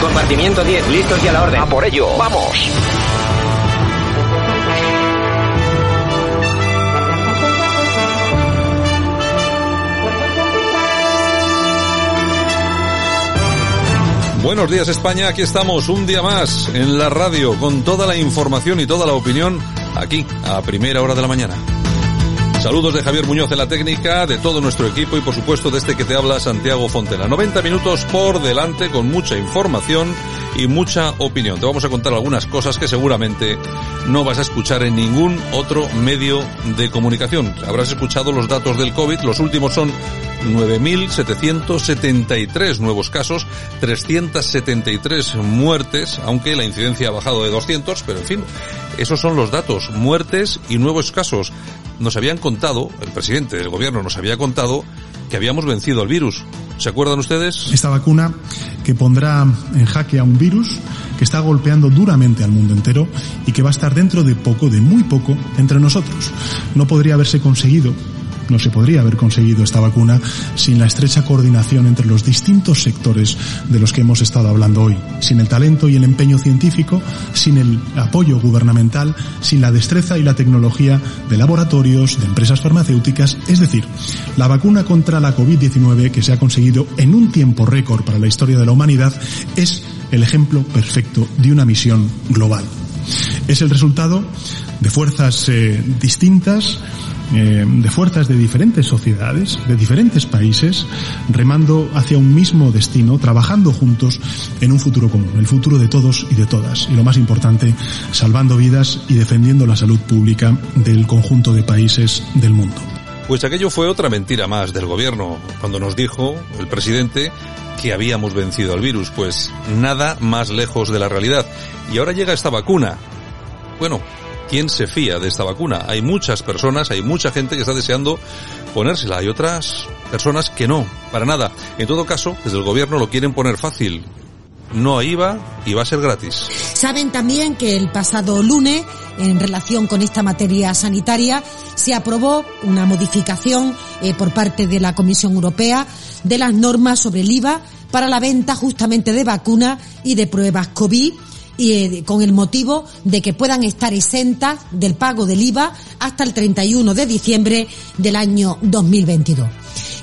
Compartimiento 10, listos y a la orden. A por ello, vamos. Buenos días España, aquí estamos un día más en la radio con toda la información y toda la opinión aquí a primera hora de la mañana. Saludos de Javier Muñoz en la técnica, de todo nuestro equipo y por supuesto de este que te habla Santiago Fontela. 90 minutos por delante con mucha información y mucha opinión. Te vamos a contar algunas cosas que seguramente no vas a escuchar en ningún otro medio de comunicación. Habrás escuchado los datos del COVID, los últimos son 9.773 nuevos casos, 373 muertes, aunque la incidencia ha bajado de 200, pero en fin, esos son los datos, muertes y nuevos casos. Nos habían contado, el presidente del gobierno nos había contado que habíamos vencido al virus. ¿Se acuerdan ustedes? Esta vacuna que pondrá en jaque a un virus que está golpeando duramente al mundo entero y que va a estar dentro de poco, de muy poco, entre nosotros. No podría haberse conseguido no se podría haber conseguido esta vacuna sin la estrecha coordinación entre los distintos sectores de los que hemos estado hablando hoy, sin el talento y el empeño científico, sin el apoyo gubernamental, sin la destreza y la tecnología de laboratorios, de empresas farmacéuticas, es decir, la vacuna contra la COVID-19 que se ha conseguido en un tiempo récord para la historia de la humanidad es el ejemplo perfecto de una misión global. Es el resultado de fuerzas eh, distintas, eh, de fuerzas de diferentes sociedades, de diferentes países, remando hacia un mismo destino, trabajando juntos en un futuro común, el futuro de todos y de todas. Y lo más importante, salvando vidas y defendiendo la salud pública del conjunto de países del mundo. Pues aquello fue otra mentira más del gobierno, cuando nos dijo el presidente que habíamos vencido al virus, pues nada más lejos de la realidad. Y ahora llega esta vacuna. Bueno, ¿quién se fía de esta vacuna? Hay muchas personas, hay mucha gente que está deseando ponérsela, hay otras personas que no, para nada. En todo caso, desde el gobierno lo quieren poner fácil. No IVA y va a ser gratis. Saben también que el pasado lunes, en relación con esta materia sanitaria, se aprobó una modificación eh, por parte de la Comisión Europea de las normas sobre el IVA para la venta justamente de vacunas y de pruebas COVID y eh, con el motivo de que puedan estar exentas del pago del IVA hasta el 31 de diciembre del año 2022.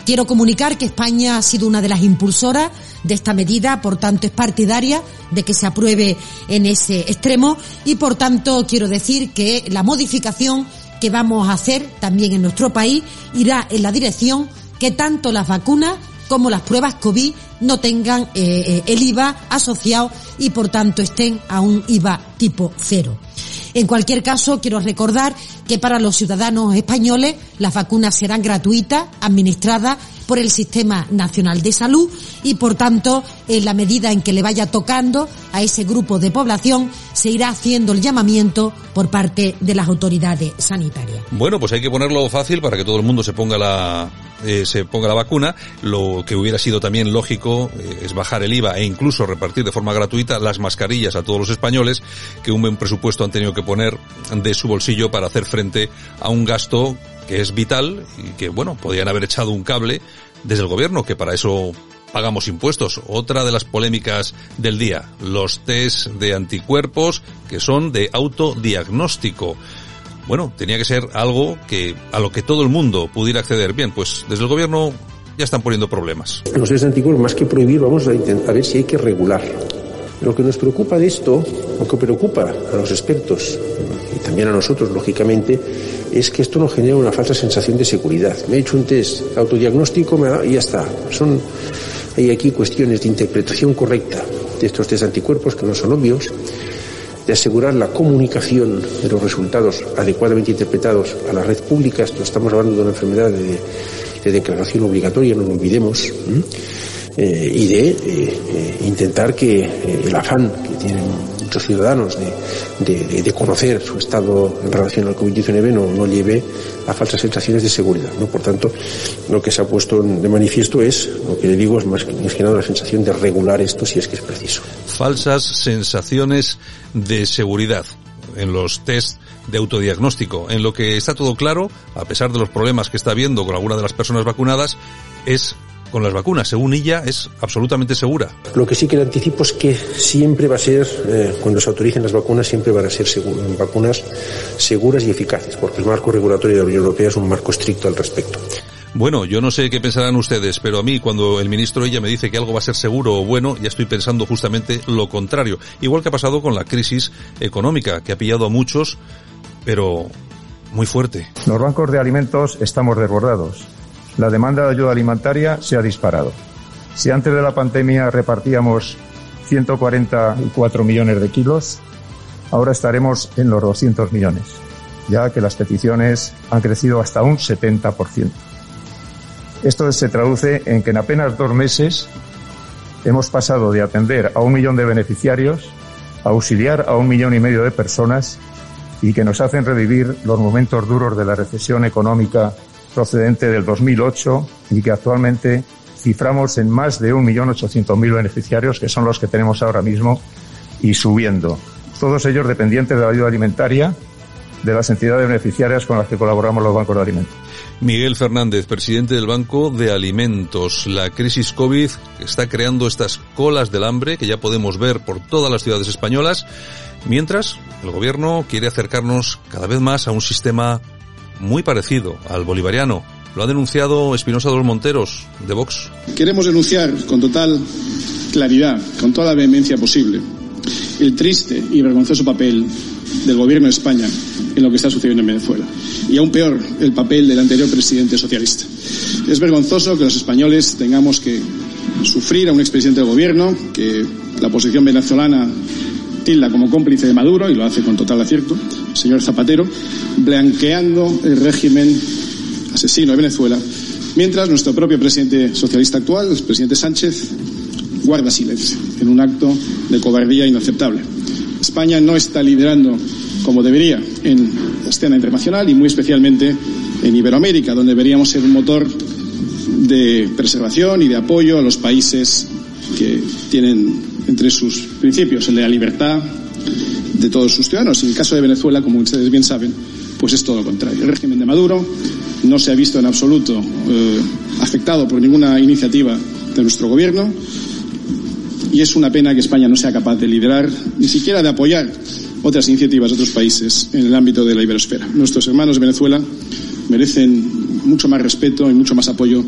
Quiero comunicar que España ha sido una de las impulsoras de esta medida, por tanto es partidaria de que se apruebe en ese extremo y por tanto quiero decir que la modificación que vamos a hacer también en nuestro país irá en la dirección que tanto las vacunas como las pruebas COVID no tengan eh, eh, el IVA asociado y por tanto estén a un IVA tipo cero. En cualquier caso, quiero recordar que para los ciudadanos españoles las vacunas serán gratuitas, administradas por el Sistema Nacional de Salud y, por tanto, en la medida en que le vaya tocando a ese grupo de población, se irá haciendo el llamamiento por parte de las autoridades sanitarias. Bueno, pues hay que ponerlo fácil para que todo el mundo se ponga la eh, se ponga la vacuna. Lo que hubiera sido también lógico eh, es bajar el IVA e incluso repartir de forma gratuita las mascarillas a todos los españoles que un buen presupuesto han tenido que poner de su bolsillo para hacer frente a un gasto que es vital y que, bueno, podrían haber echado un cable desde el gobierno, que para eso pagamos impuestos. Otra de las polémicas del día, los test de anticuerpos que son de autodiagnóstico bueno, tenía que ser algo que a lo que todo el mundo pudiera acceder. Bien, pues desde el gobierno ya están poniendo problemas. Los de anticuerpos, más que prohibir, vamos a intentar ver si hay que regular. Lo que nos preocupa de esto, lo que preocupa a los expertos y también a nosotros, lógicamente, es que esto nos genera una falsa sensación de seguridad. Me he hecho un test autodiagnóstico y ya está. Son, hay aquí cuestiones de interpretación correcta de estos test anticuerpos que no son obvios de asegurar la comunicación de los resultados adecuadamente interpretados a la red pública. Esto estamos hablando de una enfermedad de, declaración obligatoria, no lo olvidemos. Eh, y de eh, intentar que eh, el afán que tienen muchos ciudadanos de, de, conocer su estado en relación al COVID-19 no, no, lleve a falsas sensaciones de seguridad. ¿no? Por tanto, lo que se ha puesto de manifiesto es, lo que le digo, es más que nada la sensación de regular esto si es que es preciso. Falsas sensaciones de seguridad en los test de autodiagnóstico. En lo que está todo claro, a pesar de los problemas que está habiendo con alguna de las personas vacunadas, es con las vacunas. Según ella, es absolutamente segura. Lo que sí que le anticipo es que siempre va a ser, eh, cuando se autoricen las vacunas, siempre van a ser vacunas seguras y eficaces, porque el marco regulatorio de la Unión Europea es un marco estricto al respecto. Bueno, yo no sé qué pensarán ustedes, pero a mí cuando el ministro ella me dice que algo va a ser seguro o bueno, ya estoy pensando justamente lo contrario. Igual que ha pasado con la crisis económica, que ha pillado a muchos, pero muy fuerte. Los bancos de alimentos estamos desbordados la demanda de ayuda alimentaria se ha disparado. Si antes de la pandemia repartíamos 144 millones de kilos, ahora estaremos en los 200 millones, ya que las peticiones han crecido hasta un 70%. Esto se traduce en que en apenas dos meses hemos pasado de atender a un millón de beneficiarios a auxiliar a un millón y medio de personas y que nos hacen revivir los momentos duros de la recesión económica procedente del 2008 y que actualmente ciframos en más de 1.800.000 beneficiarios, que son los que tenemos ahora mismo, y subiendo. Todos ellos dependientes de la ayuda alimentaria de las entidades beneficiarias con las que colaboramos los bancos de alimentos. Miguel Fernández, presidente del Banco de Alimentos. La crisis COVID está creando estas colas del hambre que ya podemos ver por todas las ciudades españolas, mientras el gobierno quiere acercarnos cada vez más a un sistema muy parecido al bolivariano. Lo ha denunciado Espinosa de Monteros, de Vox. Queremos denunciar con total claridad, con toda la vehemencia posible, el triste y vergonzoso papel del gobierno de España en lo que está sucediendo en Venezuela. Y aún peor, el papel del anterior presidente socialista. Es vergonzoso que los españoles tengamos que sufrir a un expresidente del gobierno, que la oposición venezolana tilda como cómplice de Maduro, y lo hace con total acierto, señor Zapatero, blanqueando el régimen asesino de Venezuela, mientras nuestro propio presidente socialista actual, el presidente Sánchez, guarda silencio en un acto de cobardía inaceptable. España no está liderando como debería en la escena internacional y muy especialmente en Iberoamérica, donde deberíamos ser un motor de preservación y de apoyo a los países que tienen entre sus principios el de la libertad, de todos sus ciudadanos. En el caso de Venezuela, como ustedes bien saben, pues es todo lo contrario. El régimen de Maduro no se ha visto en absoluto eh, afectado por ninguna iniciativa de nuestro gobierno y es una pena que España no sea capaz de liderar, ni siquiera de apoyar otras iniciativas de otros países en el ámbito de la iberosfera. Nuestros hermanos de Venezuela merecen mucho más respeto y mucho más apoyo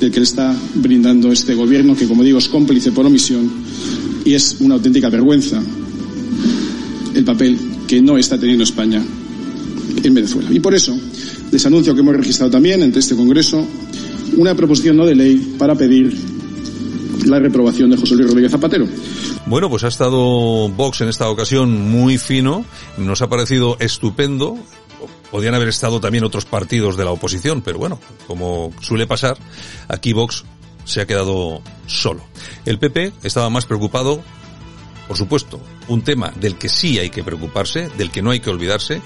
del que le está brindando este gobierno, que, como digo, es cómplice por omisión y es una auténtica vergüenza el papel que no está teniendo España en Venezuela. Y por eso les anuncio que hemos registrado también ante este Congreso una proposición no de ley para pedir la reprobación de José Luis Rodríguez Zapatero. Bueno, pues ha estado Vox en esta ocasión muy fino, nos ha parecido estupendo. Podían haber estado también otros partidos de la oposición, pero bueno, como suele pasar, aquí Vox se ha quedado solo. El PP estaba más preocupado por supuesto, un tema del que sí hay que preocuparse, del que no hay que olvidarse,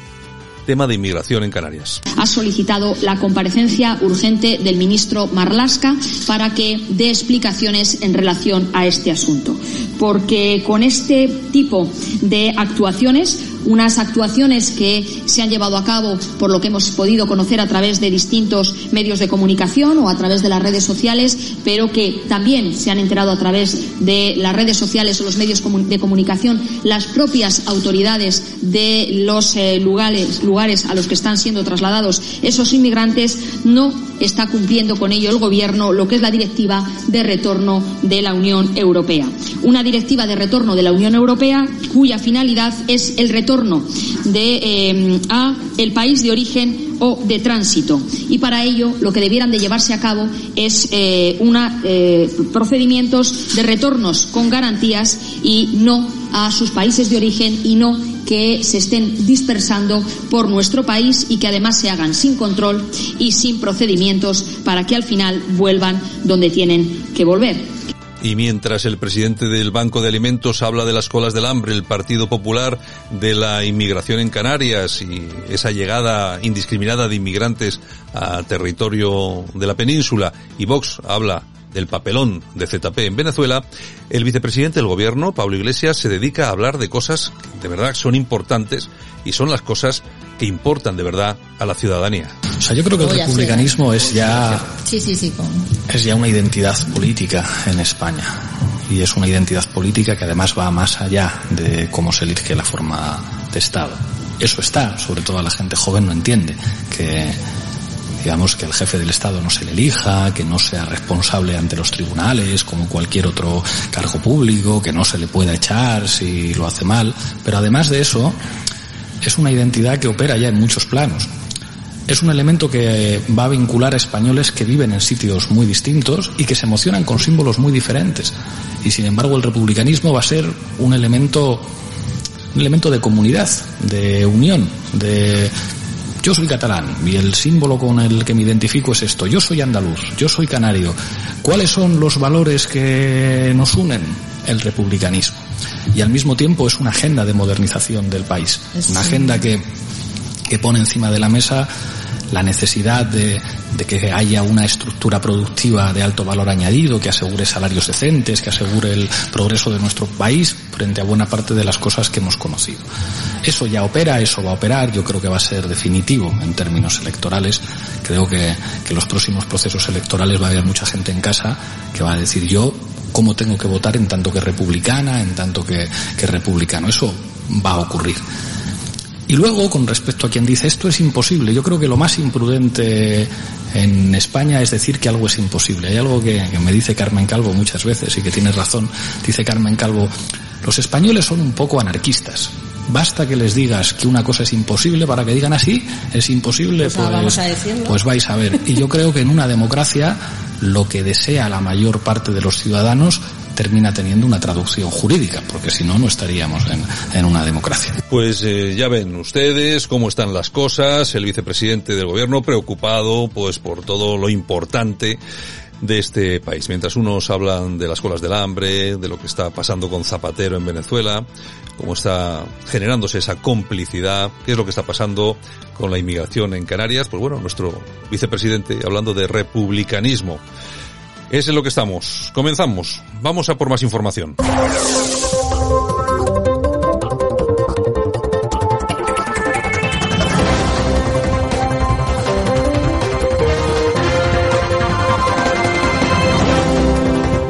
tema de inmigración en Canarias. Ha solicitado la comparecencia urgente del ministro Marlasca para que dé explicaciones en relación a este asunto. Porque con este tipo de actuaciones unas actuaciones que se han llevado a cabo por lo que hemos podido conocer a través de distintos medios de comunicación o a través de las redes sociales, pero que también se han enterado a través de las redes sociales o los medios de comunicación las propias autoridades de los eh, lugares, lugares a los que están siendo trasladados esos inmigrantes, no está cumpliendo con ello el Gobierno lo que es la directiva de retorno de la Unión Europea. Una directiva de retorno de la Unión Europea cuya finalidad es el retorno de, eh, a el país de origen o de tránsito. Y para ello lo que debieran de llevarse a cabo es eh, eh, procedimientos de retornos con garantías y no a sus países de origen y no que se estén dispersando por nuestro país y que además se hagan sin control y sin procedimientos para que al final vuelvan donde tienen que volver. Y mientras el presidente del Banco de Alimentos habla de las colas del hambre, el Partido Popular de la inmigración en Canarias y esa llegada indiscriminada de inmigrantes a territorio de la península, y Vox habla del papelón de ZP en Venezuela, el vicepresidente del gobierno, Pablo Iglesias, se dedica a hablar de cosas que de verdad son importantes y son las cosas que importan de verdad a la ciudadanía. O sea, yo creo que el republicanismo es ya Sí, sí, sí. es ya una identidad política en España y es una identidad política que además va más allá de cómo se elige la forma de Estado. Eso está, sobre todo la gente joven no entiende que digamos que el jefe del Estado no se le elija, que no sea responsable ante los tribunales como cualquier otro cargo público, que no se le pueda echar si lo hace mal, pero además de eso es una identidad que opera ya en muchos planos. Es un elemento que va a vincular a españoles que viven en sitios muy distintos y que se emocionan con símbolos muy diferentes. Y sin embargo el republicanismo va a ser un elemento, un elemento de comunidad, de unión, de yo soy catalán y el símbolo con el que me identifico es esto. Yo soy andaluz, yo soy canario. ¿Cuáles son los valores que nos unen? El republicanismo. Y al mismo tiempo es una agenda de modernización del país. Una agenda que, que pone encima de la mesa la necesidad de, de, que haya una estructura productiva de alto valor añadido, que asegure salarios decentes, que asegure el progreso de nuestro país frente a buena parte de las cosas que hemos conocido. Eso ya opera, eso va a operar, yo creo que va a ser definitivo en términos electorales. Creo que, que los próximos procesos electorales va a haber mucha gente en casa que va a decir yo cómo tengo que votar en tanto que republicana, en tanto que, que republicano. Eso va a ocurrir. Y luego, con respecto a quien dice esto es imposible, yo creo que lo más imprudente en España es decir que algo es imposible. Hay algo que, que, me dice Carmen Calvo muchas veces y que tiene razón. Dice Carmen Calvo, los españoles son un poco anarquistas. Basta que les digas que una cosa es imposible para que digan así, es imposible, Pues, pues, vamos a decirlo. pues vais a ver. Y yo creo que en una democracia lo que desea la mayor parte de los ciudadanos termina teniendo una traducción jurídica, porque si no, no estaríamos en, en una democracia. Pues eh, ya ven ustedes cómo están las cosas, el vicepresidente del gobierno preocupado pues por todo lo importante de este país. Mientras unos hablan de las colas del hambre, de lo que está pasando con Zapatero en Venezuela, cómo está generándose esa complicidad, qué es lo que está pasando con la inmigración en Canarias, pues bueno, nuestro vicepresidente hablando de republicanismo. Es en lo que estamos. Comenzamos. Vamos a por más información.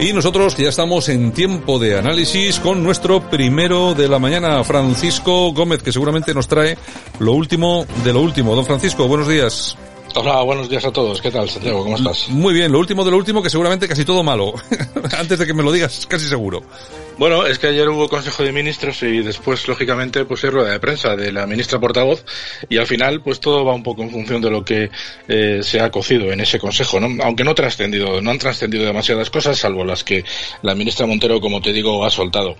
Y nosotros ya estamos en tiempo de análisis con nuestro primero de la mañana, Francisco Gómez, que seguramente nos trae lo último de lo último. Don Francisco, buenos días. Hola, buenos días a todos. ¿Qué tal, Santiago? ¿Cómo estás? Muy bien, lo último de lo último, que seguramente casi todo malo. Antes de que me lo digas, casi seguro. Bueno, es que ayer hubo Consejo de Ministros y después, lógicamente, pues hay rueda de prensa de la ministra portavoz y al final, pues todo va un poco en función de lo que eh, se ha cocido en ese Consejo, ¿no? Aunque no trascendido, no han trascendido demasiadas cosas, salvo las que la ministra Montero, como te digo, ha soltado.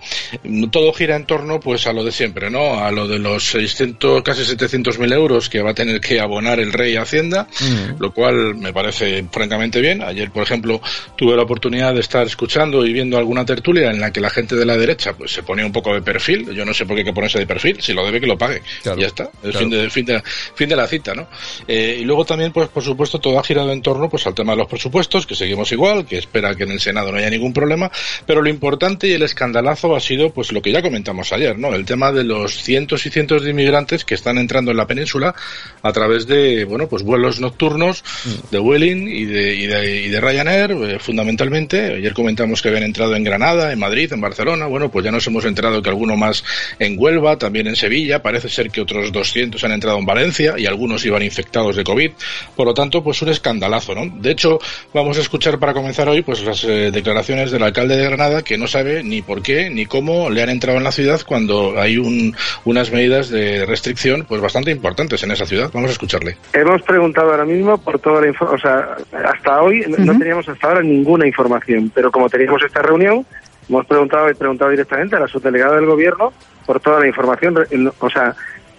Todo gira en torno, pues, a lo de siempre, ¿no? A lo de los 600, casi 700 mil euros que va a tener que abonar el rey a Hacienda, mm. lo cual me parece francamente bien. Ayer, por ejemplo, tuve la oportunidad de estar escuchando y viendo alguna tertulia en la que la gente de la derecha pues se ponía un poco de perfil. Yo no sé por qué hay que ponerse de perfil. Si lo debe, que lo pague. Claro, ya está. Es claro. fin, de, fin, de, fin de la cita, ¿no? Eh, y luego también, pues por supuesto, todo ha girado en torno pues al tema de los presupuestos, que seguimos igual, que espera que en el Senado no haya ningún problema. Pero lo importante y el escandalazo ha sido pues lo que ya comentamos ayer, ¿no? El tema de los cientos y cientos de inmigrantes que están entrando en la península a través de, bueno, pues vuelos nocturnos mm. de Vueling y de, y de, y de Ryanair, eh, fundamentalmente. Ayer comentamos que habían entrado en Granada, en Madrid, en Barcelona. Bueno, pues ya nos hemos enterado que alguno más en Huelva, también en Sevilla. Parece ser que otros 200 han entrado en Valencia y algunos iban infectados de COVID. Por lo tanto, pues un escandalazo, ¿no? De hecho, vamos a escuchar para comenzar hoy, pues las eh, declaraciones del alcalde de Granada que no sabe ni por qué ni cómo le han entrado en la ciudad cuando hay un, unas medidas de restricción, pues bastante importantes en esa ciudad. Vamos a escucharle. Hemos preguntado ahora mismo por toda la información, o sea, hasta hoy uh -huh. no teníamos hasta ahora ninguna información, pero como teníamos esta reunión, hemos preguntado y preguntado directamente a la subdelegada del gobierno por toda la información. O sea,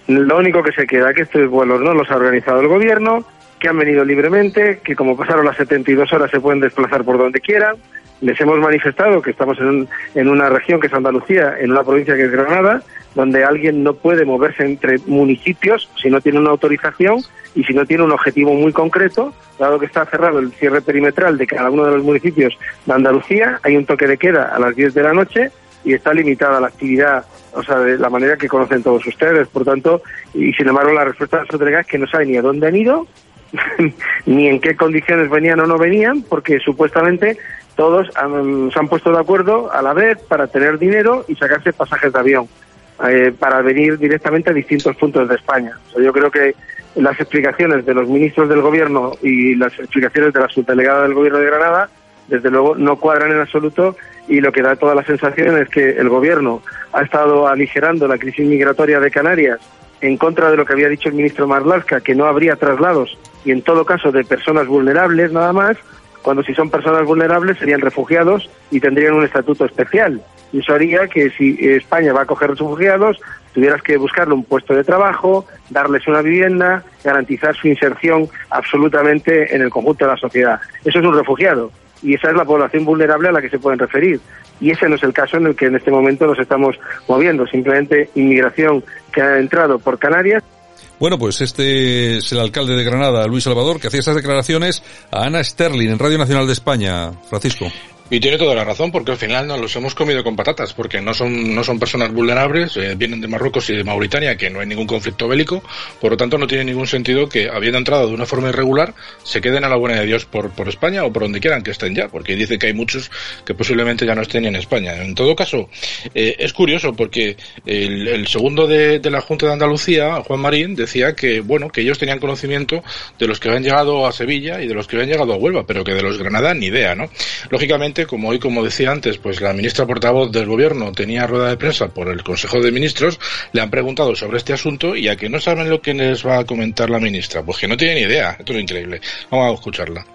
lo único que se queda que estos vuelos no los ha organizado el gobierno, que han venido libremente, que como pasaron las 72 horas se pueden desplazar por donde quieran. Les hemos manifestado que estamos en, en una región que es Andalucía, en una provincia que es Granada, donde alguien no puede moverse entre municipios si no tiene una autorización y si no tiene un objetivo muy concreto, dado que está cerrado el cierre perimetral de cada uno de los municipios de Andalucía, hay un toque de queda a las 10 de la noche y está limitada la actividad, o sea, de la manera que conocen todos ustedes. Por tanto, y sin embargo, la respuesta de autoridades es que no saben ni a dónde han ido, ni en qué condiciones venían o no venían, porque supuestamente todos se han puesto de acuerdo a la vez para tener dinero y sacarse pasajes de avión eh, para venir directamente a distintos puntos de España. Yo creo que las explicaciones de los ministros del Gobierno y las explicaciones de la subdelegada del Gobierno de Granada, desde luego, no cuadran en absoluto y lo que da toda la sensación es que el Gobierno ha estado aligerando la crisis migratoria de Canarias en contra de lo que había dicho el ministro Marlaska, que no habría traslados y en todo caso de personas vulnerables nada más, cuando si son personas vulnerables serían refugiados y tendrían un estatuto especial. Y eso haría que si España va a acoger refugiados, tuvieras que buscarle un puesto de trabajo, darles una vivienda, garantizar su inserción absolutamente en el conjunto de la sociedad. Eso es un refugiado y esa es la población vulnerable a la que se pueden referir. Y ese no es el caso en el que en este momento nos estamos moviendo, simplemente inmigración que ha entrado por Canarias. Bueno, pues este es el alcalde de Granada, Luis Salvador, que hacía estas declaraciones a Ana Sterling en Radio Nacional de España. Francisco. Y tiene toda la razón, porque al final nos los hemos comido con patatas, porque no son, no son personas vulnerables, eh, vienen de Marruecos y de Mauritania, que no hay ningún conflicto bélico, por lo tanto no tiene ningún sentido que, habiendo entrado de una forma irregular, se queden a la buena de Dios por, por España o por donde quieran que estén ya, porque dice que hay muchos que posiblemente ya no estén en España. En todo caso, eh, es curioso porque el, segundo de, de, la Junta de Andalucía, Juan Marín, decía que, bueno, que ellos tenían conocimiento de los que habían llegado a Sevilla y de los que habían llegado a Huelva, pero que de los Granada ni idea, ¿no? Lógicamente, como hoy, como decía antes, pues la ministra portavoz del gobierno tenía rueda de prensa por el Consejo de Ministros, le han preguntado sobre este asunto y a que no saben lo que les va a comentar la ministra, pues que no tienen idea, esto es increíble. Vamos a escucharla.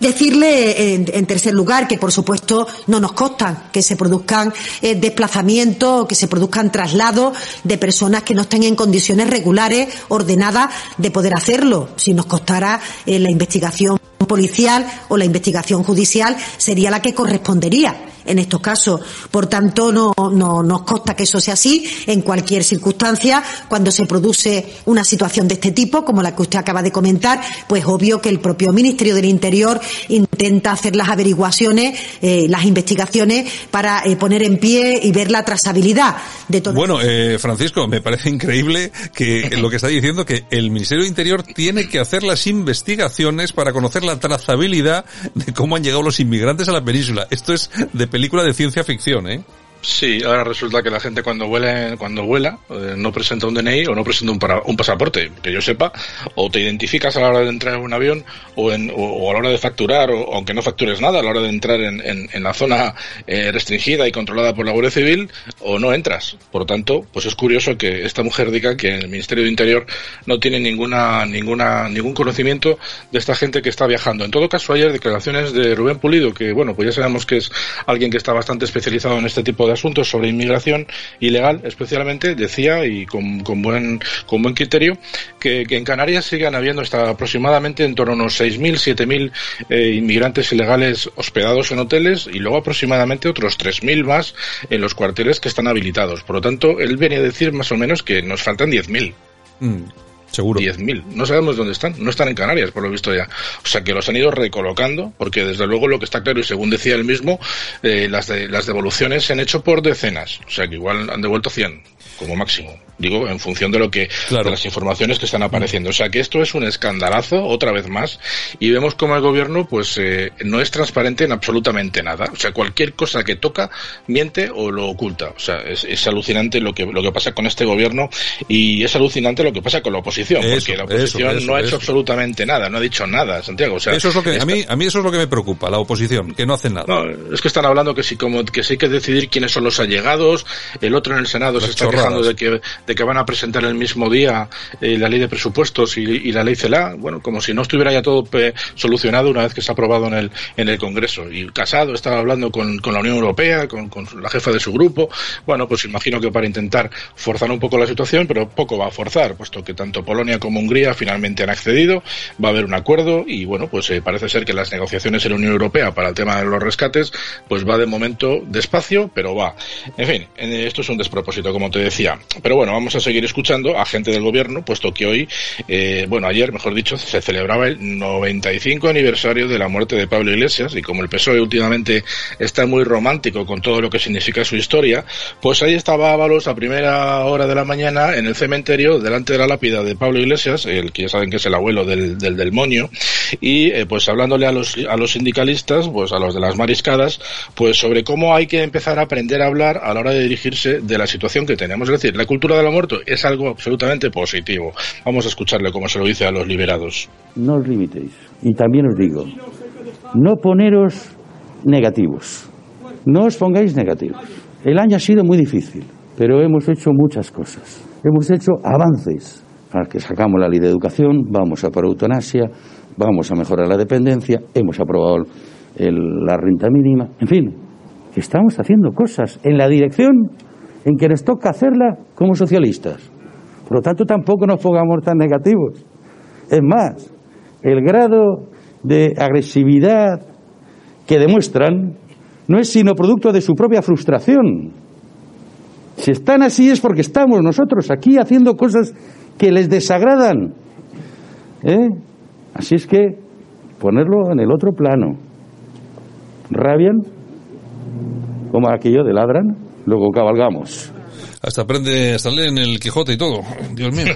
Decirle, en, tercer lugar, que por supuesto no nos consta que se produzcan eh, desplazamientos que se produzcan traslados de personas que no estén en condiciones regulares, ordenadas, de poder hacerlo. Si nos costara eh, la investigación policial o la investigación judicial sería la que correspondería en estos casos. Por tanto, no, no nos consta que eso sea así en cualquier circunstancia. Cuando se produce una situación de este tipo, como la que usted acaba de comentar, pues obvio que el propio Ministerio del Interior intenta hacer las averiguaciones, eh, las investigaciones para eh, poner en pie y ver la trazabilidad de todo. Bueno, eh, Francisco, me parece increíble que lo que está diciendo que el Ministerio del Interior tiene que hacer las investigaciones para conocer la trazabilidad de cómo han llegado los inmigrantes a la península. Esto es película de ciencia ficción, ¿eh? Sí, ahora resulta que la gente cuando vuela, cuando vuela eh, no presenta un DNI o no presenta un, para, un, pasaporte, que yo sepa, o te identificas a la hora de entrar en un avión o, en, o, a la hora de facturar, o aunque no factures nada, a la hora de entrar en, en, en la zona eh, restringida y controlada por la Guardia Civil, o no entras. Por lo tanto, pues es curioso que esta mujer diga que el Ministerio de Interior no tiene ninguna, ninguna, ningún conocimiento de esta gente que está viajando. En todo caso, ayer declaraciones de Rubén Pulido, que bueno, pues ya sabemos que es alguien que está bastante especializado en este tipo de de asuntos sobre inmigración ilegal, especialmente, decía, y con, con buen, con buen criterio, que, en Canarias sigan habiendo hasta aproximadamente en torno a unos 6.000, 7.000 eh, inmigrantes ilegales hospedados en hoteles y luego aproximadamente otros 3.000 más en los cuarteles que están habilitados. Por lo tanto, él venía a decir más o menos que nos faltan 10.000. Mm. Seguro. 10.000. No sabemos dónde están. No están en Canarias, por lo visto ya. O sea que los han ido recolocando, porque desde luego lo que está claro, y según decía él mismo, eh, las, de, las devoluciones se han hecho por decenas. O sea que igual han devuelto 100, como máximo. Digo, en función de lo que, claro. de las informaciones que están apareciendo. O sea que esto es un escandalazo, otra vez más, y vemos como el gobierno, pues, eh, no es transparente en absolutamente nada. O sea, cualquier cosa que toca, miente o lo oculta. O sea, es, es alucinante lo que, lo que pasa con este gobierno, y es alucinante lo que pasa con la oposición, eso, porque la oposición eso, eso, no ha hecho absolutamente nada, no ha dicho nada, Santiago. O sea, eso es lo que, esta... a mí, a mí eso es lo que me preocupa, la oposición, que no hacen nada. No, es que están hablando que si como, que sí que decidir quiénes son los allegados, el otro en el Senado se está quejando de que, de que van a presentar el mismo día eh, la ley de presupuestos y, y, la ley CELA, bueno, como si no estuviera ya todo eh, solucionado una vez que se ha aprobado en el, en el Congreso. Y Casado estaba hablando con, con la Unión Europea, con, con, la jefa de su grupo, bueno, pues imagino que para intentar forzar un poco la situación, pero poco va a forzar, puesto que tanto Polonia como Hungría finalmente han accedido, va a haber un acuerdo y bueno, pues eh, parece ser que las negociaciones en la Unión Europea para el tema de los rescates, pues va de momento despacio, pero va. En fin, esto es un despropósito, como te decía. Pero bueno, vamos a seguir escuchando a gente del gobierno, puesto que hoy, eh, bueno, ayer, mejor dicho, se celebraba el 95 aniversario de la muerte de Pablo Iglesias y como el PSOE últimamente está muy romántico con todo lo que significa su historia, pues ahí estaba Ábalos a primera hora de la mañana en el cementerio delante de la lápida de Pablo Iglesias, el que ya saben que es el abuelo del, del, y eh, pues hablándole a los, a los sindicalistas, pues a los de las mariscadas, pues sobre cómo hay que empezar a aprender a hablar a la hora de dirigirse de la situación que tenemos. Es decir, la cultura de la muerte es algo absolutamente positivo. Vamos a escucharle cómo se lo dice a los liberados. No os limitéis. Y también os digo, no poneros negativos. No os pongáis negativos. El año ha sido muy difícil, pero hemos hecho muchas cosas. Hemos hecho avances. Que sacamos la ley de educación, vamos a por eutanasia, vamos a mejorar la dependencia, hemos aprobado la renta mínima, en fin, estamos haciendo cosas en la dirección en que nos toca hacerla como socialistas. Por lo tanto, tampoco nos pongamos tan negativos. Es más, el grado de agresividad que demuestran no es sino producto de su propia frustración. Si están así es porque estamos nosotros aquí haciendo cosas que les desagradan. ¿Eh? Así es que ponerlo en el otro plano. Rabian, como aquello de ladran, luego cabalgamos. Hasta aprende, hasta leen el Quijote y todo. Dios mío.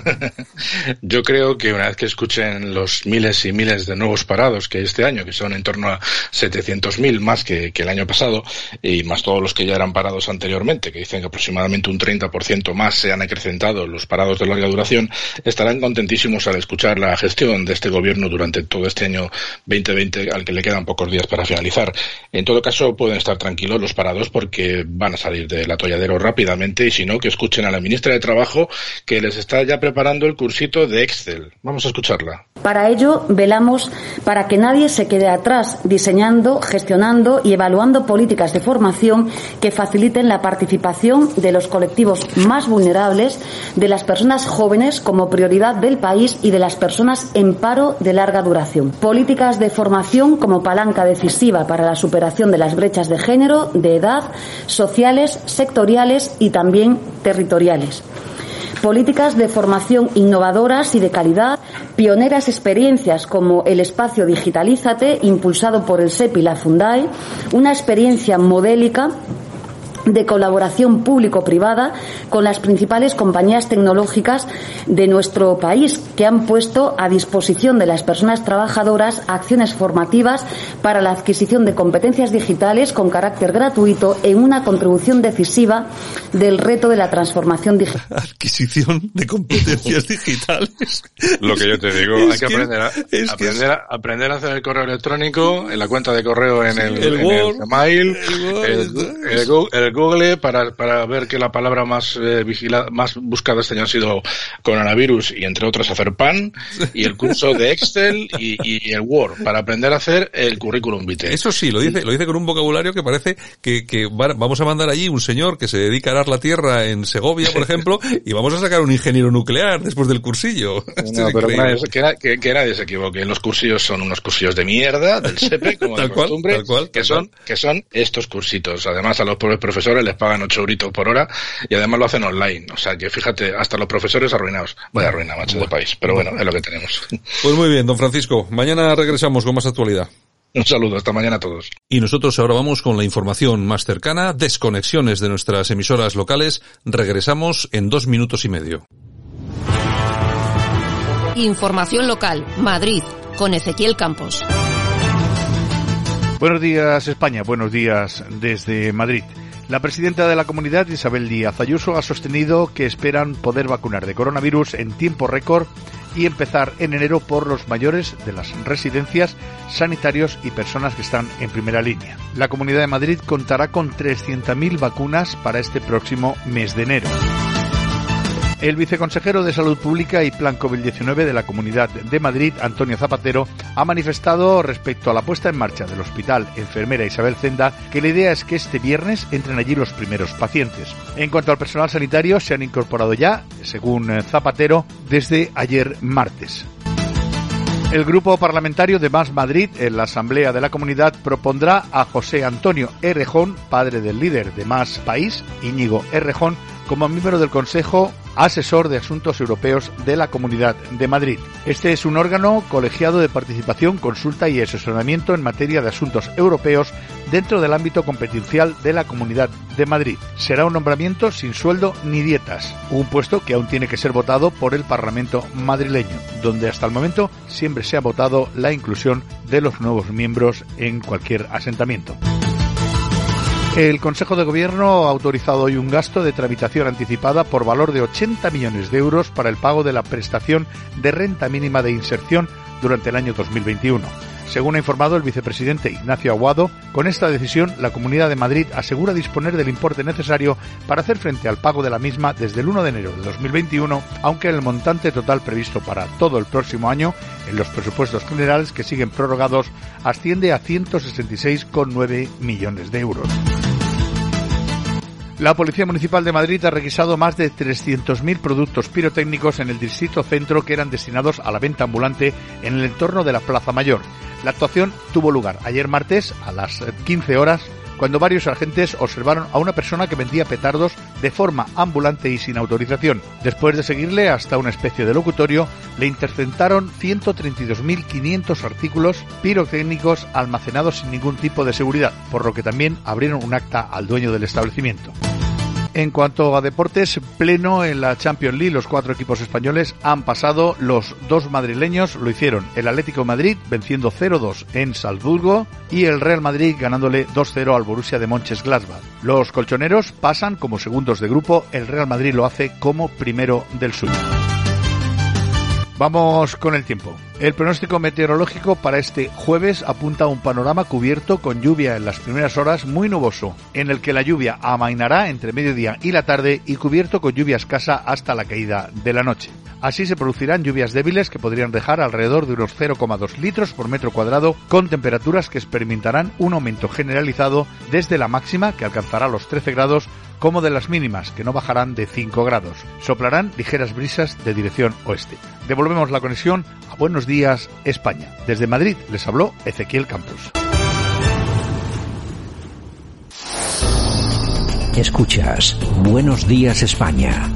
Yo creo que una vez que escuchen los miles y miles de nuevos parados que este año, que son en torno a 700.000 más que, que, el año pasado, y más todos los que ya eran parados anteriormente, que dicen que aproximadamente un 30% más se han acrecentado los parados de larga duración, estarán contentísimos al escuchar la gestión de este gobierno durante todo este año 2020, al que le quedan pocos días para finalizar. En todo caso, pueden estar tranquilos los parados porque van a salir del atolladero rápidamente y si no, que escuchen a la ministra de Trabajo que les está ya preparando el cursito de Excel. Vamos a escucharla. Para ello, velamos para que nadie se quede atrás, diseñando, gestionando y evaluando políticas de formación que faciliten la participación de los colectivos más vulnerables, de las personas jóvenes como prioridad del país y de las personas en paro de larga duración. Políticas de formación como palanca decisiva para la superación de las brechas de género, de edad, sociales, sectoriales y también territoriales. Políticas de formación innovadoras y de calidad, pioneras experiencias como el espacio Digitalízate, impulsado por el SEP y la Fundae, una experiencia modélica de colaboración público-privada con las principales compañías tecnológicas de nuestro país que han puesto a disposición de las personas trabajadoras acciones formativas para la adquisición de competencias digitales con carácter gratuito en una contribución decisiva del reto de la transformación digital. Adquisición de competencias digitales. Lo que yo te digo, es hay que, que aprender, a, es aprender, que es... a, aprender a hacer el correo electrónico, en la cuenta de correo en el, el, en Word, el Gmail, el, Word, el, el Google para, para ver que la palabra más eh, vigilada, más buscada este año ha sido coronavirus y entre otras hacer pan y el curso de Excel y, y, el Word para aprender a hacer el currículum vitae. Eso sí, lo dice, lo dice con un vocabulario que parece que, que vamos a mandar allí un señor que se dedica a arar la tierra en Segovia, por ejemplo, y vamos a sacar un ingeniero nuclear después del cursillo. No, pero que nadie, que, que, nadie se equivoque. Los cursillos son unos cursillos de mierda del SEPE, como tal de cual, costumbre, tal cual, que tal son, cual. que son estos cursitos. Además, a los pobres profesores les pagan 8 euritos por hora y además lo hacen online. O sea que fíjate, hasta los profesores arruinados. Voy a arruinar, macho, de país. Pero bueno, es lo que tenemos. Pues muy bien, don Francisco. Mañana regresamos con más actualidad. Un saludo, hasta mañana a todos. Y nosotros ahora vamos con la información más cercana, desconexiones de nuestras emisoras locales. Regresamos en dos minutos y medio. Información local, Madrid, con Ezequiel Campos. Buenos días España, buenos días desde Madrid. La presidenta de la comunidad, Isabel Díaz Ayuso, ha sostenido que esperan poder vacunar de coronavirus en tiempo récord y empezar en enero por los mayores de las residencias, sanitarios y personas que están en primera línea. La Comunidad de Madrid contará con 300.000 vacunas para este próximo mes de enero. El viceconsejero de Salud Pública y Plan COVID-19 de la Comunidad de Madrid, Antonio Zapatero, ha manifestado respecto a la puesta en marcha del Hospital Enfermera Isabel Zenda que la idea es que este viernes entren allí los primeros pacientes. En cuanto al personal sanitario, se han incorporado ya, según Zapatero, desde ayer martes. El grupo parlamentario de Más Madrid en la Asamblea de la Comunidad propondrá a José Antonio Errejón, padre del líder de Más País, Íñigo Errejón, como miembro del Consejo Asesor de Asuntos Europeos de la Comunidad de Madrid. Este es un órgano colegiado de participación, consulta y asesoramiento en materia de asuntos europeos dentro del ámbito competencial de la Comunidad de Madrid. Será un nombramiento sin sueldo ni dietas, un puesto que aún tiene que ser votado por el Parlamento madrileño, donde hasta el momento siempre se ha votado la inclusión de los nuevos miembros en cualquier asentamiento. El Consejo de Gobierno ha autorizado hoy un gasto de tramitación anticipada por valor de 80 millones de euros para el pago de la prestación de renta mínima de inserción durante el año 2021. Según ha informado el vicepresidente Ignacio Aguado, con esta decisión la Comunidad de Madrid asegura disponer del importe necesario para hacer frente al pago de la misma desde el 1 de enero de 2021, aunque el montante total previsto para todo el próximo año en los presupuestos generales que siguen prorrogados asciende a 166,9 millones de euros. La Policía Municipal de Madrid ha requisado más de 300.000 productos pirotécnicos en el distrito centro que eran destinados a la venta ambulante en el entorno de la Plaza Mayor. La actuación tuvo lugar ayer martes a las 15 horas cuando varios agentes observaron a una persona que vendía petardos de forma ambulante y sin autorización. Después de seguirle hasta una especie de locutorio, le interceptaron 132.500 artículos pirotécnicos almacenados sin ningún tipo de seguridad, por lo que también abrieron un acta al dueño del establecimiento. En cuanto a deportes, pleno en la Champions League, los cuatro equipos españoles han pasado, los dos madrileños lo hicieron, el Atlético Madrid venciendo 0-2 en Salzburgo y el Real Madrid ganándole 2-0 al Borussia de Gladbach. Los colchoneros pasan como segundos de grupo, el Real Madrid lo hace como primero del suyo. Vamos con el tiempo. El pronóstico meteorológico para este jueves apunta a un panorama cubierto con lluvia en las primeras horas muy nuboso, en el que la lluvia amainará entre mediodía y la tarde y cubierto con lluvia escasa hasta la caída de la noche. Así se producirán lluvias débiles que podrían dejar alrededor de unos 0,2 litros por metro cuadrado con temperaturas que experimentarán un aumento generalizado desde la máxima que alcanzará los 13 grados como de las mínimas, que no bajarán de 5 grados. Soplarán ligeras brisas de dirección oeste. Devolvemos la conexión a Buenos Días, España. Desde Madrid les habló Ezequiel Campos. Escuchas Buenos Días, España.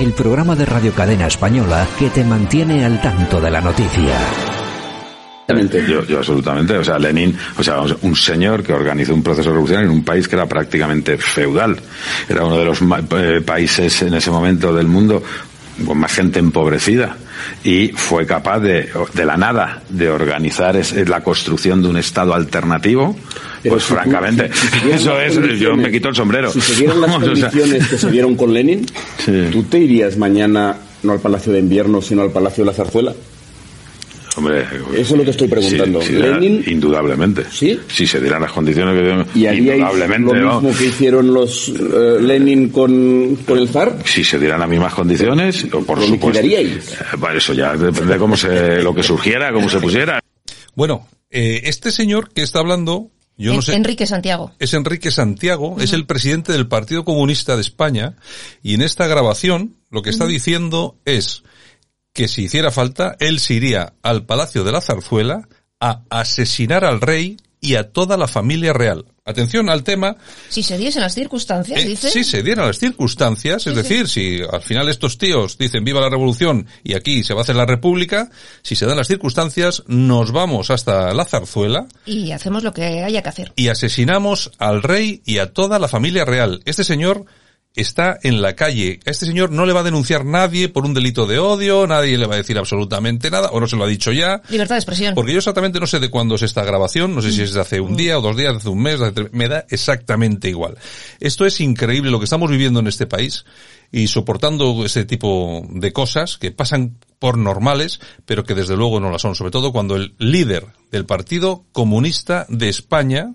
El programa de Radio Cadena Española que te mantiene al tanto de la noticia. Yo, yo, absolutamente. O sea, Lenin, o sea, un señor que organizó un proceso revolucionario en un país que era prácticamente feudal. Era uno de los eh, países en ese momento del mundo con más gente empobrecida y fue capaz de, de la nada, de organizar la construcción de un Estado alternativo. pues francamente, eso es, yo me quito el sombrero. Si se dieron las condiciones que se dieron con Lenin, ¿tú te irías mañana no al Palacio de Invierno, sino al Palacio de la Zarzuela? Hombre, eso es lo que estoy preguntando. Lenin, indudablemente. Sí. Si se dieran las condiciones que ¿Y indudablemente. Lo mismo que hicieron los eh, Lenin con, con, el zar. Si se dieran las mismas condiciones, por ¿Lo supuesto. Eh, bueno, eso ya depende de cómo se, lo que surgiera, cómo se pusiera. Bueno, eh, este señor que está hablando yo no sé. Enrique Santiago. Es Enrique Santiago, es el presidente del Partido Comunista de España, y en esta grabación lo que está diciendo es que si hiciera falta, él se iría al Palacio de la Zarzuela a asesinar al rey y a toda la familia real. Atención al tema. Si se diesen las circunstancias, eh, dice. Si se dieran las circunstancias, es decir, si al final estos tíos dicen viva la revolución y aquí se va a hacer la república, si se dan las circunstancias, nos vamos hasta la zarzuela. Y hacemos lo que haya que hacer. Y asesinamos al rey y a toda la familia real. Este señor está en la calle. A este señor no le va a denunciar nadie por un delito de odio, nadie le va a decir absolutamente nada, o no se lo ha dicho ya. Libertad de expresión. Porque yo exactamente no sé de cuándo es esta grabación, no sé si es de hace un día o dos días, de hace un mes, me da exactamente igual. Esto es increíble lo que estamos viviendo en este país y soportando ese tipo de cosas que pasan por normales, pero que desde luego no las son, sobre todo cuando el líder del Partido Comunista de España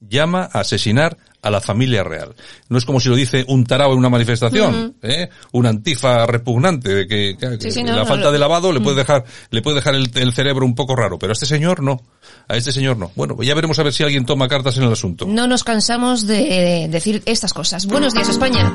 llama a asesinar a la familia real. No es como si lo dice un tarao en una manifestación, ¿eh? un antifa repugnante de que, que- que Sí, sí, no, la no, falta lo- de lavado le puede dejar le puede dejar el, el cerebro un poco raro, pero a este señor no. A este señor no. Bueno, pues ya veremos a ver si alguien toma cartas en el asunto. No nos cansamos de decir estas cosas. Buenos días, España.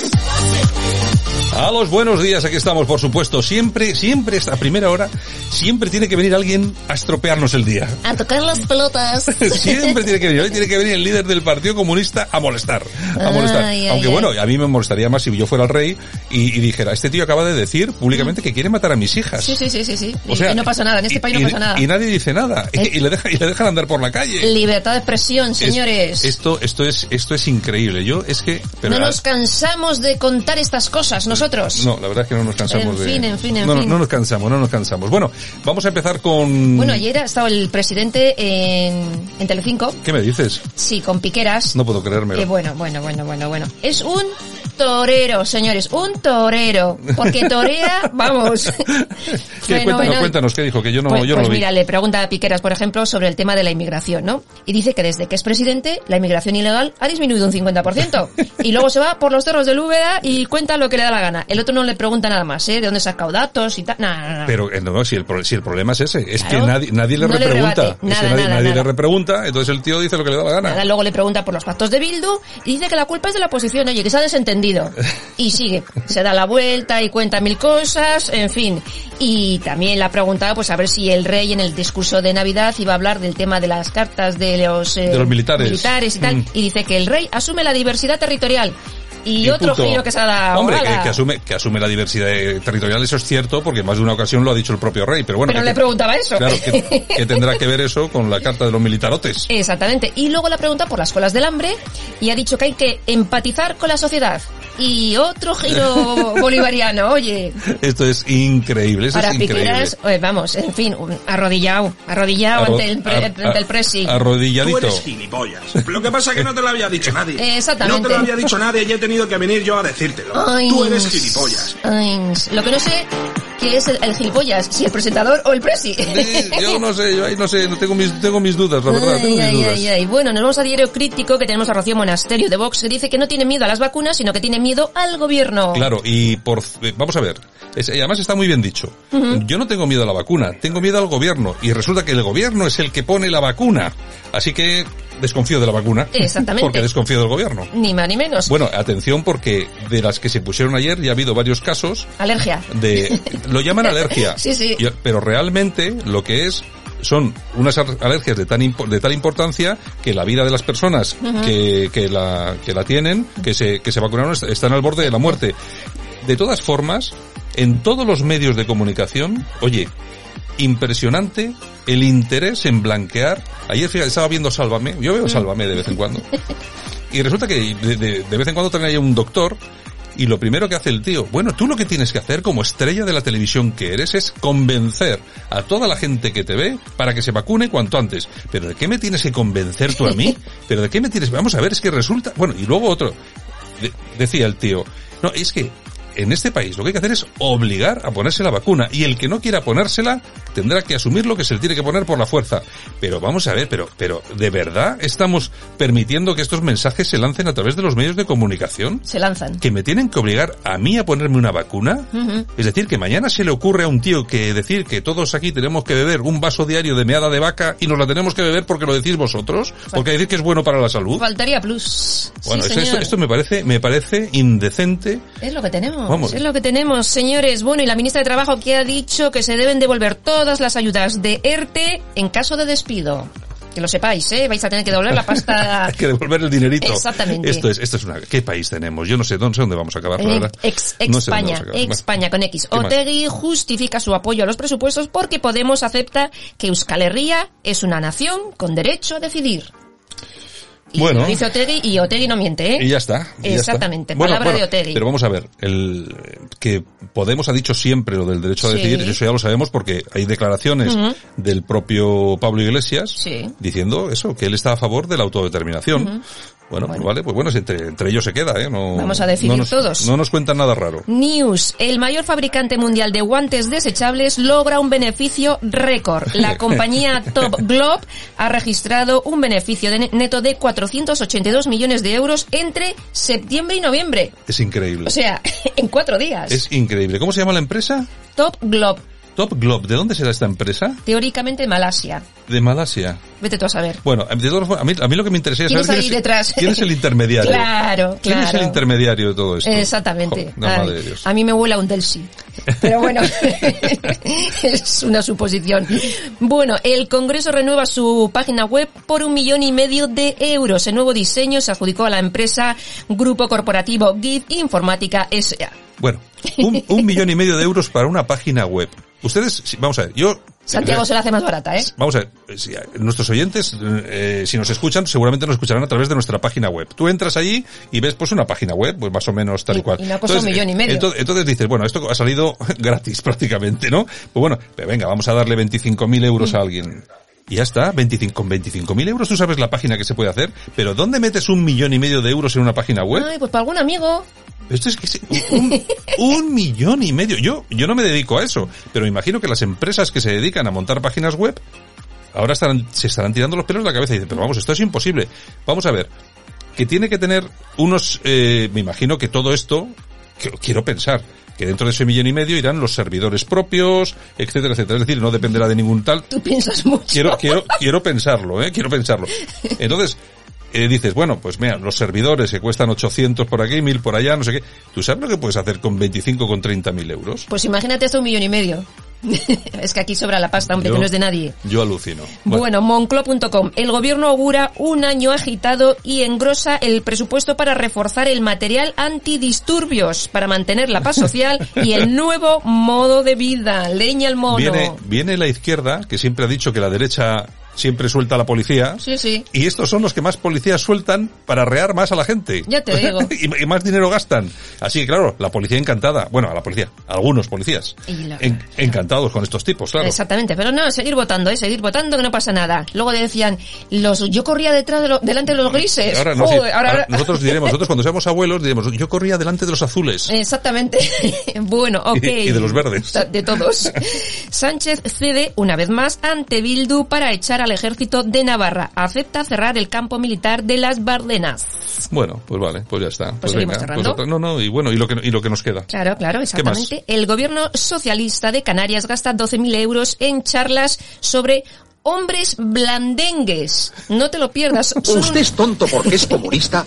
A los buenos días, aquí estamos, por supuesto. Siempre, siempre, esta primera hora, siempre tiene que venir alguien a estropearnos el día. A tocar las pelotas. Siempre tiene que venir, hoy tiene que venir el líder del Partido Comunista a molestar, a molestar. Ay, Aunque ay. bueno, a mí me molestaría más si yo fuera el rey y, y dijera, este tío acaba de decir públicamente que quiere matar a mis hijas. Sí, sí, sí, sí, sí. O sea, y no pasa nada, en este país no pasa nada. y nadie dice nada. Y, le deja- y le dejan andar por la calle. Libertad de expresión, señores. Esto, esto es, esto es increíble. Yo es que, pero no nos cansamos de contar estas cosas, nosotros. no, la verdad es que no nos cansamos En de. fin, en fin, en no, no, fin. no nos cansamos, no nos cansamos. Bueno, vamos a empezar con. Bueno, ayer ha estado el presidente en, en Telecinco, ¿Qué me dices? sí, con Piqueras. No puedo creérmelo. Que bueno, bueno, bueno, bueno, bueno. Es un torero, señores, un torero. Porque torea, vamos. ¿Qué? Cuéntanos, cuéntanos, ¿qué dijo? Que yo no, pues yo no pues lo vi. mira, le pregunta a Piqueras, por ejemplo, sobre el tema de la inmigración, ¿no? Y dice que desde que es presidente, la inmigración ilegal ha disminuido un 50%. y luego se va por los cerros del Úbeda y cuenta lo que le da la gana. El otro no le pregunta nada más, ¿eh? ¿De dónde sacado datos y tal? No, no. Pero eh, no, si el, si el problema es ese, es Claro. que nadie, nadie le No le repregunta. Es que nadie, nada, nadie nada. le repregunta, entonces el tío dice lo que le da la gana. Nada, luego le pregunta por los pactos de Bildu y dice que la culpa es de la oposición, oye, que se ha desentendido. Y sigue, se da la vuelta y cuenta mil cosas, en fin. Y también le ha preguntado, pues a ver si el rey en el discurso de Navidad iba a hablar del tema de las cartas de los, eh, De los militares. militares y tal. Mm. Y dice que el rey asume la diversidad territorial. Y, otro punto. giro que se ha dado. Hombre, que, que asume, que asume la diversidad territorial, eso es cierto, porque más de una ocasión lo ha dicho el propio rey, pero bueno. Pero que- le preguntaba eso. Claro, que, que tendrá que ver eso con la carta de los militarotes. Exactamente. Y luego la pregunta por las colas del hambre y ha dicho que hay que empatizar con la sociedad. Y otro giro bolivariano, oye. Esto es increíble, eso Para es increíble. Piqueras, eh, vamos, en fin, un- arrodillado, arrodillado Arro- ante el, pre- ar- ante el presi. Arrodilladito. Tú eres gilipollas. Lo que pasa es que no te lo había dicho nadie. Exactamente. No te lo había dicho nadie y he tenido que venir yo a decírtelo. Ay, Tú eres gilipollas. ay, lo que no sé, ¿qué es el, el gilipollas? Si el presentador o el presi. Yo no sé, yo ahí no sé, no tengo mis, tengo mis dudas, la verdad, tengo mis Ay, dudas. ay, ay. Bueno, nos vamos a Diario Crítico, que tenemos a Rocío Monasterio de Vox, que dice que no tiene miedo a las vacunas, sino que tiene miedo al gobierno. Claro, y por, eh, vamos a ver, es- además está muy bien dicho. Yo no tengo miedo a la vacuna, tengo miedo al gobierno, y resulta que el gobierno es el que pone la vacuna. Así que desconfío de la vacuna. Exactamente. Porque desconfío del gobierno. Ni más ni menos. Bueno, atención porque de las que se pusieron ayer ya ha habido varios casos Alergia. de lo llaman alergia. Sí, sí. Y- pero realmente lo que es son unas alergias de tan de tal importancia que la vida de las personas que, que la que la tienen, que se que se vacunaron est- están al borde de la muerte. De todas formas, en todos los medios de comunicación, oye, impresionante el interés en blanquear. Ayer fíjate, estaba viendo Sálvame, yo veo Sálvame de vez en cuando. Y resulta que de, de- de vez en cuando traen ahí un doctor y lo primero que hace el tío, bueno, tú lo que tienes que hacer como estrella de la televisión que eres es convencer a toda la gente que te ve para que se vacune cuanto antes. Pero ¿de qué me tienes que convencer tú a mí? ¿Pero de qué me tienes? Vamos a ver, es que resulta... Bueno, y luego otro. De- decía el tío, no, es que en este país lo que hay que hacer es obligar a ponerse la vacuna y el que no quiera ponérsela tendrá que asumir lo que se le tiene que poner por la fuerza. Pero vamos a ver, pero, pero ¿de verdad estamos permitiendo que estos mensajes se lancen a través de los medios de comunicación? Se lanzan. ¿Que me tienen que obligar a mí a ponerme una vacuna? Es decir, que mañana se le ocurre a un tío que decir que todos aquí tenemos que beber un vaso diario de meada de vaca y nos la tenemos que beber porque lo decís vosotros, porque decir que es bueno para la salud. Faltaría plus. Bueno, sí, esto, esto me parece, me parece indecente. Es lo que tenemos, Vamos. es lo que tenemos, señores. Bueno, y la ministra de Trabajo que ha dicho que se deben devolver todas las ayudas de ERTE en caso de despido. Que lo sepáis, ¿eh? Vais a tener que devolver la pasta. Hay que devolver el dinerito. Exactamente. Esto es, esto es una, ¿qué país tenemos? Yo no sé, no sé dónde vamos a acabar, la verdad. ex, No sé dónde España, vamos a acabar. ex. España con X. ¿Qué más? Justifica su apoyo a los presupuestos porque Podemos acepta que Euskal Herria es una nación con derecho a decidir. Y Bueno. lo dice Otegui y Otegui no miente, ¿eh? Y ya está. y ya está. Exactamente, Bueno, palabra bueno, de Otegui. Pero vamos a ver, el que Podemos ha dicho siempre lo del derecho a Sí. decidir, eso ya lo sabemos porque hay declaraciones del propio Pablo Iglesias Sí. diciendo eso, que él está a favor de la autodeterminación. Bueno, pues vale, pues bueno, si entre, entre ellos se queda, ¿eh? No, Vamos a decidir no nos, todos. No nos cuentan nada raro. News, el mayor fabricante mundial de guantes desechables logra un beneficio récord. La compañía Top Globe ha registrado un beneficio de neto de 482 millones de euros entre septiembre y noviembre. Es increíble. O sea, en cuatro días. es increíble. ¿Cómo se llama la empresa? Top Globe, Top Globe. ¿De dónde será esta empresa? teóricamente Malasia. De Malasia. Vete tú a saber. Bueno, de todas formas, a mí, a mí lo que me interesa es ¿Quién saber ahí es, detrás? quién es el intermediario. Claro, ¿Quién es el claro. intermediario de todo esto? Exactamente. La Ay, madre de Dios. a mí me huele a un Delsi. Pero bueno, es una suposición. Bueno, el Congreso renueva su página web por un millón y medio de euros. El nuevo diseño se adjudicó a la empresa Grupo Corporativo GIF Informática S.A. Bueno, un, un millón y medio de euros para una página web. Ustedes, vamos a ver, yo... Santiago se la hace más barata, ¿eh? Vamos a ver, si nuestros oyentes, eh, si nos escuchan, seguramente nos escucharán a través de nuestra página web. Tú entras allí y ves pues una página web, pues más o menos tal y, Y- cual. y me ha costado un millón y medio. Entonces, entonces dices, bueno, esto ha salido gratis prácticamente, ¿no? Pues bueno, pero venga, vamos a darle 25.000 euros a alguien. Y ya está, 25, con 25.000 euros tú sabes la página que se puede hacer, pero ¿dónde metes un millón y medio de euros en una página web? Ay, pues para algún amigo. Esto es que es un, un millón y medio. Yo, yo no me dedico a eso, pero me imagino que las empresas que se dedican a montar páginas web ahora estarán, se estarán tirando los pelos de la cabeza y dicen, pero vamos, esto es imposible. Vamos a ver, que tiene que tener unos, eh, me imagino que todo esto, quiero pensar, que dentro de ese millón y medio irán los servidores propios, etcétera, etcétera. Es decir, no dependerá de ningún tal. Tú piensas mucho. Quiero, quiero, quiero pensarlo, eh, quiero pensarlo. Entonces, eh, dices, bueno, pues mira, los servidores que cuestan 800 por aquí, 1000 por allá, no sé qué. ¿Tú sabes lo que puedes hacer con 25, con 30 mil euros? Pues imagínate hasta un millón y medio. es que aquí sobra la pasta, hombre, Yo- que no es de nadie. Yo alucino. Bueno, monclo.com. El gobierno augura un año agitado y engrosa el presupuesto para reforzar el material antidisturbios, para mantener la paz social y el nuevo modo de vida. Leña al mono. Viene, viene la izquierda, que siempre ha dicho que la derecha siempre suelta a la policía. Sí, sí. Y estos son los que más policías sueltan para rear más a la gente. Ya te digo. y, y más dinero gastan. Así que claro, la policía encantada. Bueno, a la policía. Algunos policías. La- En- encantados con estos tipos, claro. Exactamente, pero no, seguir votando, ¿eh? seguir votando que no pasa nada. Luego decían, los, yo corría detrás de lo- delante de los grises. Ahora, no, sí. Ahora- Ahora nosotros diremos, nosotros cuando seamos abuelos diremos, yo corría delante de los azules. Exactamente. bueno, ok. Y- y de los verdes. De todos. Sánchez cede una vez más ante Bildu para echar al ejército de Navarra. Acepta cerrar el campo militar de las Bardenas. Bueno, pues vale, pues ya está. Pues, seguimos venga, cerrando. pues otra- no, no, y bueno, y lo que, y lo que nos queda. Claro, claro, exactamente. El gobierno socialista de Canarias gasta 12.000 euros en charlas sobre hombres blandengues. No te lo pierdas. Son ¿Usted es tonto porque es comunista?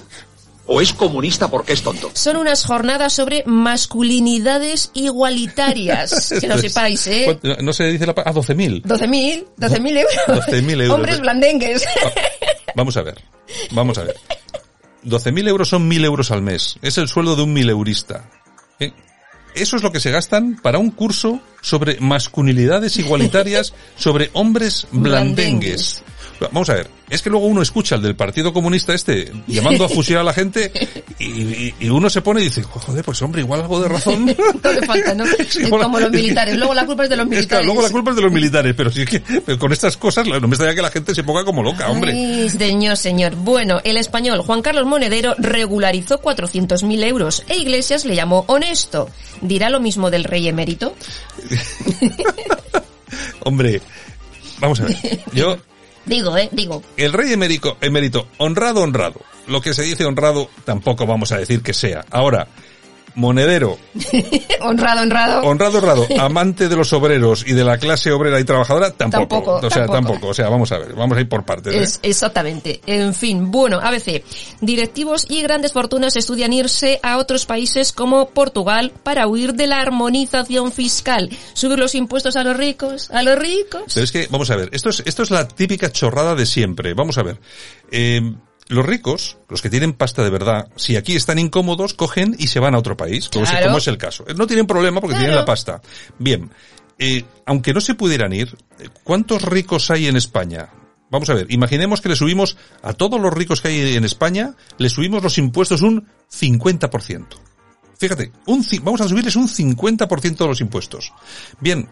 ¿O es comunista porque es tonto? Son unas jornadas sobre masculinidades igualitarias. Que lo Pues, sepáis, ¿eh? ¿cuánto- No se dice la... pa- Ah, 12.000. 12.000, 12.000 euros. 12.000 euros. Hombres blandengues. Vamos a ver, vamos a ver. 12.000 euros son 1.000 euros al mes. Es el sueldo de un mileurista. ¿Eh? Eso es lo que se gastan para un curso sobre masculinidades igualitarias sobre hombres blandengues. Vamos a ver, es que luego uno escucha al del Partido Comunista este llamando a fusilar a la gente y, y- y uno se pone y dice, joder, pues hombre, igual algo de razón. No le falta, ¿no? Es como los militares. Luego la culpa es de los Es que militares. luego la culpa es de los militares, pero si es que pero con estas cosas no me extraña que la gente se ponga como loca, hombre. Ay, señor, señor. Bueno, el español Juan Carlos Monedero regularizó 400.000 euros e Iglesias le llamó honesto. ¿Dirá lo mismo del rey emérito? Hombre, vamos a ver. Yo, Digo, eh, digo. el rey emérico, emérito, honrado, honrado. Lo que se dice honrado, tampoco vamos a decir que sea. Ahora, monedero, honrado, honrado. honrado, honrado, amante de los obreros y de la clase obrera y trabajadora, tampoco. Tampoco, o sea, tampoco. tampoco. O sea, vamos a ver, vamos a ir por partes. ¿eh? Es, exactamente. En fin, bueno, ABC. Directivos y grandes fortunas estudian irse a otros países como Portugal para huir de la armonización fiscal. Subir los impuestos a los ricos, a los ricos. Pero es que, vamos a ver, esto es, esto es la típica chorrada de siempre. Vamos a ver. Eh, los ricos, los que tienen pasta de verdad, si aquí están incómodos, cogen y se van a otro país, como, es- Claro. como es el caso. No tienen problema porque tienen la pasta. Bien, eh, aunque no se pudieran ir, ¿cuántos ricos hay en España? vamos a ver, imaginemos que le subimos a todos los ricos que hay en España, le subimos los impuestos un 50%. Fíjate, un, vamos a subirles un 50% de los impuestos. Bien,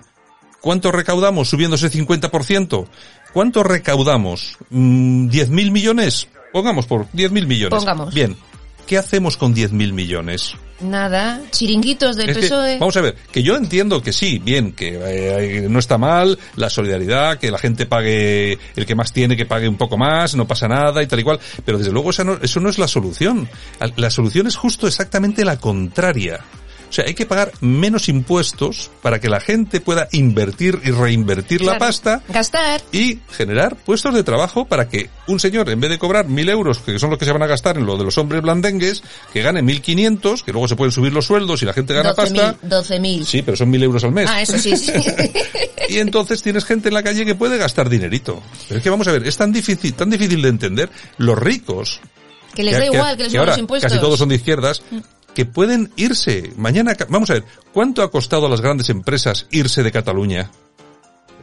¿cuánto recaudamos subiendo ese 50%? ¿Cuánto recaudamos? Mm, ¿10.000 millones? Pongamos por 10.000 millones. Pongamos. Bien, ¿qué hacemos con 10.000 millones? Nada, chiringuitos del Es que, PSOE. vamos a ver, que yo entiendo que sí, bien, que eh, no está mal la solidaridad, que la gente pague, el que más tiene que pague un poco más, no pasa nada y tal y cual, pero desde luego esa no- eso no es la solución. La solución es justo exactamente la contraria. O sea, hay que pagar menos impuestos para que la gente pueda invertir y reinvertir la pasta Gastar. y generar puestos de trabajo para que un señor, en vez de cobrar mil euros, que son los que se van a gastar en lo de los hombres blandengues, que gane mil quinientos, que luego se pueden subir los sueldos y la gente gana pasta. 12.000. 12.000. Sí, pero son mil euros al mes. Ah, eso sí, sí. Y entonces tienes gente en la calle que puede gastar dinerito. Pero es que vamos a ver, es tan difícil, tan difícil de entender. Los ricos, que les da igual, que les suban ahora los impuestos. casi todos son de izquierdas, que pueden irse. Mañana, vamos a ver, ¿cuánto ha costado a las grandes empresas irse de Cataluña?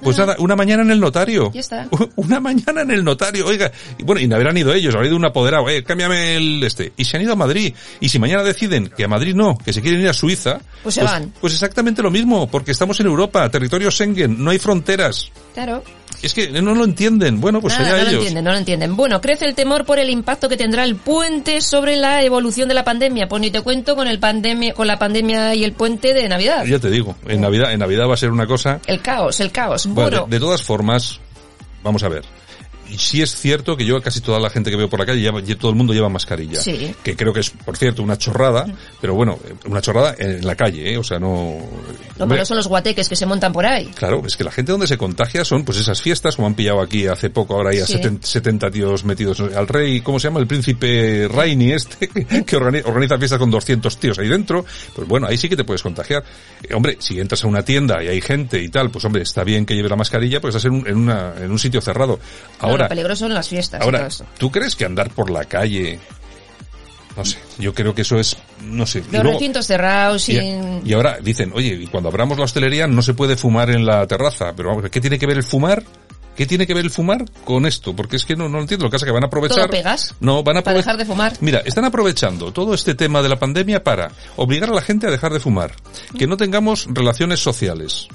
Pues nada, una mañana en el notario. Ya está. Una mañana en el notario, oiga. Y bueno, y no habrán ido ellos, habrá ido un apoderado, eh, cámbiame el este. Y se han ido a Madrid. Y si mañana deciden que a Madrid no, que se quieren ir a Suiza, Pues se van. Pues exactamente lo mismo, porque estamos en Europa, territorio Schengen, no hay fronteras. Claro. Es que no lo entienden. Bueno, pues Nada, allá no lo ellos. entienden, no lo entienden. Bueno, crece el temor por el impacto que tendrá el puente sobre la evolución de la pandemia. Pues ni te cuento con el pandemia, con la pandemia y el puente de Navidad. Ya te digo, en Navidad, en Navidad va a ser una cosa. El caos, el caos. Bueno, Bueno, de, de todas formas, vamos a ver. Y sí es cierto que yo casi toda la gente que veo por la calle, lleva- todo el mundo lleva mascarilla. Sí. Que creo que es, por cierto, una chorrada, pero bueno, una chorrada en la calle, ¿eh? O sea, no... lo malo son los guateques que se montan por ahí. Claro, es que la gente donde se contagia son pues esas fiestas, como han pillado aquí hace poco, ahora hay a Sí. 70, 70 tíos metidos al rey, ¿cómo se llama? El príncipe Raini este, que organiza, organiza fiestas con 200 tíos ahí dentro. Pues bueno, ahí sí que te puedes contagiar. Eh, hombre, si entras a una tienda y hay gente y tal, pues hombre, está bien que lleve la mascarilla, pues estás en un, en una, en un sitio cerrado. No, Ahora, lo peligroso son las fiestas y todo ahora. ¿tú crees que andar por la calle, no sé, yo creo que eso es, no sé. Los recintos cerrados, y, sin... y ahora dicen, oye, y cuando abramos la hostelería no se puede fumar en la terraza. Pero vamos, ¿qué tiene que ver el fumar? ¿Qué tiene que ver el fumar con esto? Porque es que no, no lo entiendo. Lo que pasa es que van a aprovechar... ¿Todo pegas? No, van a Para dejar de fumar. Mira, están aprovechando todo este tema de la pandemia para obligar a la gente a dejar de fumar, que no tengamos relaciones sociales.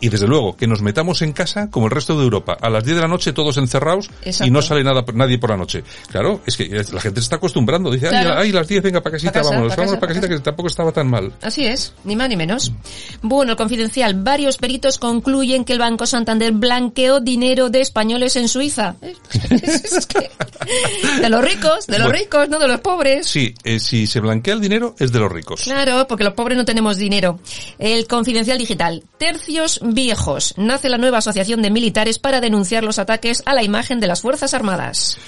Y desde luego, que nos metamos en casa como el resto de Europa. A las 10 de la noche todos encerrados y no sale nada, nadie por la noche. Claro, es que la gente se está acostumbrando. Dice, ay, Claro. ay, las 10, venga, para casita, Pa' casa, vámonos. pa' Vámonos que tampoco estaba tan mal. Así es, ni más ni menos. Bueno, el confidencial. Varios peritos concluyen que el Banco Santander blanqueó dinero de españoles en Suiza. Es que- de los ricos, de los Bueno. ricos, no de los pobres. Sí, eh, si se blanquea el dinero es de los ricos. Claro, porque los pobres no tenemos dinero. El confidencial digital. Tercios viejos. Nace la nueva asociación de militares para denunciar los ataques a la imagen de las Fuerzas Armadas.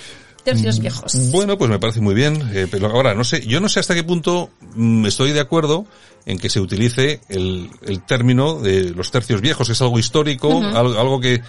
Tercios Mm. viejos. Bueno, pues me parece muy bien, eh, pero ahora no sé, yo no sé hasta qué punto mm, estoy de acuerdo en que se utilice el, el término de los tercios viejos, que es algo histórico, Ujú. algo, algo que,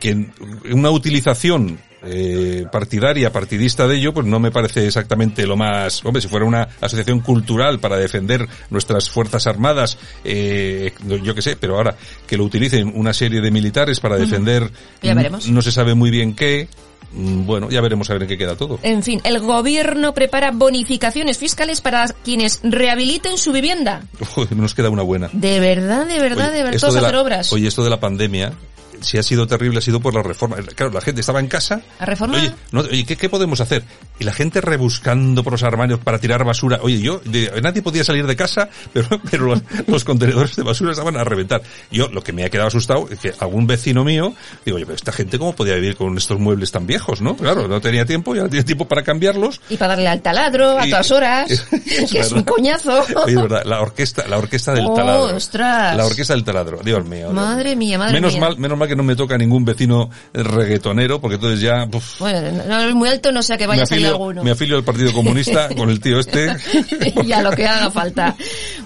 que una utilización eh, partidaria, partidista de ello, pues no me parece exactamente lo más, hombre, si fuera una asociación cultural para defender nuestras fuerzas armadas, eh, yo qué sé, pero ahora que lo utilicen una serie de militares para defender, Ya veremos. no se sabe muy bien qué, mm, bueno, ya veremos a ver en qué queda todo. En fin, el gobierno prepara bonificaciones fiscales para quienes rehabiliten su vivienda. Nos queda una buena. De verdad, de verdad, Oye, de verdad, la- hacer obras. Oye, esto de la pandemia, si ha sido terrible, ha sido por la reforma. Claro, la gente estaba en casa. ¿A reformar? Oye, no, oye, ¿qué, qué podemos hacer? Y la gente rebuscando por los armarios para tirar basura. Oye, yo, de- nadie podía salir de casa, pero, pero los, los contenedores de basura estaban a reventar. Yo, lo que me ha quedado asustado es que algún vecino mío, digo, oye, pero esta gente cómo podía vivir con estos muebles tan viejos, ¿no? Claro, no tenía tiempo, ya no tiene tiempo para cambiarlos. Y para darle al taladro a todas horas, que es un coñazo. Oye, de verdad, la orquesta, la orquesta del Oh, taladro. ostras. La orquesta del taladro, Dios mío. Dios Madre mía, madre menos mía. mal, menos mal que no me toca ningún vecino reggaetonero, porque entonces ya, puf, Bueno, no es muy alto, no sea que vaya a salir alguno. me afilio al Partido Comunista con el tío este. y a lo que haga falta.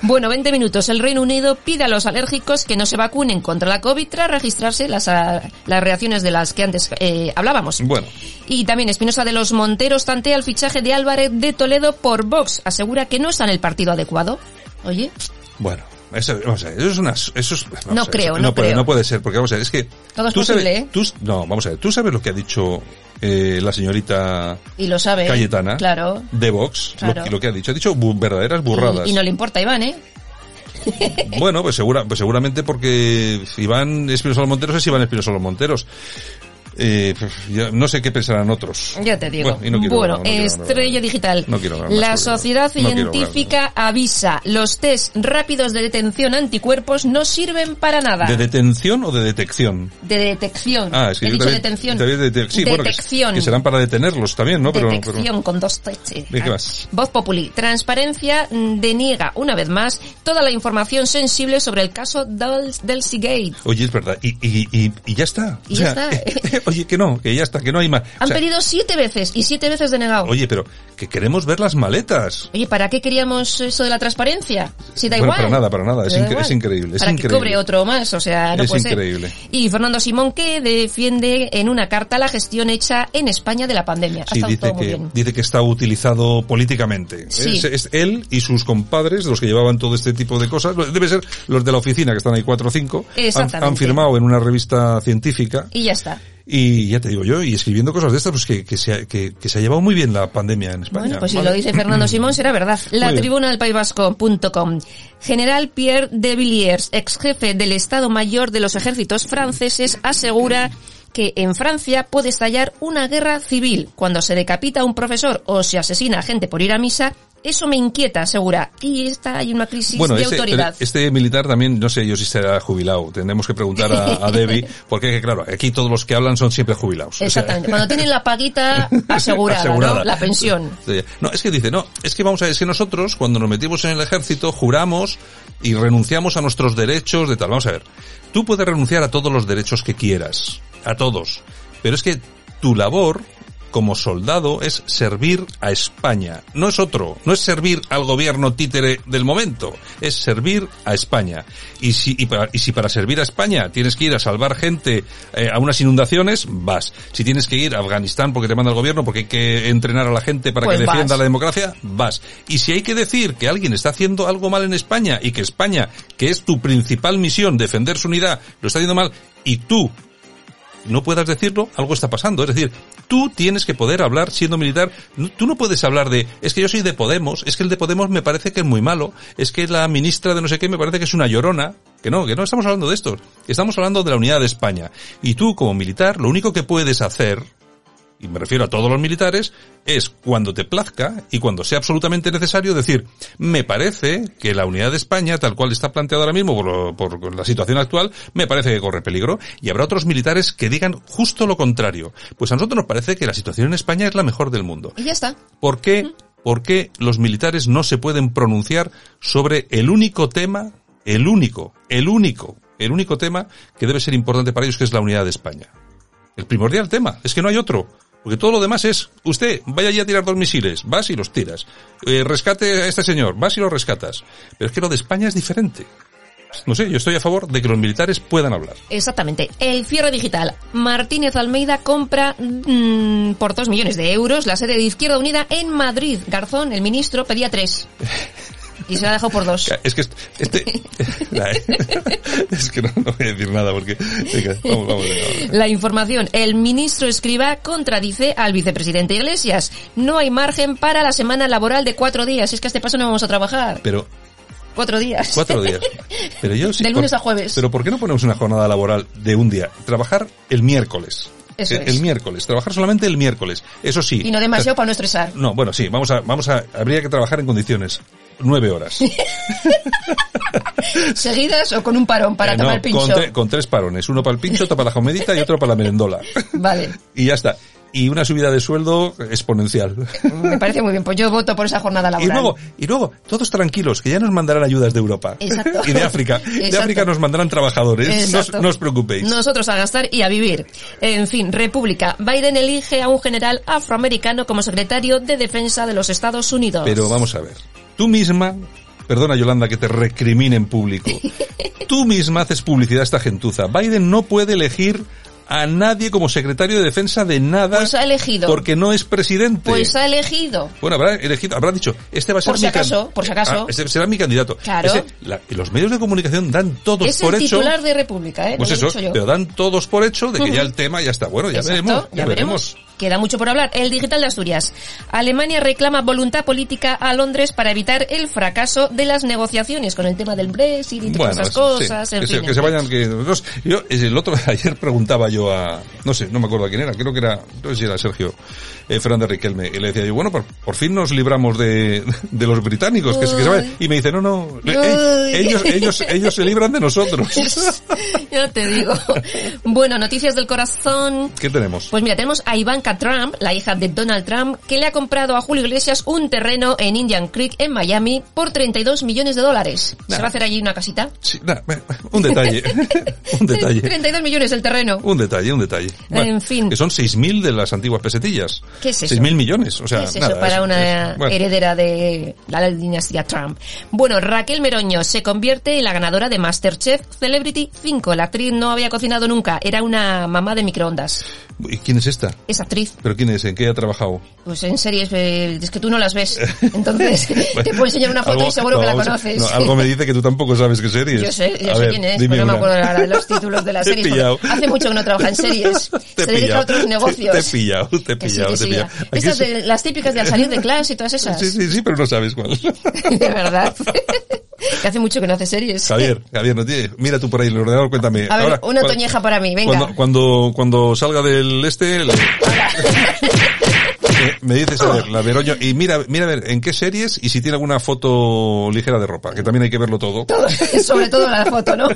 Bueno, 20 minutos. El Reino Unido pide a los alérgicos que no se vacunen contra la COVID tras registrarse las, ah, las reacciones de las que antes eh, hablábamos. Bueno, Y también Espinosa de los Monteros tantea el fichaje de Álvarez de Toledo por Vox. Asegura que no está en el partido adecuado. Oye, bueno. Eso, vamos a ver, eso es una, eso es, No a ver, creo, eso no puede, creo. no puede ser, porque vamos a ver, es que Todo es tú posible, sabes, ¿eh? tú- no, vamos a ver, tú sabes lo que ha dicho eh, la señorita Y lo sabe. Cayetana Claro. de Vox, lo- Claro. lo, que ha dicho, ha dicho bu- verdaderas burradas. Y, y no le importa, Iván, ¿eh? Bueno, pues, segura, pues seguramente porque Iván Espinosa los Monteros es Iván Espinosa los Monteros. Eh, ya no sé qué pensarán otros. Ya te digo. Bueno, no Bueno, no quiero hablar- Estrella Digital. No hablar La sociedad hablar. científica avisa, los test rápidos de detención anticuerpos no sirven para nada. ¿De detención o de detección? De detección. Ah, es que He yo dicho también- detención. también dete- sí, bueno, que- Detección. que, serán para detenerlos también, ¿no? Pero, Detección pero- con dos T. ¿De qué más? Voz Populi. Transparencia mm, deniega, una vez más, toda la información sensible sobre el caso del, del Seagate. Oye, es verdad. Y, y, y, y ya está. Y O ya sea, está. oye, que no, que ya está, que no hay más. O Han sea, pedido siete veces y siete veces denegado. Oye, pero que queremos ver las maletas. Oye, ¿para qué queríamos eso de la transparencia? Si da bueno, igual. para nada, para nada. Es, incre- es increíble. Es para increíble. que cobre otro más, o sea, no es puede ser. increíble. Y Fernando Simón que defiende en una carta la gestión hecha en España de la pandemia. Sí, dice que, bien. dice que está utilizado políticamente. Sí. Es, es él y sus compadres, los que llevaban todo este tipo de cosas, debe ser los de la oficina, que están ahí cuatro o cinco, han, Exactamente. han firmado en una revista científica Y ya está. Y ya te digo yo, y escribiendo cosas de estas, pues que, que, se, ha, que, que se ha llevado muy bien la pandemia en España. Bueno, pues si lo dice Fernando Simón será verdad. La tribuna del País Vasco.com. General Pierre de Villiers, ex jefe del Estado Mayor de los ejércitos franceses, asegura que en Francia puede estallar una guerra civil cuando se decapita a un profesor o se asesina a gente por ir a misa. Eso me inquieta, asegura. Y está hay una crisis Bueno, de este, autoridad. este militar también, no sé yo si será jubilado. Tendremos que preguntar a, a Debbie, porque claro, aquí todos los que hablan son siempre jubilados. O sea, Exactamente. Cuando tienen la paguita asegurada, Asegurada. ¿no? La pensión. No, es que dice, no, es que vamos a ver, es que nosotros cuando nos metimos en el ejército juramos y renunciamos a nuestros derechos de tal. Vamos a ver, tú puedes renunciar a todos los derechos que quieras, a todos, pero es que tu labor como soldado es servir a España, no es otro, no es servir al gobierno títere del momento, es servir a España. Y si, y para, y si para servir a España tienes que ir a salvar gente eh, a unas inundaciones, vas. Si tienes que ir a Afganistán porque te manda el gobierno, porque hay que entrenar a la gente para Pues que defienda vas. la democracia, vas. Y si hay que decir que alguien está haciendo algo mal en España y que España, que es tu principal misión, defender su unidad, lo está haciendo mal, y tú no puedas decirlo, algo está pasando. Es decir, tú tienes que poder hablar siendo militar. No- Tú no puedes hablar de, es que yo soy de Podemos, es que el de Podemos me parece que es muy malo, es que la ministra de no sé qué me parece que es una llorona. Que no, que no estamos hablando de esto. Estamos hablando de la unidad de España. Y tú, como militar, lo único que puedes hacer, y me refiero a todos los militares, es cuando te plazca y cuando sea absolutamente necesario decir, me parece que la unidad de España, tal cual está planteada ahora mismo por, lo- por la situación actual, me parece que corre peligro. Y habrá otros militares que digan justo lo contrario. Pues a nosotros nos parece que la situación en España es la mejor del mundo. Y ya está. ¿Por qué, por qué los militares no se pueden pronunciar sobre el único tema, el único, el único, el único tema que debe ser importante para ellos, que es la unidad de España? El primordial tema, es que no hay otro. Porque todo lo demás es, usted, vaya allí a tirar dos misiles, vas y los tiras. Eh, rescate a este señor, vas y lo rescatas. Pero es que lo de España es diferente. No sé, yo estoy a favor de que los militares puedan hablar. Exactamente. El cierre digital. Martínez Almeida compra mm, por dos millones de euros la sede de Izquierda Unida en Madrid. Garzón, el ministro, pedía tres. Y se la ha dejado por dos. Es que est- este, es que no, no voy a decir nada porque, vamos, vamos. La información. El ministro Escriba contradice al vicepresidente Iglesias. No hay margen para la semana laboral de cuatro días. Es que a este paso no vamos a trabajar. Pero Cuatro días. cuatro días. Pero yo sí. De lunes a jueves. Pero ¿por qué no ponemos una jornada laboral de un día? Trabajar el miércoles. Eso el, es. el miércoles. Trabajar solamente el miércoles. Eso sí. Y no demasiado para no estresar. No, bueno, sí, vamos a, vamos a, habría que trabajar en condiciones. Nueve horas. ¿Seguidas o con un parón para Eh, tomar no, el pincho? Con, tre- con tres parones. Uno para el pincho, otro para la comedita y otro para la merendola. Vale. Y ya está. Y una subida de sueldo exponencial. Me parece muy bien. Pues yo voto por esa jornada Y laboral. luego, y luego, todos tranquilos, que ya nos mandarán ayudas de Europa. Exacto. Y de África. De. África nos mandarán trabajadores. No, no os preocupéis. Nosotros a gastar y a vivir. En fin, República. Biden elige a un general afroamericano como secretario de Defensa de los Estados Unidos. Pero vamos a ver. Tú misma, perdona Yolanda que te recrimine en público, tú misma haces publicidad a esta gentuza. Biden no puede elegir a nadie como secretario de defensa de nada. Pues ha elegido. Porque no es presidente. Pues ha elegido. Bueno, habrá elegido, habrá dicho, este va a ser Por si mi acaso, por si acaso. Ah, este será mi candidato. Claro. Ese- la- y los medios de comunicación dan todos Es por el hecho. titular de República, ¿eh? Pues eso, pero dan todos por hecho de que ya el tema ya está. Bueno, ya Exacto, veremos. ya veremos. Queda mucho por hablar. El digital de Asturias. Alemania reclama voluntad política a Londres para evitar el fracaso de las negociaciones con el tema del Brexit y todas esas sí, cosas. sí, en que, se, que vayan, que nosotros- yo el otro ayer preguntaba yo a no sé, no me acuerdo a quién era, creo que era, no sé si era Sergio eh, Fernández Riquelme y le decía yo bueno por, por fin nos libramos de, de los británicos que, se- que se vayan y me dice no no eh, eh, ellos ellos ellos se libran de nosotros ya te digo. Bueno, noticias del corazón. ¿qué tenemos? Pues mira, tenemos a Ivanka Trump, la hija de Donald Trump, que le ha comprado a Julio Iglesias un terreno en Indian Creek, en Miami, por 32 millones de dólares. ¿Se Nah. va a hacer allí una casita? Sí, nah, un detalle un detalle 32 millones el terreno. un detalle un detalle En fin. que son 6.000 de las antiguas pesetillas ¿Qué es eso? 6.000 millones o sea ¿Qué es eso nada, para es- una es- bueno. heredera de la dinastía Trump? Bueno, Raquel Meroño se convierte en la ganadora de Masterchef Celebrity 5. La actriz no había cocinado nunca, era una mamá de microondas. ¿Y quién es esta? Es actriz. ¿Pero quién es? ¿En qué ha trabajado? Pues en series, eh, es que tú no las ves. Entonces, te puedo enseñar una foto Algo- y seguro que no, la vamos a- conoces. no, algo me dice que tú tampoco sabes qué serie es. Yo sé, yo A sé ver, quién es, pero no me acuerdo ahora los títulos de las series. Hace mucho que no trabaja en series. Te Se dedica a otros negocios. Te he pillado, te he Que sí, pillado, que te he pillado. Estas de las típicas de al salir de clase y todas esas. Sí, sí, sí, pero no sabes cuál. De verdad. Que hace mucho que no hace series. Javier, Javier, no tiene, mira tú por ahí el ordenador, cuéntame. A ver, Ahora, una cuando- toñeja para mí, venga. Cuando, cuando, cuando salga del este, le- Eh, me dices, a ver, la Veroño, y mira, mira a ver, en qué series y si tiene alguna foto ligera de ropa, que también hay que verlo todo. Sobre todo la foto, ¿no?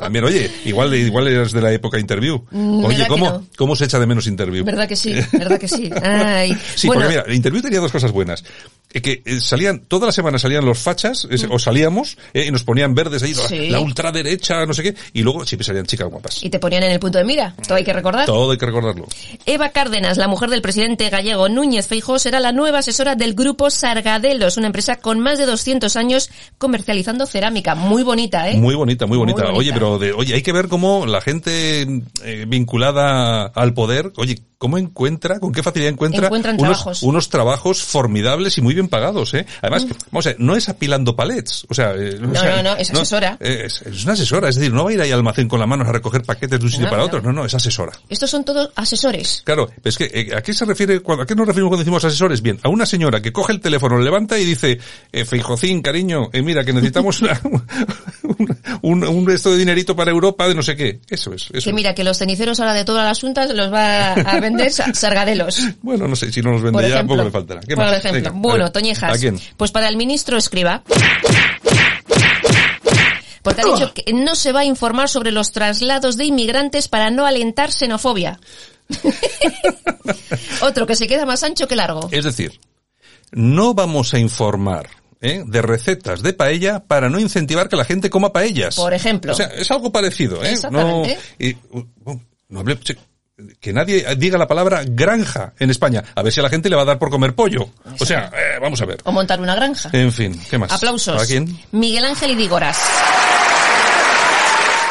También, oye, igual, igual eres de la época interview. Mm, Oye, ¿verdad que ¿cómo, no? ¿cómo se echa de menos interview? ¿Verdad que sí? ¿Verdad que sí? Ay. Sí, bueno, porque mira, el interview tenía dos cosas buenas. Eh, que eh, salían, toda la semana salían los fachas, es- o salíamos, eh, y nos ponían verdes ahí, la- Mm. Sí. la ultraderecha, no sé qué, y luego siempre salían chicas guapas. y te ponían en el punto de mira. Todo hay que recordar. Todo hay que recordarlo. Eva Cárdenas, la mujer del presidente gallego Núñez Feijóo, será la nueva asesora del grupo Sargadelos, una empresa con más de 200 años comercializando cerámica. Muy bonita, ¿eh? Muy bonita, muy bonita. Muy bonita. Oye, pero de, oye, hay que ver cómo la gente eh, vinculada al poder, oye, cómo encuentra, con qué facilidad encuentra unos, trabajos. unos trabajos formidables y muy bien pagados, ¿eh? Además, vamos a ver, no es apilando palets, o sea, eh, o Mm. No, sea, no, no, es asesora. es, es una asesora, es decir, no va a ir ahí al almacén con la mano a recoger paquetes de un sitio No, para no. otro, no, no, es asesora. Estos son todos asesores. Claro, es que eh, ¿a qué se refiere cuando, a qué nos referimos cuando decimos asesores? Bien, a una señora que coge el teléfono, levanta y dice, eh, Feijocín, cariño, eh, mira que necesitamos una- un, un, un resto de dinerito para Europa de no sé qué. Eso es, eso Que es. mira, que los ceniceros ahora de todas las asuntas los va a vender Sa- Sargadelos. Bueno, no sé, si no nos vende ya, poco le faltará. ¿Qué Por más? ejemplo. Venga, bueno, Toñejas. ¿A quién? Pues para el ministro Escriba. Porque ha dicho que no se va a informar sobre los traslados de inmigrantes para no alentar xenofobia. Otro que se queda más ancho que largo. Es decir, no vamos a informar ¿eh? de recetas de paella para no incentivar que la gente coma paellas. Por ejemplo. O sea, es algo parecido, ¿eh? Exactamente. No, y, uh, uh, no hable- que nadie diga la palabra granja en España. A ver si a la gente le va a dar por comer pollo. O sea, eh, vamos a ver. O montar una granja. En fin, ¿qué más? Aplausos. ¿Para quién? Miguel Ángel Idígoras.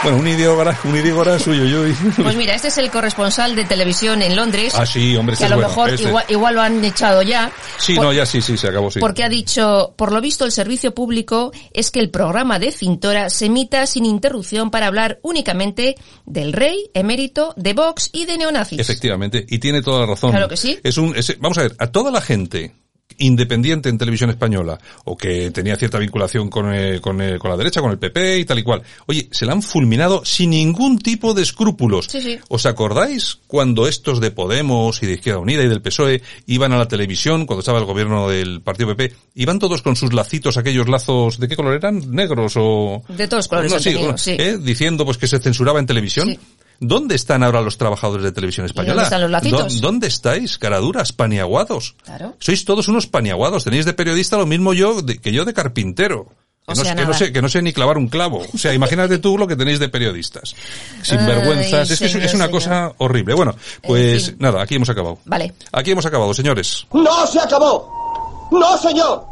Bueno, un idígora, un idígora suyo, yo. Pues mira, este es el corresponsal de televisión en Londres. Ah, sí, hombre, que este a lo bueno, mejor este. igual, igual lo han echado ya. Sí, Por- no, ya sí, sí, se acabó, sí. Porque ha dicho, por lo visto el servicio público es que el programa de Cintora se emita sin interrupción para hablar únicamente del rey, emérito, de Vox y de neonazis. Efectivamente, y tiene toda la razón. Claro que sí. Es un, es- vamos a ver, a toda la gente independiente en televisión española o que tenía cierta vinculación con, eh, con, eh, con la derecha, con el PP y tal y cual. Oye, se la han fulminado sin ningún tipo de escrúpulos. Sí, sí. ¿Os acordáis cuando estos de Podemos y de Izquierda Unida y del PSOE iban a la televisión cuando estaba el gobierno del partido PP? Iban todos con sus lacitos, aquellos lazos, ¿de qué color eran? ¿Negros o...? De todos colores No, sí, tenido, bueno. ¿eh? Diciendo pues que se censuraba en televisión. ¿Dónde están ahora los trabajadores de televisión española? dónde están los lacitos? ¿Dó- ¿Dónde estáis, caraduras, paniaguados? Claro. Sois todos unos paniaguados. Tenéis de periodista lo mismo yo de- que yo de carpintero. Que, O no, sea, que, no nada. sé, que no sé ni clavar un clavo. O sea, imagínate tú lo que tenéis de periodistas. Sin Ay, vergüenzas. Es que es, señor, es una señor. cosa horrible. Bueno, pues fin. nada, aquí hemos acabado. Vale. Aquí hemos acabado, señores. ¡No se acabó! ¡No, señor!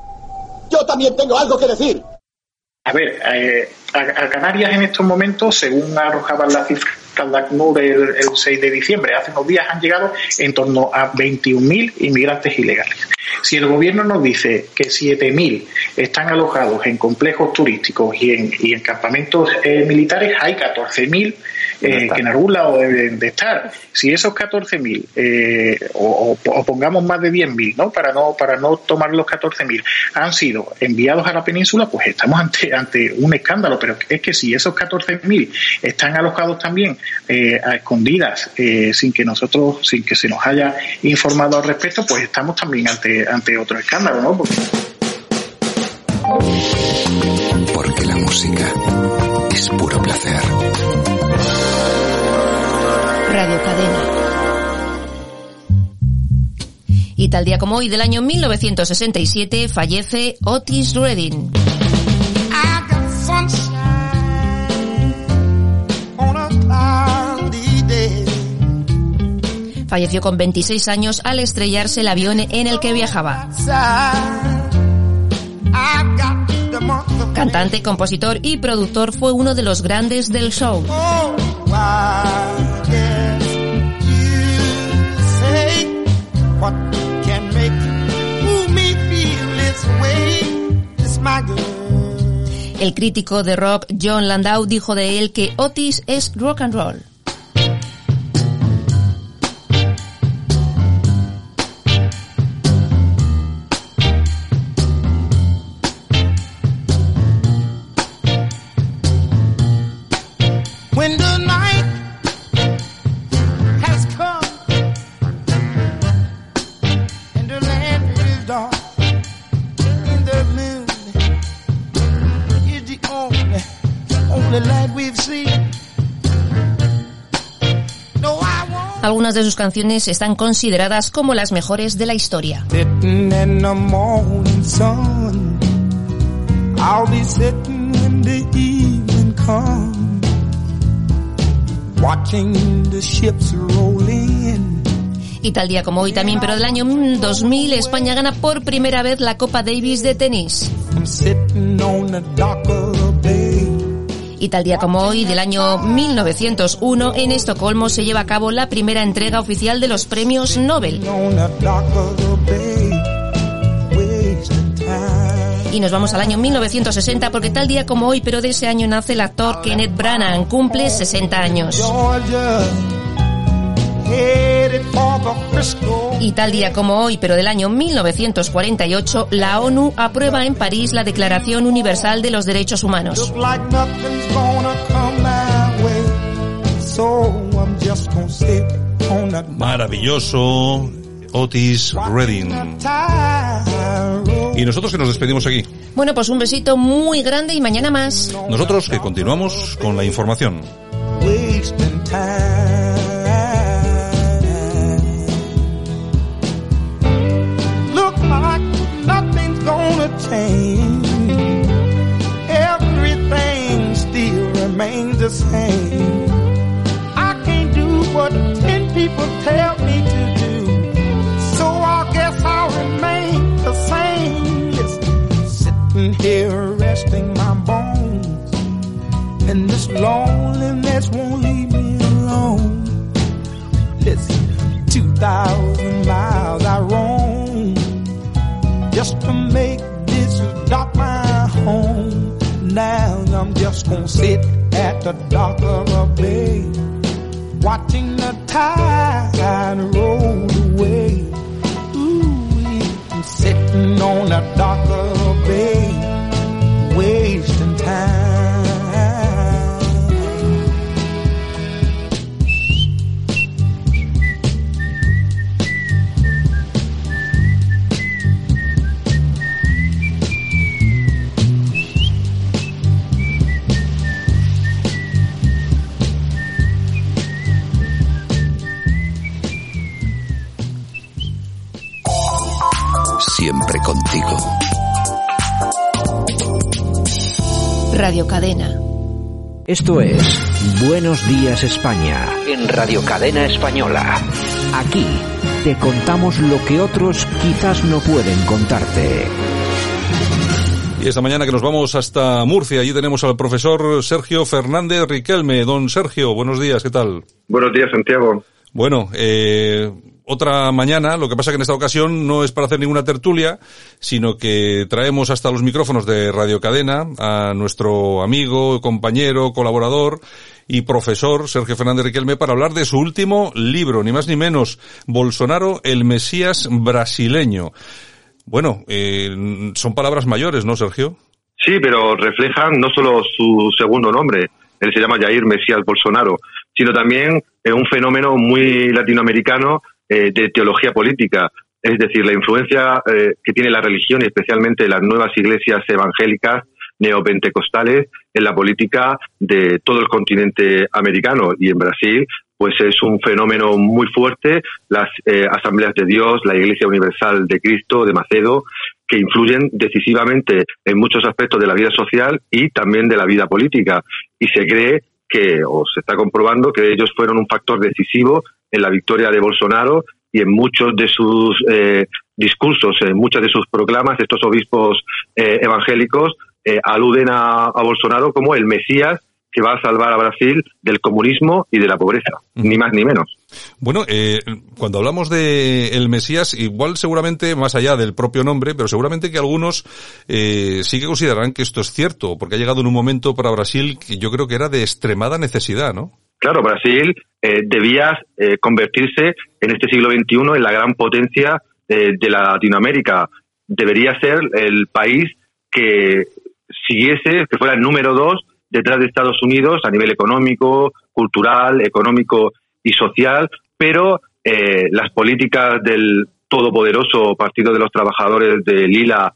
Yo también tengo algo que decir. A ver, eh, a, a Canarias en estos momentos, según arrojaban las cifras Caldacnur el, el 6 de diciembre. Hace unos días han llegado en torno a 21.000 inmigrantes ilegales. Si el gobierno nos dice que 7.000 están alojados en complejos turísticos y en, y en campamentos eh, militares, hay 14.000 eh, que en algún lado deben de estar. Si esos 14.000 eh, o, o pongamos más de 10.000, ¿no? Para no para no tomar los 14.000 han sido enviados a la península, pues estamos ante ante un escándalo. Pero es que si esos 14.000 están alojados también eh, a escondidas, eh, sin que nosotros, sin que se nos haya informado al respecto, pues estamos también ante ante otro escándalo, ¿no? Porque... Porque la música es puro placer. Radio Cadena. Y tal día como hoy del año 1967 fallece Otis Redding. Falleció con 26 años al estrellarse el avión en el que viajaba. Cantante, compositor y productor fue uno de los grandes del show. El crítico de rock John Landau dijo de él que Otis es rock and roll. Algunas de sus canciones están consideradas como las mejores de la historia. Y tal día como hoy también, pero del año 2000, España gana por primera vez la Copa Davis de tenis. Y tal día como hoy, del año 1901, en Estocolmo se lleva a cabo la primera entrega oficial de los premios Nobel. Y nos vamos al año 1960 porque tal día como hoy, pero de ese año nace el actor Kenneth Branagh, cumple 60 años. Y tal día como hoy, pero del año 1948, la ONU aprueba en París la Declaración Universal de los Derechos Humanos. Maravilloso. Otis Redding. Y nosotros que nos despedimos aquí. Bueno, pues un besito muy grande y mañana más. Nosotros que continuamos con la información. Same. I can't do what ten people tell me to do. So I guess I'll remain the same. Listen, sitting here resting my bones. And this loneliness won't leave me alone. Listen, 2,000 miles I roam just to make this dock my home. Now I'm just gonna sit at the watching the tide Esto es Buenos Días España En Radio Cadena Española. Aquí te contamos lo que otros quizás no pueden contarte. Y esta mañana que nos vamos hasta Murcia, allí tenemos al profesor Sergio Fernández Riquelme. Don Sergio, buenos días, ¿qué tal? Buenos días, Santiago. Bueno, eh, otra mañana, lo que pasa que en esta ocasión no es para hacer ninguna tertulia, sino que traemos hasta los micrófonos de Radio Cadena a nuestro amigo, compañero, colaborador y profesor Sergio Fernández Riquelme para hablar de su último libro, ni más ni menos, Bolsonaro, el Mesías brasileño. Bueno, eh, son palabras mayores, ¿no, Sergio? Sí, pero reflejan no solo su segundo nombre, él se llama Jair Mesías Bolsonaro, sino también eh, un fenómeno muy latinoamericano eh, de teología política, es decir, la influencia eh, que tiene la religión y especialmente las nuevas iglesias evangélicas neopentecostales en la política de todo el continente americano. Y en Brasil pues es un fenómeno muy fuerte. Las eh, asambleas de Dios, la Iglesia Universal de Cristo de Macedo que influyen decisivamente en muchos aspectos de la vida social y también de la vida política. Y se cree que o se está comprobando que ellos fueron un factor decisivo en la victoria de Bolsonaro y en muchos de sus eh, discursos, en muchas de sus proclamas, estos obispos eh, evangélicos eh, aluden a, a, Bolsonaro como el Mesías que va a salvar a Brasil del comunismo y de la pobreza, ni más ni menos. Bueno, eh, cuando hablamos de el Mesías, igual seguramente más allá del propio nombre, pero seguramente que algunos eh, sí que considerarán que esto es cierto, porque ha llegado en un momento para Brasil que yo creo que era de extremada necesidad, ¿no? Claro, Brasil eh, debía eh, convertirse en este siglo XXI en la gran potencia eh, de la Latinoamérica. Debería ser el país que siguiese, que fuera el número dos detrás de Estados Unidos a nivel económico, cultural, económico y social, pero eh, las políticas del todopoderoso Partido de los Trabajadores de Lila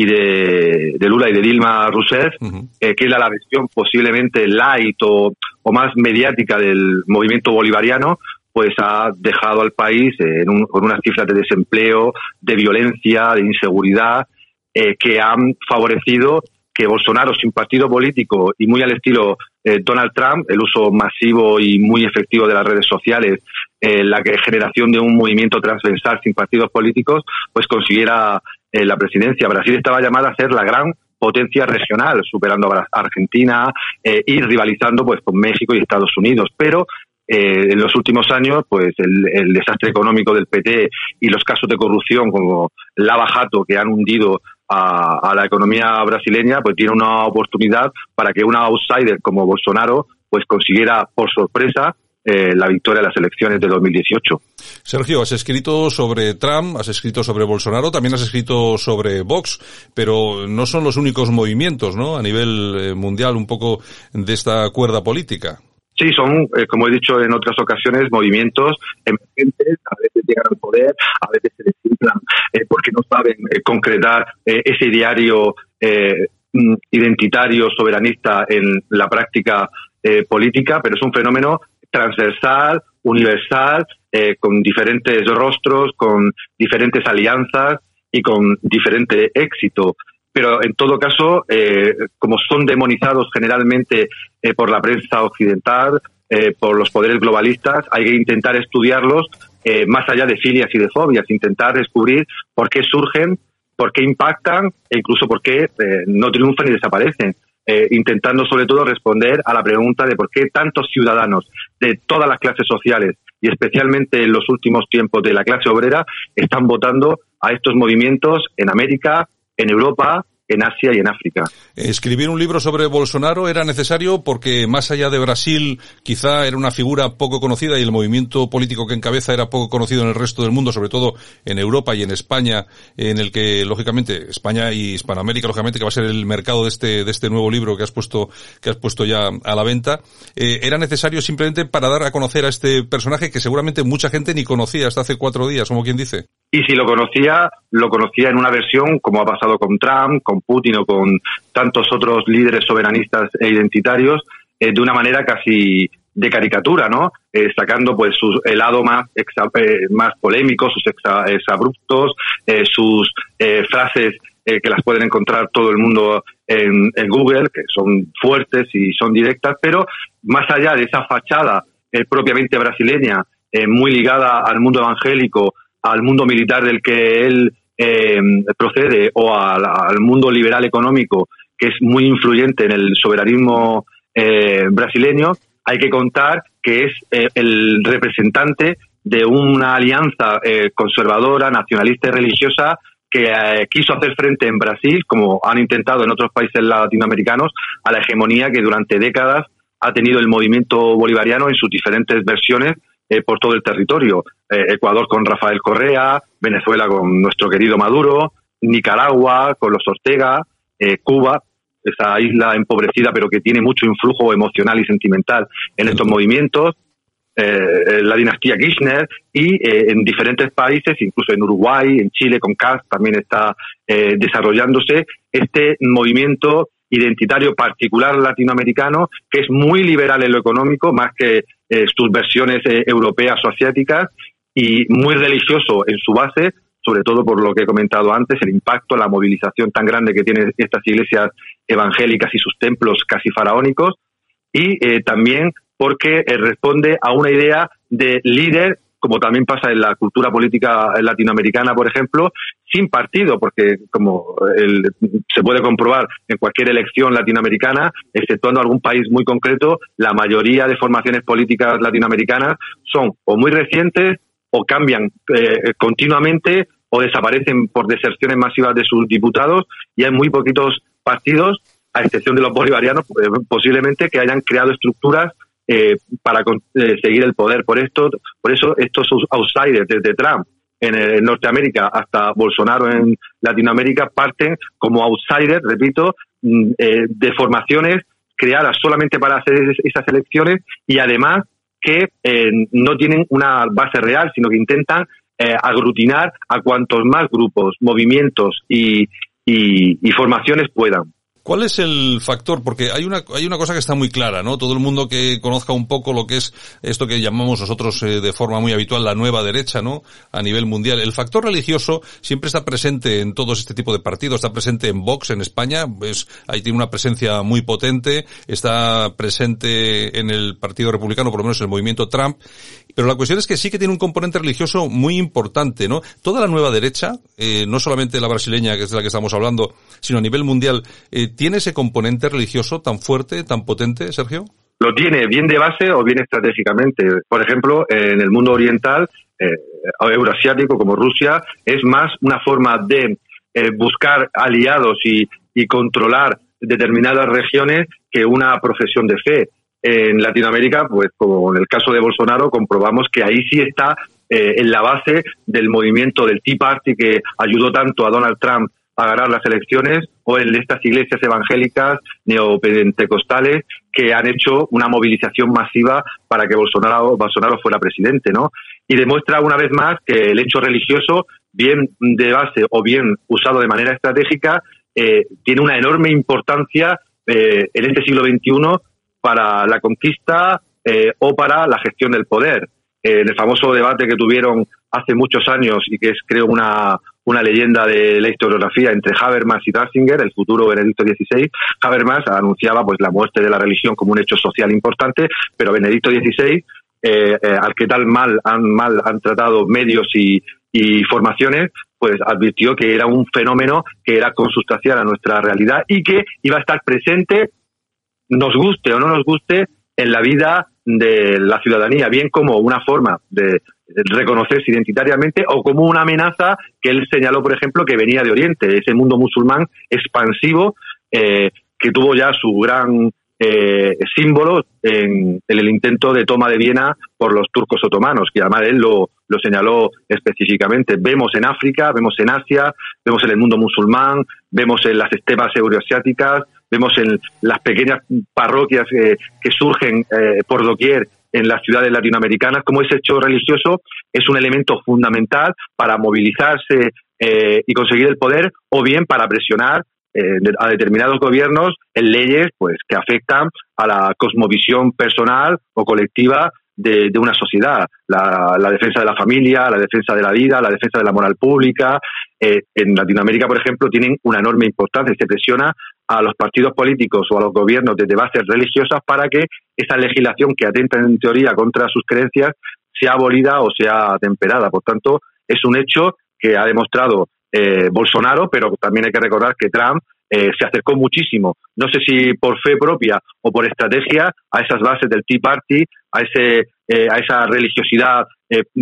y de, de Lula y de Dilma Rousseff, uh -huh. eh, que era la versión posiblemente light o, o, más mediática del movimiento bolivariano, pues ha dejado al país en un, con unas cifras de desempleo, de violencia, de inseguridad, eh, que han favorecido que Bolsonaro, sin partido político y muy al estilo eh, Donald Trump, el uso masivo y muy efectivo de las redes sociales, eh, la generación de un movimiento transversal sin partidos políticos, pues consiguiera eh, la presidencia. Brasil estaba llamada a ser la gran potencia regional, superando a Argentina eh, y rivalizando pues con México y Estados Unidos. Pero eh, en los últimos años, pues el, el, desastre económico del PT y los casos de corrupción como Lava Jato que han hundido a, la economía brasileña, pues tiene una oportunidad para que una outsider como Bolsonaro pues consiguiera por sorpresa eh, la victoria de las elecciones de 2018. Sergio, has escrito sobre Trump, has escrito sobre Bolsonaro, también has escrito sobre Vox, pero no son los únicos movimientos, ¿no? A nivel eh, mundial, un poco de esta cuerda política. Sí, son, eh, como he dicho en otras ocasiones, movimientos emergentes, a veces llegan al poder, a veces se desinflan eh, porque no saben eh, concretar ese diario identitario, soberanista en la práctica política, pero es un fenómeno transversal, universal, con diferentes rostros, con diferentes alianzas y con diferente éxito pero en todo caso, eh, como son demonizados generalmente eh, por la prensa occidental, eh, por los poderes globalistas, hay que intentar estudiarlos más allá de filias y de fobias, intentar descubrir por qué surgen, por qué impactan e incluso por qué no triunfan y desaparecen. Intentando sobre todo responder a la pregunta de por qué tantos ciudadanos de todas las clases sociales y especialmente en los últimos tiempos de la clase obrera están votando a estos movimientos en América, en Europa, en Asia y en África. Escribir un libro sobre Bolsonaro era necesario porque más allá de Brasil quizá era una figura poco conocida y el movimiento político que encabeza era poco conocido en el resto del mundo, sobre todo en Europa y en España, en el que lógicamente España y Hispanoamérica lógicamente que va a ser el mercado de este de este nuevo libro que has puesto que has puesto ya a la venta, eh, era necesario simplemente para dar a conocer a este personaje que seguramente mucha gente ni conocía hasta hace cuatro días, como quien dice. Y si lo conocía, lo conocía en una versión como ha pasado con Trump, con Putin o con tantos otros líderes soberanistas e identitarios, eh, de una manera casi de caricatura, ¿no? Eh, sacando pues su helado más exa, eh, más polémico, sus exabruptos, eh, sus frases que las pueden encontrar todo el mundo en, en, Google, que son fuertes y son directas, pero más allá de esa fachada propiamente brasileña, muy ligada al mundo evangélico, al mundo militar del que él procede o al, mundo liberal económico que es muy influyente en el soberanismo brasileño, hay que contar que es el representante de una alianza conservadora, nacionalista y religiosa que eh, quiso hacer frente en Brasil, como han intentado en otros países latinoamericanos, a la hegemonía que durante décadas ha tenido el movimiento bolivariano en sus diferentes versiones eh, por todo el territorio. Eh, Ecuador con Rafael Correa, Venezuela con nuestro querido Maduro, Nicaragua con los Ortega, Cuba, esa isla empobrecida pero que tiene mucho influjo emocional y sentimental en estos movimientos, eh, la dinastía Kirchner y eh, en diferentes países, incluso en Uruguay, en Chile, con CAS también está eh, desarrollándose este movimiento identitario particular latinoamericano que es muy liberal en lo económico, más que sus versiones europeas o asiáticas, y muy religioso en su base, sobre todo por lo que he comentado antes, el impacto, la movilización tan grande que tienen estas iglesias evangélicas y sus templos casi faraónicos, y también porque eh, responde a una idea de líder, como también pasa en la cultura política latinoamericana, por ejemplo, sin partido, porque como se puede comprobar en cualquier elección latinoamericana, exceptuando algún país muy concreto, la mayoría de formaciones políticas latinoamericanas son o muy recientes o cambian eh, continuamente o desaparecen por deserciones masivas de sus diputados y hay muy poquitos partidos, a excepción de los bolivarianos, eh, posiblemente que hayan creado estructuras eh, para eh, seguir el poder. Por esto, por eso estos outsiders desde Trump en, Norteamérica hasta Bolsonaro en Latinoamérica parten como outsiders, repito, mm, eh, de formaciones creadas solamente para hacer esas elecciones y además que no tienen una base real, sino que intentan aglutinar a cuantos más grupos, movimientos y formaciones puedan. ¿Cuál es el factor? Porque hay una, hay una cosa que está muy clara, ¿no? Todo el mundo que conozca un poco lo que es esto que llamamos nosotros eh, de forma muy habitual la nueva derecha, ¿no? A nivel mundial. El factor religioso siempre está presente en todos este tipo de partidos. Está presente en Vox en España, pues ahí tiene una presencia muy potente. Está presente en el Partido Republicano, por lo menos en el movimiento Trump. Pero la cuestión es que sí que tiene un componente religioso muy importante, ¿no? Toda la nueva derecha, eh, no solamente la brasileña, que es de la que estamos hablando, sino a nivel mundial, eh, ¿tiene ese componente religioso tan fuerte, tan potente, Sergio? Lo tiene, bien de base o bien estratégicamente. Por ejemplo, en el mundo oriental, eh, euroasiático como Rusia, es más una forma de eh, buscar aliados y, y controlar determinadas regiones que una profesión de fe en Latinoamérica, pues como en el caso de Bolsonaro, comprobamos que ahí sí está eh, en la base del movimiento del Tea Party que ayudó tanto a Donald Trump a ganar las elecciones o en estas iglesias evangélicas neopentecostales que han hecho una movilización masiva para que Bolsonaro, Bolsonaro fuera presidente, ¿no? Y demuestra una vez más que el hecho religioso, bien de base o bien usado de manera estratégica, eh, tiene una enorme importancia eh, en este siglo XXI para la conquista eh, o para la gestión del poder. en el famoso debate que tuvieron hace muchos años y que es creo una, una leyenda de la historiografía entre Habermas y Ratzinger, el futuro Benedicto XVI. Habermas anunciaba pues la muerte de la religión como un hecho social importante, pero Benedicto XVI, eh, eh, al que tal mal han, mal han tratado medios y, y formaciones, pues advirtió que era un fenómeno que era consustancial a nuestra realidad y que iba a estar presente nos guste o no nos guste en la vida de la ciudadanía, bien como una forma de reconocerse identitariamente o como una amenaza que él señaló, por ejemplo, que venía de Oriente, ese mundo musulmán expansivo eh, que tuvo ya su gran eh, símbolo en, el intento de toma de Viena por los turcos otomanos, que además él lo, señaló específicamente. Vemos en África, vemos en Asia, vemos en el mundo musulmán, vemos en las estepas euroasiáticas, vemos en las pequeñas parroquias que surgen eh, por doquier en las ciudades latinoamericanas, como ese hecho religioso es un elemento fundamental para movilizarse eh, y conseguir el poder, o bien para presionar eh, a determinados gobiernos en leyes pues que afectan a la cosmovisión personal o colectiva de, una sociedad. La, defensa de la familia, la defensa de la vida, la defensa de la moral pública. en Latinoamérica, por ejemplo, tienen una enorme importancia se presiona a los partidos políticos o a los gobiernos desde bases religiosas para que esa legislación que atenta en teoría contra sus creencias sea abolida o sea temperada. Por tanto, es un hecho que ha demostrado eh, Bolsonaro, pero también hay que recordar que Trump eh, se acercó muchísimo, no sé si por fe propia o por estrategia, a esas bases del Tea Party, a, ese, eh, a esa religiosidad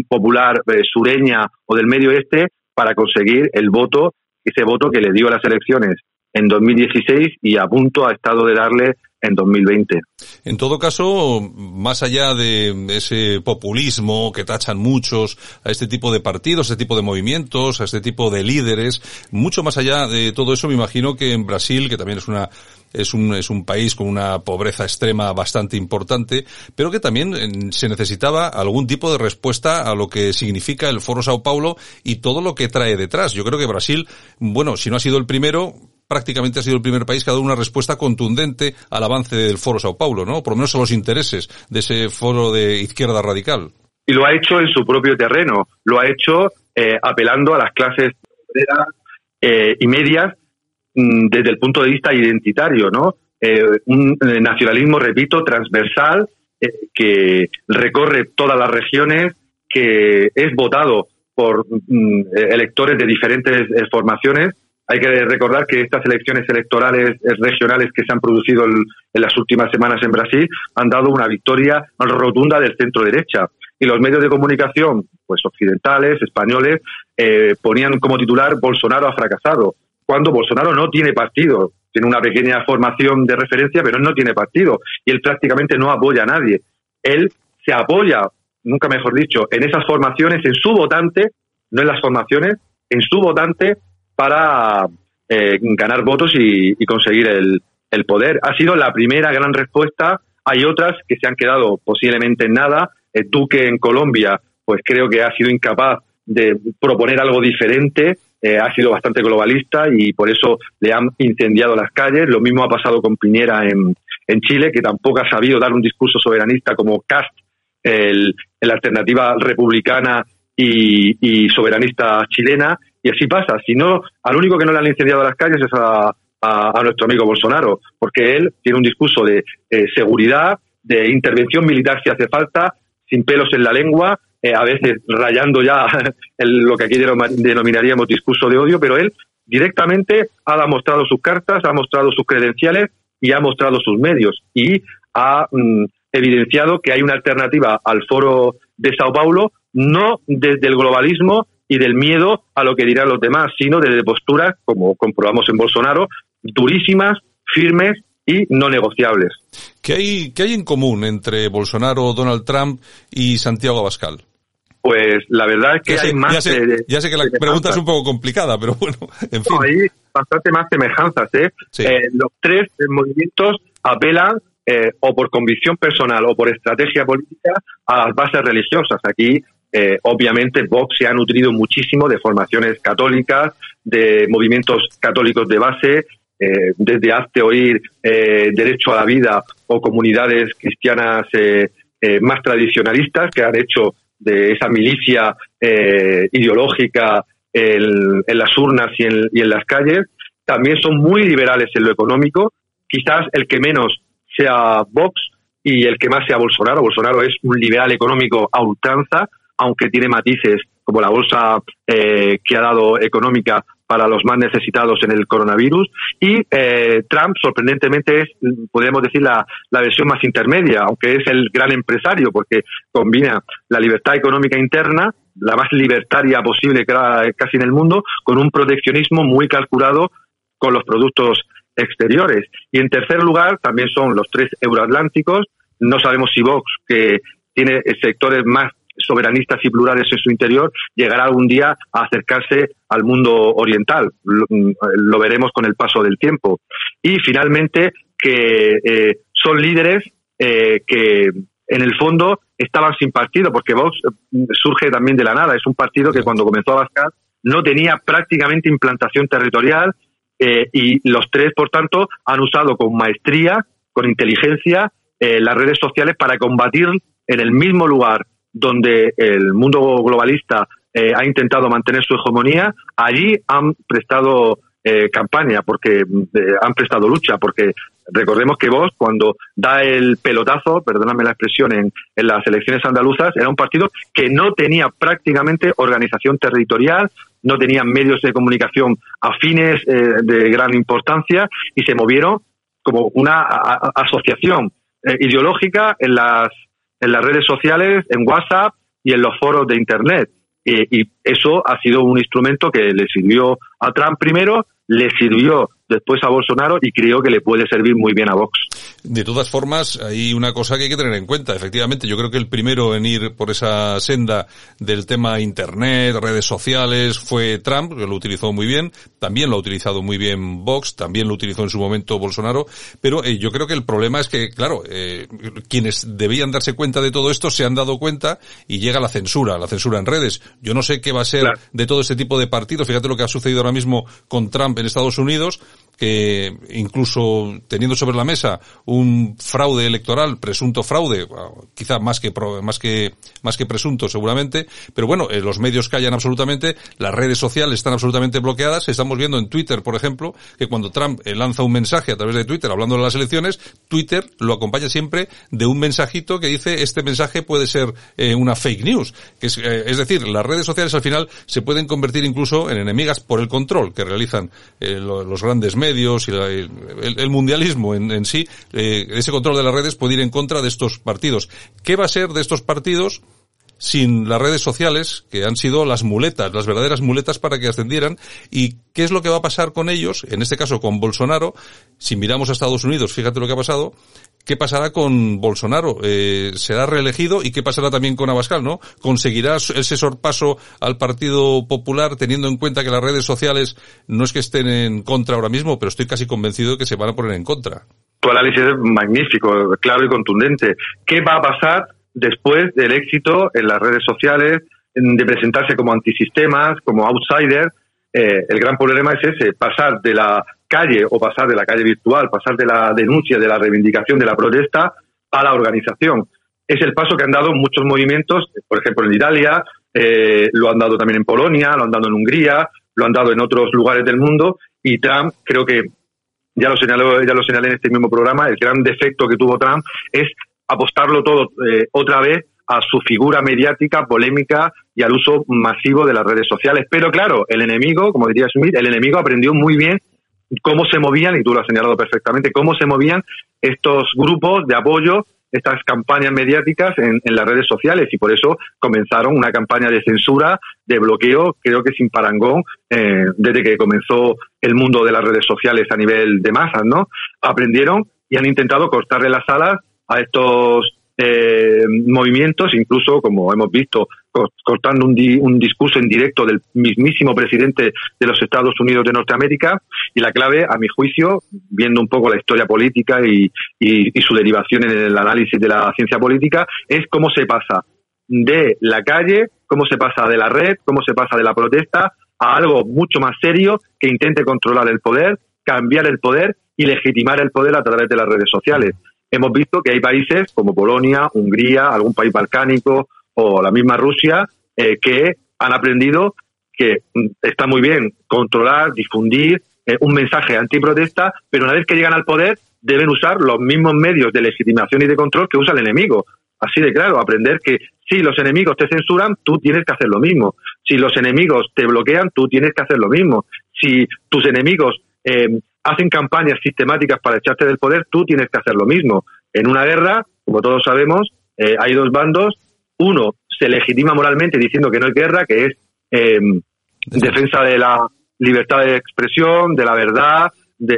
popular sureña o del Medio Oeste para conseguir el voto, ese voto que le dio a las elecciones en 2016 y a punto ha estado de darle en 2020. En todo caso, más allá de ese populismo que tachan muchos a este tipo de partidos, a este tipo de movimientos, a este tipo de líderes, mucho más allá de todo eso, me imagino que en Brasil, que también es una es un, es un país con una pobreza extrema bastante importante, pero que también se necesitaba algún tipo de respuesta a lo que significa el Foro Sao Paulo y todo lo que trae detrás. Yo creo que Brasil, bueno, si no ha sido el primero, prácticamente ha sido el primer país que ha dado una respuesta contundente al avance del Foro Sao Paulo, ¿no? Por lo menos a los intereses de ese foro de izquierda radical. Y lo ha hecho en su propio terreno, lo ha hecho eh, apelando a las clases eh, y medias mm, desde el punto de vista identitario, ¿no? Eh, un nacionalismo, repito, transversal que recorre todas las regiones, que es votado por mm, electores de diferentes formaciones hay que recordar que estas elecciones electorales regionales que se han producido en las últimas semanas en Brasil han dado una victoria rotunda del centro derecha. Y los medios de comunicación, pues occidentales, españoles, eh, ponían como titular Bolsonaro ha fracasado, cuando Bolsonaro no tiene partido. Tiene una pequeña formación de referencia, pero no tiene partido. Y él prácticamente no apoya a nadie. Él se apoya, nunca mejor dicho, en esas formaciones, en su votante, no en las formaciones, en su votante para eh, ganar votos y, conseguir el, poder. Ha sido la primera gran respuesta. Hay otras que se han quedado posiblemente en nada. Eh, Duque en Colombia, pues creo que ha sido incapaz de proponer algo diferente. Eh, ha sido bastante globalista y por eso le han incendiado las calles. Lo mismo ha pasado con Piñera en, Chile, que tampoco ha sabido dar un discurso soberanista como Cast, el, la alternativa republicana y soberanista chilena. Y así pasa. Si no, al único que no le han incendiado las calles es a, nuestro amigo Bolsonaro, porque él tiene un discurso de eh, seguridad, de intervención militar si hace falta, sin pelos en la lengua, eh, a veces rayando ya lo que aquí denominaríamos discurso de odio, pero él directamente ha mostrado sus cartas, ha mostrado sus credenciales y ha mostrado sus medios y ha mm, evidenciado que hay una alternativa al foro de Sao Paulo, no desde el globalismo, y del miedo a lo que dirán los demás, sino desde posturas, como comprobamos en Bolsonaro, durísimas, firmes y no negociables. ¿Qué hay, qué hay en común entre Bolsonaro, Donald Trump y Santiago Abascal? Pues la verdad es que hay más. Ya sé, ya sé, que la pregunta es un poco complicada, pero bueno, en fin. hay bastante más semejanzas. ¿eh? ¿eh? los tres movimientos apelan eh, o por convicción personal o por estrategia política a las bases religiosas. Aquí eh, obviamente Vox se ha nutrido muchísimo de formaciones católicas, de movimientos católicos de base, eh, desde hazte oír eh, derecho a la vida o comunidades cristianas más tradicionalistas que han hecho de esa milicia ideológica en, las urnas y en, y en las calles. También son muy liberales en lo económico. Quizás el que menos sea Vox y el que más sea Bolsonaro. Bolsonaro es un liberal económico a ultranza, aunque tiene matices como la bolsa eh, que ha dado económica para los más necesitados en el coronavirus. Y eh, Trump, sorprendentemente, es, podríamos decir, la, la, versión más intermedia, aunque es el gran empresario, porque combina la libertad económica interna, la más libertaria posible casi en el mundo, con un proteccionismo muy calculado con los productos exteriores. Y en tercer lugar, también son los tres euroatlánticos. No sabemos si Vox, que tiene sectores más soberanistas y plurales en su interior, llegará algún día a acercarse al mundo oriental. Lo, mm, veremos con el paso del tiempo. Y finalmente, que eh, son líderes eh, que en el fondo estaban sin partido, porque Vox mm, surge también de la nada. Es un partido que cuando comenzó a bascar no tenía prácticamente implantación territorial eh, y los tres, por tanto, han usado con maestría, con inteligencia, las redes sociales para combatir en el mismo lugar donde el mundo globalista eh, ha intentado mantener su hegemonía, allí han prestado eh, campaña, porque han prestado lucha, porque recordemos que vos, cuando da el pelotazo, perdóname la expresión, en, las elecciones andaluzas, era un partido que no tenía prácticamente organización territorial, no tenían medios de comunicación afines eh, de gran importancia y se movieron como una asociación eh, ideológica en las, en las redes sociales, en WhatsApp y en los foros de Internet. y eso ha sido un instrumento que le sirvió a Trump primero, le sirvió después a Bolsonaro y creo que le puede servir muy bien a Vox. De todas formas, hay una cosa que hay que tener en cuenta. Efectivamente, yo creo que el primero en ir por esa senda del tema Internet, redes sociales, fue Trump, que lo utilizó muy bien. También lo ha utilizado muy bien Vox, también lo utilizó en su momento Bolsonaro. Pero eh, yo creo que el problema es que, claro, eh, quienes debían darse cuenta de todo esto se han dado cuenta y llega la censura, la censura en redes. Yo no sé qué va a ser de todo este tipo de partidos. Fíjate lo que ha sucedido ahora mismo con Trump en Estados Unidos que incluso teniendo sobre la mesa un fraude electoral, presunto fraude, quizá más que más que más que presunto seguramente, pero bueno, eh, los medios callan absolutamente, las redes sociales están absolutamente bloqueadas, estamos viendo en Twitter, por ejemplo, que cuando Trump eh, lanza un mensaje a través de Twitter hablando de las elecciones, Twitter lo acompaña siempre de un mensajito que dice este mensaje puede ser eh, una fake news, es, decir, las redes sociales al final se pueden convertir incluso en enemigas por el control que realizan los grandes medios y el, mundialismo en, sí, eh, ese control de las redes puede ir en contra de estos partidos. ¿Qué va a ser de estos partidos? sin las redes sociales, que han sido las muletas, las verdaderas muletas para que ascendieran, y qué es lo que va a pasar con ellos, en este caso con Bolsonaro, si miramos a Estados Unidos, fíjate lo que ha pasado, qué pasará con Bolsonaro, eh, será reelegido y qué pasará también con Abascal, ¿no? ¿Conseguirá ese sorpaso al Partido Popular teniendo en cuenta que las redes sociales no es que estén en contra ahora mismo, pero estoy casi convencido de que se van a poner en contra? Tu análisis es magnífico, claro y contundente. ¿Qué va a pasar después del éxito en las redes sociales, de presentarse como antisistemas, como outsiders? Eh, el gran problema es ese, pasar de la calle o pasar de la calle virtual, pasar de la denuncia, de la reivindicación, de la protesta a la organización. Es el paso que han dado muchos movimientos, por ejemplo en Italia, eh, lo han dado también en Polonia, lo han dado en Hungría, lo han dado en otros lugares del mundo y Trump creo que ya lo señaló, ya lo señalé en este mismo programa, el gran defecto que tuvo Trump es apostarlo todo eh, otra vez a su figura mediática, polémica y al uso masivo de las redes sociales. Pero claro, el enemigo, como diría Smith, el enemigo aprendió muy bien cómo se movían, y tú lo has señalado perfectamente, cómo se movían estos grupos de apoyo, estas campañas mediáticas en, las redes sociales y por eso comenzaron una campaña de censura, de bloqueo, creo que sin parangón, eh, desde que comenzó el mundo de las redes sociales a nivel de masas, ¿no? Aprendieron y han intentado cortarle las alas a estos eh, movimientos, incluso como hemos visto, cortando un, discurso en directo del mismísimo presidente de los Estados Unidos de Norteamérica. Y la clave, a mi juicio, viendo un poco la historia política y, su derivación en el análisis de la ciencia política, es cómo se pasa de la calle, cómo se pasa de la red, cómo se pasa de la protesta a algo mucho más serio que intente controlar el poder, cambiar el poder y legitimar el poder a través de las redes sociales hemos visto que hay países como Polonia, Hungría, algún país balcánico o la misma Rusia eh, que han aprendido que mm, está muy bien controlar, difundir eh, un mensaje antiprotesta, pero una vez que llegan al poder deben usar los mismos medios de legitimación y de control que usa el enemigo. Así de claro, aprender que si los enemigos te censuran, tú tienes que hacer lo mismo. Si los enemigos te bloquean, tú tienes que hacer lo mismo. Si tus enemigos eh, hacen campañas sistemáticas para echarte del poder, tú tienes que hacer lo mismo. En una guerra, como todos sabemos, eh, hay dos bandos. Uno se legitima moralmente diciendo que no es guerra, que es eh, defensa de la libertad de expresión, de la verdad, de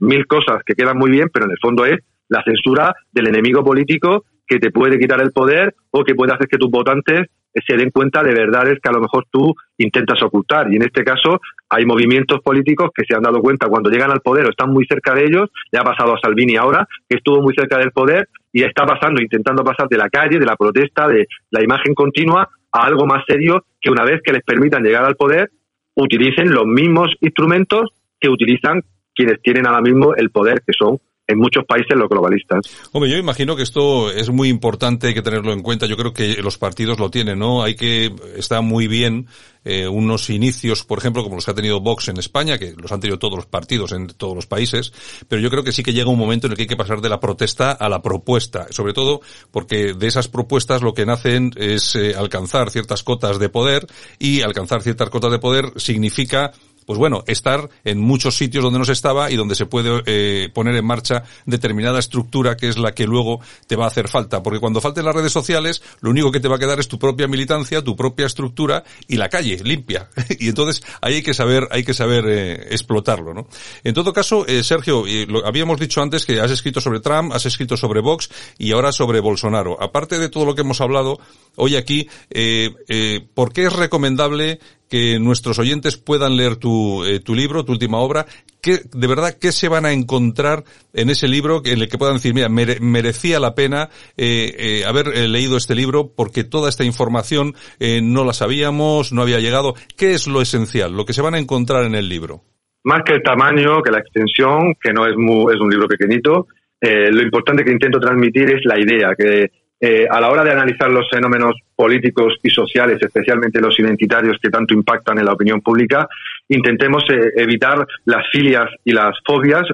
mil cosas que quedan muy bien, pero en el fondo es la censura del enemigo político que te puede quitar el poder o que puede hacer que tus votantes se den cuenta de verdades que a lo mejor tú intentas ocultar. Y en este caso hay movimientos políticos que se han dado cuenta cuando llegan al poder o están muy cerca de ellos, ya ha pasado a Salvini ahora, que estuvo muy cerca del poder y está pasando, intentando pasar de la calle, de la protesta, de la imagen continua, a algo más serio que una vez que les permitan llegar al poder, utilicen los mismos instrumentos que utilizan quienes tienen ahora mismo el poder, que son en muchos países los globalistas. Hombre, yo imagino que esto es muy importante, hay que tenerlo en cuenta. Yo creo que los partidos lo tienen, ¿no? Hay que, está muy bien eh, unos inicios, por ejemplo, como los que ha tenido Vox en España, que los han tenido todos los partidos en todos los países, pero yo creo que sí que llega un momento en el que hay que pasar de la protesta a la propuesta, sobre todo porque de esas propuestas lo que nacen es eh, alcanzar ciertas cotas de poder y alcanzar ciertas cotas de poder significa pues bueno, estar en muchos sitios donde no se estaba y donde se puede eh, poner en marcha determinada estructura que es la que luego te va a hacer falta. Porque cuando falten las redes sociales, lo único que te va a quedar es tu propia militancia, tu propia estructura y la calle limpia. y entonces ahí hay que saber, hay que saber eh, explotarlo, ¿no? En todo caso, eh, Sergio, lo, habíamos dicho antes que has escrito sobre Trump, has escrito sobre Vox y ahora sobre Bolsonaro. Aparte de todo lo que hemos hablado hoy aquí, ¿por qué es recomendable que nuestros oyentes puedan leer tu, eh, tu libro, tu última obra, ¿qué, de verdad, qué se van a encontrar en ese libro en el que puedan decir, mira, merecía la pena eh, eh, haber leído este libro porque toda esta información no la sabíamos, no había llegado. ¿Qué es lo esencial, lo que se van a encontrar en el libro? Más que el tamaño, que la extensión, que no es, muy, es un libro pequeñito, lo importante que intento transmitir es la idea, que eh, a la hora de analizar los fenómenos políticos y sociales, especialmente los identitarios que tanto impactan en la opinión pública, intentemos eh, evitar las filias y las fobias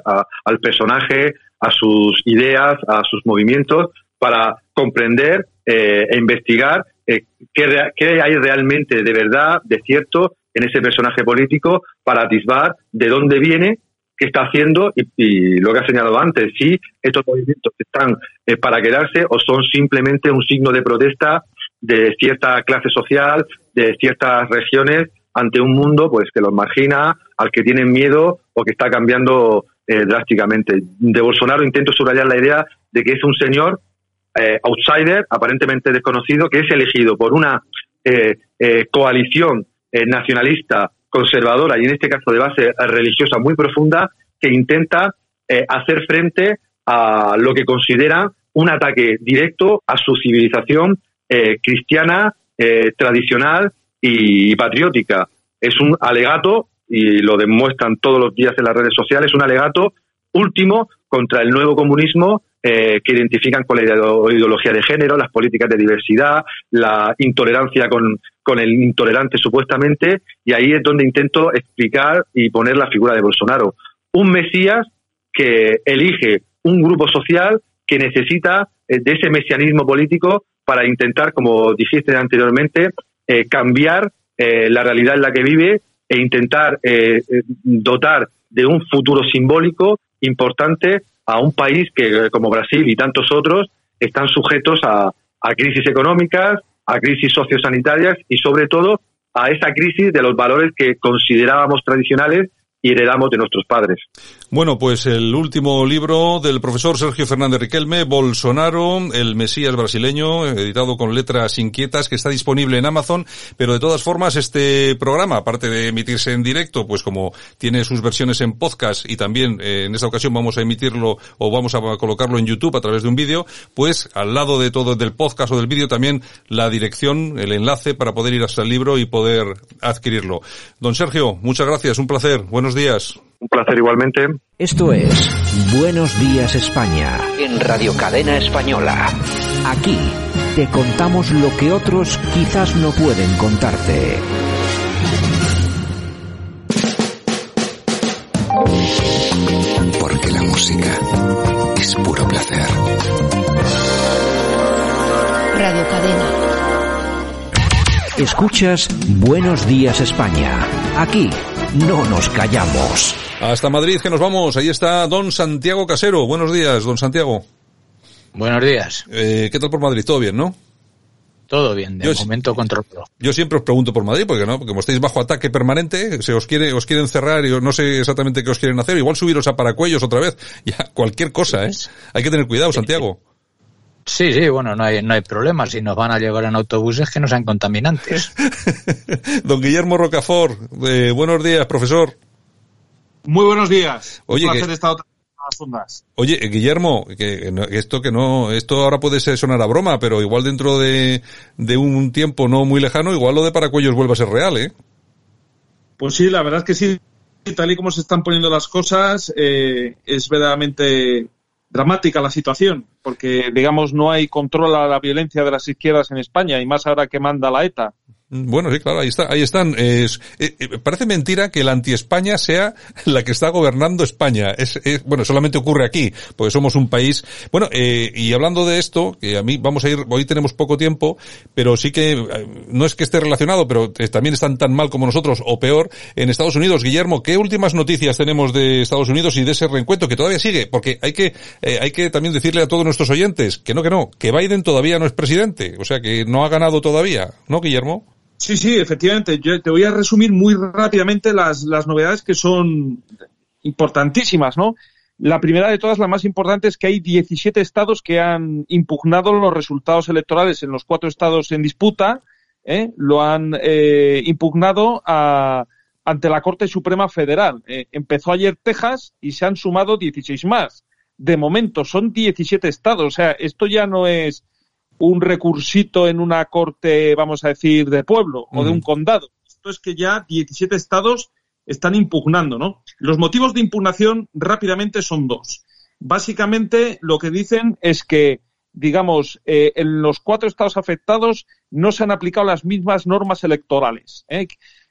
al personaje, a sus ideas, a sus movimientos, para comprender eh, e investigar qué, qué hay realmente de verdad, de cierto, en ese personaje político, para atisbar de dónde viene qué está haciendo y, lo que ha señalado antes, si estos movimientos están eh, para quedarse o son simplemente un signo de protesta de cierta clase social, de ciertas regiones ante un mundo pues que los margina, al que tienen miedo o que está cambiando eh, drásticamente. De Bolsonaro intento subrayar la idea de que es un señor eh, outsider, aparentemente desconocido, que es elegido por una coalición nacionalista conservadora y en este caso de base religiosa muy profunda que intenta eh, hacer frente a lo que considera un ataque directo a su civilización eh, cristiana, eh, tradicional y patriótica. Es un alegato, y lo demuestran todos los días en las redes sociales, un alegato último contra el nuevo comunismo que identifican con la ideología de género, las políticas de diversidad, la intolerancia con, con el intolerante supuestamente, y ahí es donde intento explicar y poner la figura de Bolsonaro. Un Mesías que elige un grupo social que necesita eh, de ese mesianismo político para intentar, como dijiste anteriormente, eh, cambiar eh, la realidad en la que vive e intentar dotar de un futuro simbólico importante a un país que, como Brasil y tantos otros, están sujetos a, a crisis económicas, a crisis sociosanitarias y sobre todo a esa crisis de los valores que considerábamos tradicionales heredamos de nuestros padres. Bueno, pues el último libro del profesor Sergio Fernández Riquelme, Bolsonaro, el Mesías brasileño, editado con letras inquietas, que está disponible en Amazon, pero de todas formas este programa, aparte de emitirse en directo, pues como tiene sus versiones en podcast y también eh, en esta ocasión vamos a emitirlo o vamos a colocarlo en YouTube a través de un vídeo, pues al lado de todo del podcast o del vídeo también la dirección, el enlace para poder ir hasta el libro y poder adquirirlo. Don Sergio, muchas gracias, un placer, buenos días. Un placer igualmente. Esto es Buenos Días España. En Radio Cadena Española. Aquí te contamos lo que otros quizás no pueden contarte. Porque la música es puro placer. Radio Cadena. Escuchas Buenos Días España. Aquí no nos callamos. Hasta Madrid que nos vamos. Ahí está don Santiago Casero. Buenos días, don Santiago. Buenos días. Eh, ¿Qué tal por Madrid? ¿Todo bien, no? Todo bien, de momento controlado. Yo siempre os pregunto por Madrid, porque no, porque como estáis bajo ataque permanente, se os quiere, os quieren cerrar y no sé exactamente qué os quieren hacer, igual subiros a Paracuellos otra vez, ya, cualquier cosa, ¿eh? Hay que tener cuidado, Santiago. Sí, sí, bueno, no hay, no hay problema. Si nos van a llevar en autobuses que no sean contaminantes. Don Guillermo Rocafort, eh, buenos días, profesor. Muy buenos días. Oye, Un que- placer estar otra vez en las ondas. Oye, eh, Guillermo, que no- esto que no, esto ahora puede ser- sonar a broma, pero igual dentro de, de un tiempo no muy lejano, igual lo de Paracuellos vuelve a ser real, ¿eh? Pues sí, la verdad es que sí, tal y como se están poniendo las cosas, eh, es verdaderamente dramática la situación, porque, digamos, no hay control a la violencia de las izquierdas en España, y más ahora que manda la ETA. Bueno, sí, claro, ahí está, ahí están. Es, eh, eh, parece mentira que la anti-España sea la que está gobernando España. Es, es, bueno, solamente ocurre aquí, porque somos un país. Bueno, eh, y hablando de esto, que a mí vamos a ir, hoy tenemos poco tiempo, pero sí que eh, no es que esté relacionado, pero también están tan mal como nosotros o peor en Estados Unidos. Guillermo, ¿qué últimas noticias tenemos de Estados Unidos y de ese reencuentro que todavía sigue? Porque hay que, eh, hay que también decirle a todos nuestros oyentes que no, que no, que Biden todavía no es presidente, o sea que no ha ganado todavía, ¿no, Guillermo? Sí, sí, efectivamente. Yo te voy a resumir muy rápidamente las, las novedades que son importantísimas, ¿no? La primera de todas, la más importante, es que hay 17 estados que han impugnado los resultados electorales en los cuatro estados en disputa, ¿eh? lo han eh, impugnado a, ante la Corte Suprema Federal. Eh, empezó ayer Texas y se han sumado 16 más. De momento son 17 estados, o sea, esto ya no es un recursito en una corte, vamos a decir, de pueblo o de un condado. Esto es que ya 17 estados están impugnando, ¿no? Los motivos de impugnación rápidamente son dos. Básicamente lo que dicen es que, digamos, eh, en los cuatro estados afectados no se han aplicado las mismas normas electorales. ¿eh?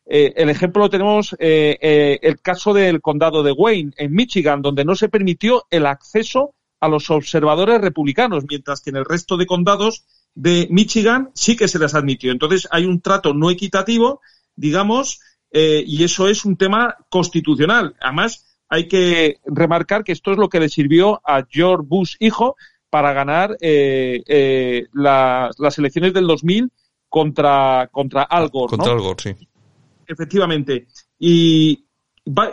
Eh, el ejemplo lo tenemos el caso del condado de Wayne, en Michigan, donde no se permitió el acceso a los observadores republicanos, mientras que en el resto de condados de Michigan sí que se les admitió. Entonces hay un trato no equitativo, digamos, eh, y eso es un tema constitucional. Además, hay que remarcar que esto es lo que le sirvió a George Bush hijo para ganar eh, eh, la, las elecciones del 2000 contra, contra Al Gore. Contra ¿no? Al Gore, sí. Efectivamente. Y,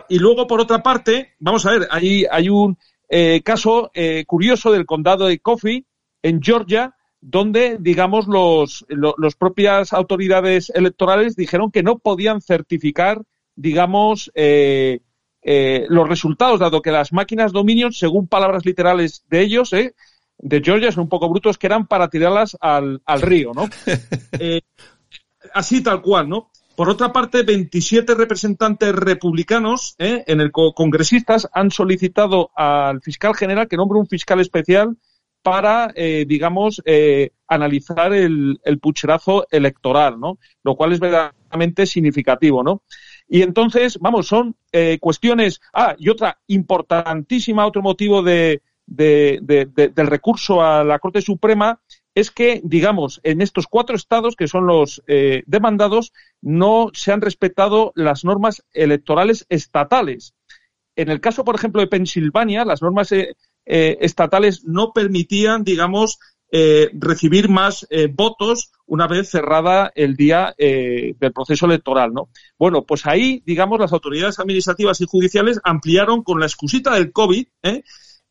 y luego, por otra parte, vamos a ver, hay, hay un eh, caso eh, curioso del condado de Coffee, en Georgia, donde, digamos, los, lo- los propias autoridades electorales dijeron que no podían certificar, digamos, eh, eh, los resultados, dado que las máquinas Dominion, según palabras literales de ellos, eh, de Georgia, son un poco brutos, que eran para tirarlas al, al río, ¿no? Así tal cual, ¿no? Por otra parte, 27 representantes republicanos, ¿eh? en el co- congresistas, han solicitado al fiscal general que nombre un fiscal especial para, eh, digamos, eh, analizar el, el pucherazo electoral, ¿no? Lo cual es verdaderamente significativo, ¿no? Y entonces, vamos, son eh, cuestiones. Ah, y otra importantísima, otro motivo de- de- de- del recurso a la Corte Suprema es que, digamos, en estos cuatro estados que son los eh, demandados, no se han respetado las normas electorales estatales. En el caso, por ejemplo, de Pensilvania, las normas eh, eh, estatales no permitían, digamos, eh, recibir más eh, votos una vez cerrada el día del proceso electoral, ¿no? Bueno, pues ahí, digamos, las autoridades administrativas y judiciales ampliaron con la excusita del COVID, ¿eh?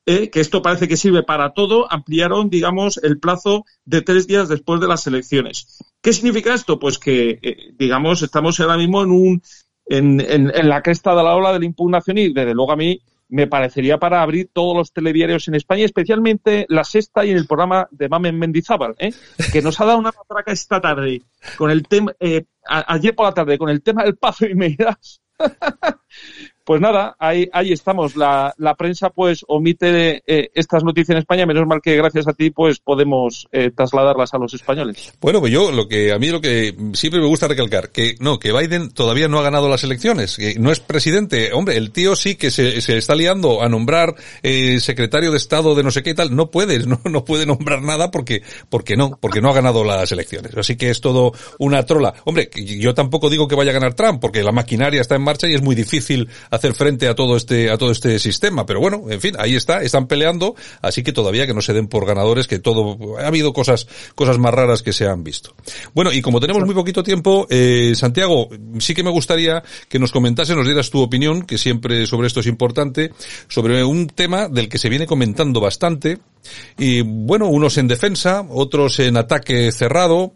Eh, que esto parece que sirve para todo, ampliaron, digamos, el plazo de tres días después de las elecciones. ¿Qué significa esto? Pues que, eh, digamos, estamos ahora mismo en un en, en- en la cresta de la ola de la impugnación y, desde luego, a mí me parecería para abrir todos los telediarios en España, especialmente la sexta y el programa de Mamen Mendizábal, ¿eh? que nos ha dado una matraca esta tarde con el tema, eh, ayer por la tarde, con el tema del Pazo y Medidas. Pues nada, ahí, ahí estamos. La, la prensa pues omite eh, estas noticias en España, menos mal que gracias a ti pues podemos eh, trasladarlas a los españoles. Bueno, pues yo lo que a mí lo que siempre me gusta recalcar que no, que Biden todavía no ha ganado las elecciones, no es presidente. Hombre, el tío sí que se, se está liando a nombrar eh, secretario de Estado de no sé qué tal. No puede, no, no puede nombrar nada porque porque no, porque no ha ganado las elecciones. Así que es todo una trola. Hombre, yo tampoco digo que vaya a ganar Trump porque la maquinaria está en marcha y es muy difícil frente a todo este a todo este sistema. Pero bueno, en fin, ahí está, están peleando, así que todavía que no se den por ganadores, que todo ha habido cosas cosas más raras que se han visto. Bueno, y como tenemos muy poquito tiempo, eh, Santiago, sí que me gustaría que nos comentases, nos dieras tu opinión, que siempre sobre esto es importante, sobre un tema del que se viene comentando bastante. Y bueno, unos en defensa, otros en ataque cerrado.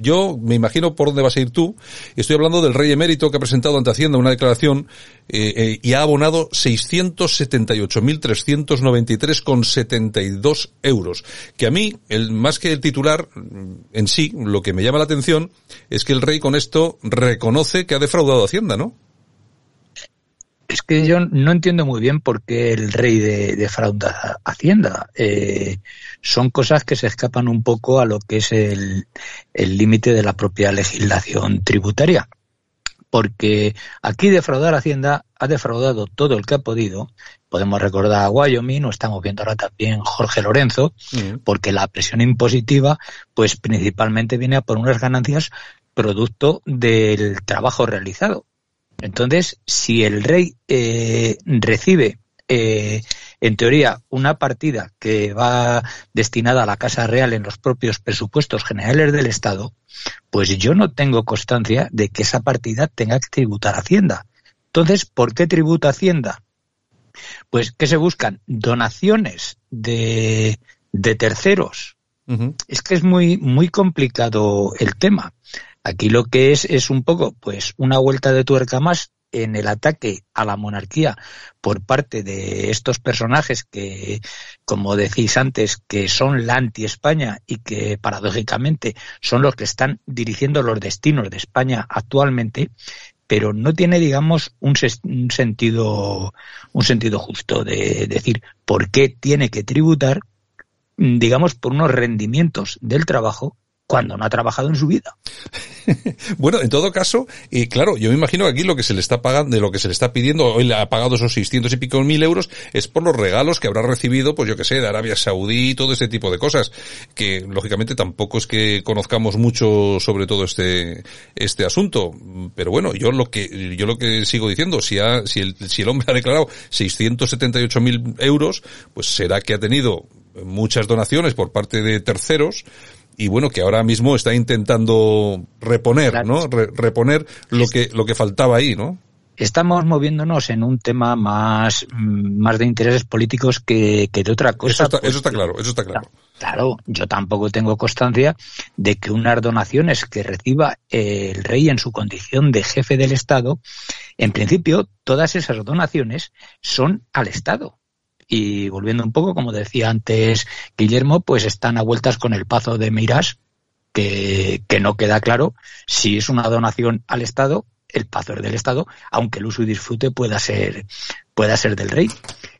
Yo me imagino por dónde vas a ir tú. Estoy hablando del rey emérito que ha presentado ante Hacienda una declaración eh, eh, y ha abonado 678.393,72 euros. Que a mí, el, más que el titular en sí, lo que me llama la atención es que el rey con esto reconoce que ha defraudado Hacienda, ¿no? Es que yo no entiendo muy bien por qué el rey de, defrauda Hacienda. Eh, son cosas que se escapan un poco a lo que es el límite de la propia legislación tributaria. Porque aquí defraudar Hacienda ha defraudado todo el que ha podido. Podemos recordar a Wyoming, o estamos viendo ahora también Jorge Lorenzo, porque la presión impositiva, pues principalmente viene a por unas ganancias producto del trabajo realizado. Entonces, si el rey eh, recibe, eh, en teoría, una partida que va destinada a la Casa Real en los propios presupuestos generales del Estado, pues yo no tengo constancia de que esa partida tenga que tributar Hacienda. Entonces, ¿por qué tributa Hacienda? Pues que se buscan donaciones de, de terceros. Es que es muy, muy complicado el tema. Aquí lo que es es un poco, pues, una vuelta de tuerca más en el ataque a la monarquía por parte de estos personajes que, como decís antes, que son la anti-España y que paradójicamente son los que están dirigiendo los destinos de España actualmente, pero no tiene, digamos, un, sentido, un sentido justo de decir por qué tiene que tributar, digamos, por unos rendimientos del trabajo cuando no ha trabajado en su vida. bueno, en todo caso, y claro, yo me imagino que aquí lo que se le está pagando, de lo que se le está pidiendo, hoy le ha pagado esos 600 y pico mil euros, es por los regalos que habrá recibido, pues yo que sé, de Arabia Saudí y todo ese tipo de cosas, que lógicamente tampoco es que conozcamos mucho sobre todo este, este asunto. Pero bueno, yo lo que, yo lo que sigo diciendo, si ha, si el, si el hombre ha declarado 678 mil euros, pues será que ha tenido muchas donaciones por parte de terceros, y bueno, que ahora mismo está intentando reponer, ¿no? reponer lo que, lo que faltaba ahí, ¿no? Estamos moviéndonos en un tema más, mm, más de intereses políticos que, que de otra cosa. Eso está, eso está claro, eso está claro. Claro, yo tampoco tengo constancia de que unas donaciones que reciba el rey en su condición de jefe del Estado, en principio, todas esas donaciones son al Estado y volviendo un poco, como decía antes Guillermo, pues están a vueltas con el pazo de Miras, que, que no queda claro si es una donación al Estado, el pazo es del Estado, aunque el uso y disfrute pueda ser, pueda ser del rey.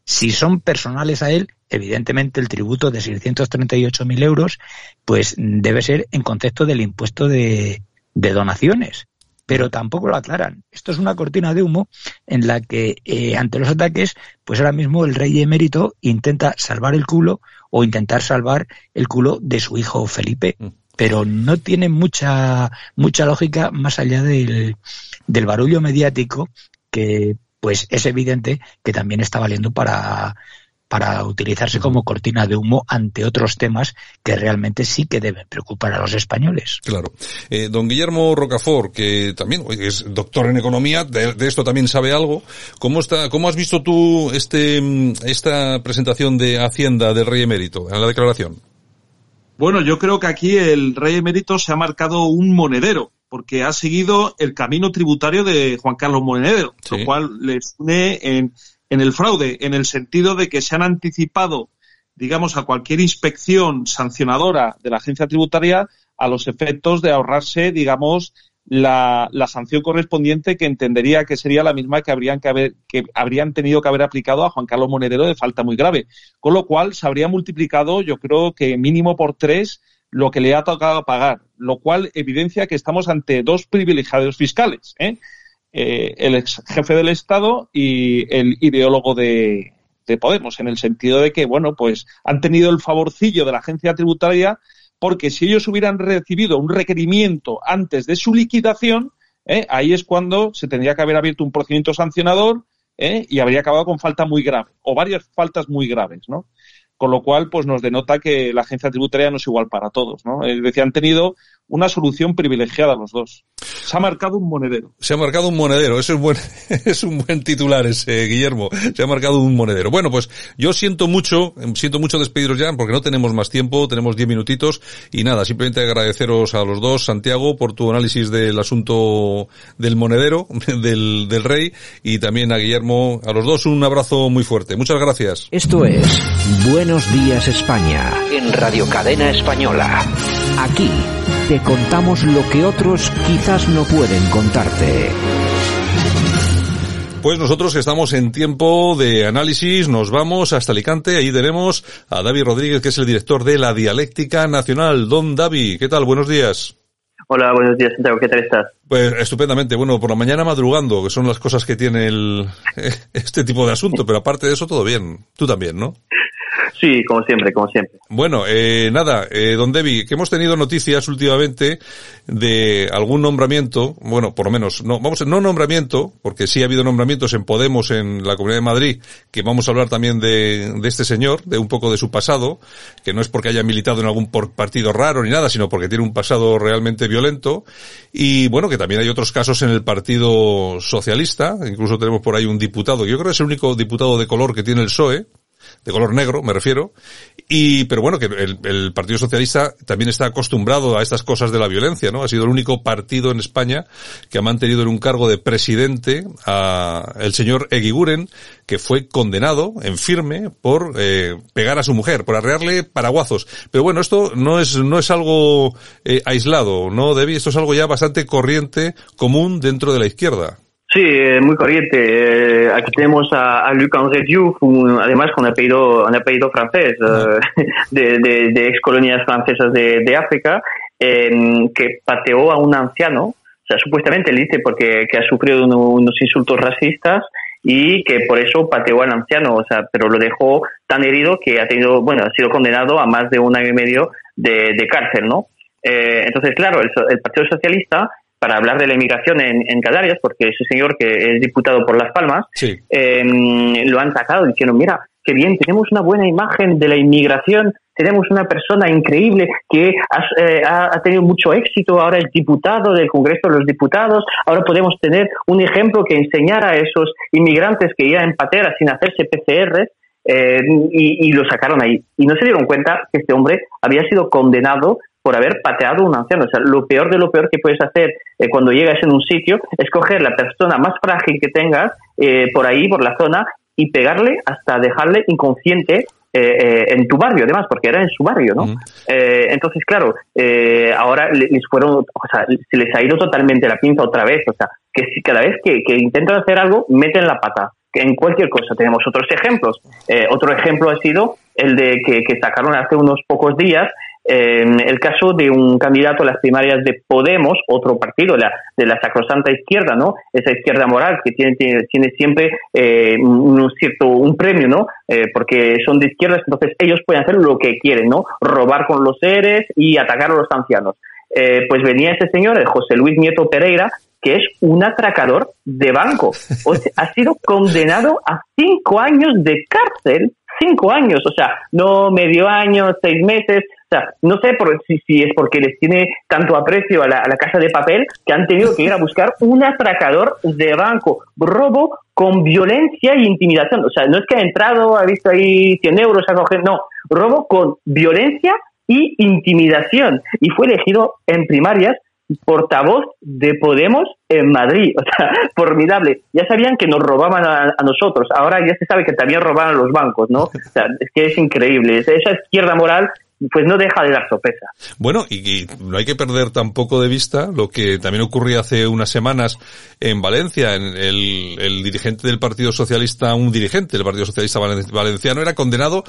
Si son personales a él, evidentemente el tributo de 638.000 euros, pues debe ser en concepto del impuesto de, de donaciones pero tampoco lo aclaran. Esto es una cortina de humo en la que eh, ante los ataques, pues ahora mismo el rey emérito intenta salvar el culo o intentar salvar el culo de su hijo Felipe, mm. pero no tiene mucha mucha lógica más allá del, del barullo mediático que pues es evidente que también está valiendo para para utilizarse como cortina de humo ante otros temas que realmente sí que deben preocupar a los españoles. Claro. Eh, don Guillermo Rocafort, que también es doctor en economía, de, esto también sabe algo. ¿Cómo está, cómo has visto tú este, esta presentación de Hacienda del Rey Emérito en la declaración? Bueno, yo creo que aquí el Rey Emérito se ha marcado un monedero porque ha seguido el camino tributario de Juan Carlos Monedero, lo cual les une en, en el fraude, en el sentido de que se han anticipado, digamos, a cualquier inspección sancionadora de la agencia tributaria a los efectos de ahorrarse, digamos, la, la, sanción correspondiente que entendería que sería la misma que habrían, que, haber, que habrían tenido que haber aplicado a Juan Carlos Monedero de falta muy grave. Con lo cual se habría multiplicado, yo creo que mínimo por tres, lo que le ha tocado pagar, lo cual evidencia que estamos ante dos privilegiados fiscales. ¿eh? Eh, el ex jefe del Estado y el ideólogo de, Podemos, en el sentido de que, bueno, pues han tenido el favorcillo de la agencia tributaria porque si ellos hubieran recibido un requerimiento antes de su liquidación, ¿eh? ahí es cuando se tendría que haber abierto un procedimiento sancionador ¿eh? y habría acabado con falta muy grave o varias faltas muy graves, ¿no? Con lo cual, pues nos denota que la agencia tributaria no es igual para todos, ¿no? Es decir, han tenido una solución privilegiada los dos. Se ha marcado un monedero. Se ha marcado un monedero, eso es buen, es un buen titular ese, Guillermo. Se ha marcado un monedero. Bueno, pues yo siento mucho, siento mucho despediros ya porque no tenemos más tiempo, tenemos diez minutitos y nada, simplemente agradeceros a los dos, Santiago, por tu análisis del asunto del monedero, del, del rey y también a Guillermo, a los dos un abrazo muy fuerte. Muchas gracias. Esto es Buenos Días España en Radio Cadena Española. Aquí te contamos lo que otros quizás no pueden contarte. Pues nosotros que estamos en tiempo de análisis, nos vamos hasta Alicante. Ahí tenemos a David Rodríguez, que es el director de la Dialéctica Nacional. Don David, ¿qué tal? Buenos días. Hola, buenos días, Santiago. ¿Qué tal estás? Pues estupendamente. Bueno, por la mañana madrugando, que son las cosas que tiene el, este tipo de asunto, pero aparte de eso, todo bien. Tú también, ¿no? Sí, como siempre, como siempre. Bueno, eh, nada, eh, don Debbie, que hemos tenido noticias últimamente de algún nombramiento, bueno, por lo menos, no, vamos, no nombramiento, porque sí ha habido nombramientos en Podemos en la Comunidad de Madrid, que vamos a hablar también de, de este señor, de un poco de su pasado, que no es porque haya militado en algún partido raro ni nada, sino porque tiene un pasado realmente violento, y bueno, que también hay otros casos en el Partido Socialista, incluso tenemos por ahí un diputado, yo creo que es el único diputado de color que tiene el PSOE, de color negro, me refiero. Y, pero bueno, que el, Partido Socialista también está acostumbrado a estas cosas de la violencia, ¿no? Ha sido el único partido en España que ha mantenido en un cargo de presidente a el señor Eguiguren, que fue condenado en firme por eh, pegar a su mujer, por arrearle paraguazos. Pero bueno, esto no es, no es algo eh, aislado, ¿no, Debbie? Esto es algo ya bastante corriente, común dentro de la izquierda. Sí, eh, muy corriente. Eh, aquí tenemos a, a Luc André Diouf, además con apellido, un apellido francés, eh, de, de, de, ex colonias francesas de, de África, que pateó a un anciano, o sea, supuestamente le dice porque que ha sufrido unos insultos racistas y que por eso pateó al anciano, o sea, pero lo dejó tan herido que ha tenido, bueno, ha sido condenado a más de un año y medio de, de cárcel, ¿no? entonces, claro, el, el Partido Socialista para hablar de la inmigración en, Canarias, porque ese señor que es diputado por Las Palmas, em, lo han sacado diciendo, mira, qué bien, tenemos una buena imagen de la inmigración, tenemos una persona increíble que eh, ha, tenido mucho éxito, ahora es diputado del Congreso de los Diputados, ahora podemos tener un ejemplo que enseñara a esos inmigrantes que iban en patera sin hacerse PCR, eh, y, y, lo sacaron ahí. Y no se dieron cuenta que este hombre había sido condenado por haber pateado a un anciano. O sea, lo peor de lo peor que puedes hacer eh, cuando llegas en un sitio es coger la persona más frágil que tengas eh, por ahí, por la zona, y pegarle hasta dejarle inconsciente eh, en tu barrio, además, porque era en su barrio, ¿no? entonces, claro, ahora les fueron, o sea, se les ha ido totalmente la pinza otra vez, o sea, que cada vez que, intentan hacer algo, meten la pata en cualquier cosa. Tenemos otros ejemplos. otro ejemplo ha sido el de que, que, sacaron hace unos pocos días el caso de un candidato a las primarias de Podemos, otro partido, la, de la sacrosanta izquierda, ¿no? Esa izquierda moral que tiene, tiene, siempre eh, un cierto, un premio, ¿no? Eh, porque son de izquierdas, entonces ellos pueden hacer lo que quieren, ¿no? Robar con los seres y atacar a los ancianos. Eh, pues venía ese señor, José Luis Nieto Pereira, que es un atracador de banco. O ha sido condenado a cinco años de cárcel cinco años, o sea, no medio año, seis meses, o sea, no sé por, si, si es porque les tiene tanto aprecio a la, casa de papel que han tenido que ir a buscar un atracador de banco, robo con violencia y intimidación. O sea, no es que ha entrado, ha visto ahí 100 euros, ha cogido, no, robo con violencia y intimidación. Y fue elegido en primarias portavoz de Podemos en Madrid. O sea, formidable. Ya sabían que nos robaban a, nosotros. Ahora ya se sabe que también robaban a los bancos, ¿no? O sea, es que es increíble. Esa izquierda moral pues no deja de dar sopesa. Bueno, y, no hay que perder tampoco de vista lo que también ocurrió hace unas semanas en Valencia. En el, el dirigente del Partido Socialista, un dirigente del Partido Socialista Valenciano, era condenado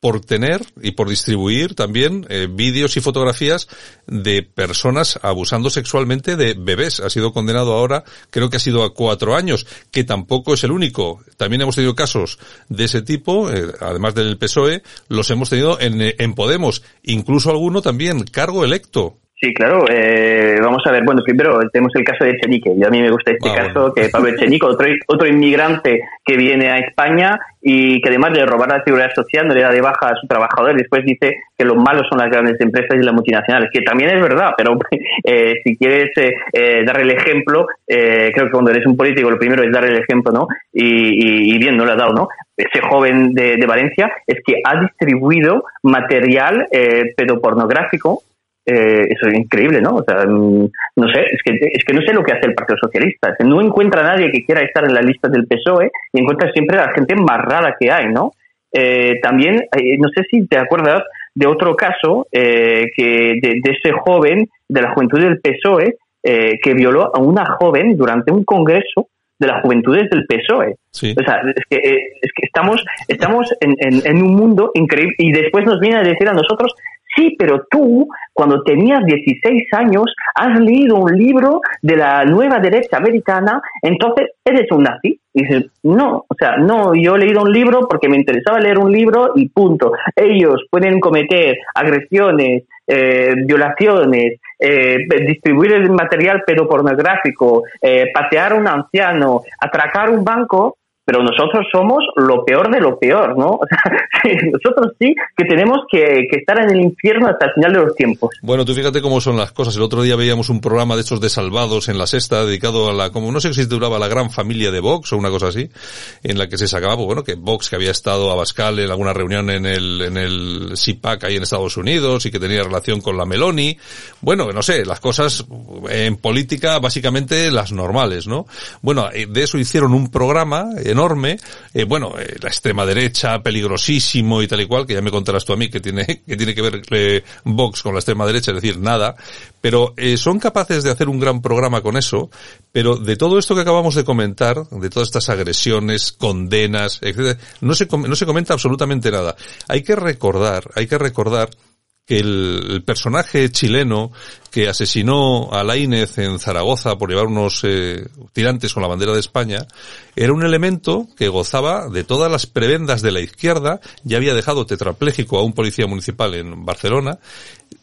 por tener y por distribuir también eh, vídeos y fotografías de personas abusando sexualmente de bebés. Ha sido condenado ahora, creo que ha sido a cuatro años, que tampoco es el único. También hemos tenido casos de ese tipo, eh, además del PSOE, los hemos tenido en, en Podemos, incluso alguno también cargo electo. Sí, claro. Eh, vamos a ver. Bueno, primero tenemos el caso de Echenique. Y a mí me gusta este ah, caso, que Pablo Echenique, otro, otro inmigrante que viene a España y que además de robar la seguridad social no le da de baja a su trabajador y después dice que los malos son las grandes empresas y las multinacionales, que también es verdad, pero eh, si quieres eh, darle el ejemplo, creo que cuando eres un político lo primero es dar el ejemplo, ¿no? Y, bien, no lo ha dado, ¿no? Ese joven de, de Valencia es que ha distribuido material pedopornográfico eh, eso es increíble, ¿no? O sea, mm, no sé, es que, es que no sé lo que hace el Partido Socialista. no encuentra a nadie que quiera estar en la lista del PSOE y encuentra siempre a la gente más rara que hay, ¿no? Eh, también, eh, no sé si te acuerdas de otro caso que de, ese joven de la juventud del PSOE que violó a una joven durante un congreso de las juventudes del PSOE. Sí. O sea, es que, eh, es que estamos, estamos en, en, en un mundo increíble y después nos viene a decir a nosotros Sí, pero tú, cuando tenías 16 años, has leído un libro de la nueva derecha americana, entonces eres un nazi. Y dices, no, o sea, no, yo he leído un libro porque me interesaba leer un libro y punto. Ellos pueden cometer agresiones, eh, violaciones, eh, distribuir el material pedopornográfico, eh, patear a un anciano, atracar un banco, pero nosotros somos lo peor de lo peor, ¿no? O sea, nosotros sí que tenemos que, estar en el infierno hasta el final de los tiempos. Bueno, tú fíjate cómo son las cosas. El otro día veíamos un programa de estos de salvados en la sexta dedicado a la, como no sé si se titulaba la gran familia de Vox o una cosa así, en la que se sacaba, pues bueno, que Vox que había estado a Bascal en alguna reunión en el, en el CIPAC ahí en Estados Unidos y que tenía relación con la Meloni. Bueno, no sé, las cosas en política básicamente las normales, ¿no? Bueno, de eso hicieron un programa enorme, eh, bueno, eh, la extrema derecha, peligrosísimo y tal y cual, que ya me contarás tú a mí que tiene, que tiene que ver eh, Vox con la extrema derecha, es decir, nada, pero son capaces de hacer un gran programa con eso, pero de todo esto que acabamos de comentar, de todas estas agresiones, condenas, etcétera, no se, no se comenta absolutamente nada. Hay que recordar, hay que recordar que el, personaje chileno que asesinó a Lainez en Zaragoza por llevar unos eh, tirantes con la bandera de España era un elemento que gozaba de todas las prebendas de la izquierda, ya había dejado tetrapléjico a un policía municipal en Barcelona,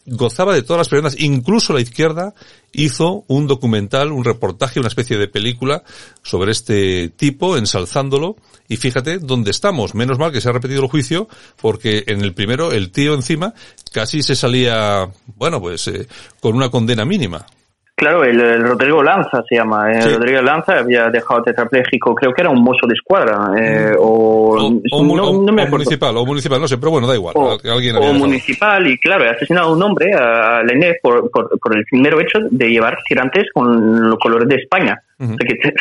gozaba de todas las prebendas, incluso la izquierda hizo un documental, un reportaje, una especie de película sobre este tipo, ensalzándolo, y fíjate dónde estamos. Menos mal que se ha repetido el juicio, porque en el primero el tío encima casi se salía, bueno, pues eh, con una condena mínima. Claro, el, el, Rodrigo Lanza se llama. Eh, sí. Rodrigo Lanza había dejado tetrapléjico, creo que era un mozo de escuadra. Eh, o, o, o, no, no me municipal, o municipal, no sé, pero bueno, da igual. O, alguien municipal, y claro, ha asesinado a un hombre, a Lené, por, por, por, el mero hecho de llevar tirantes con los colores de España. Uh -huh. que, es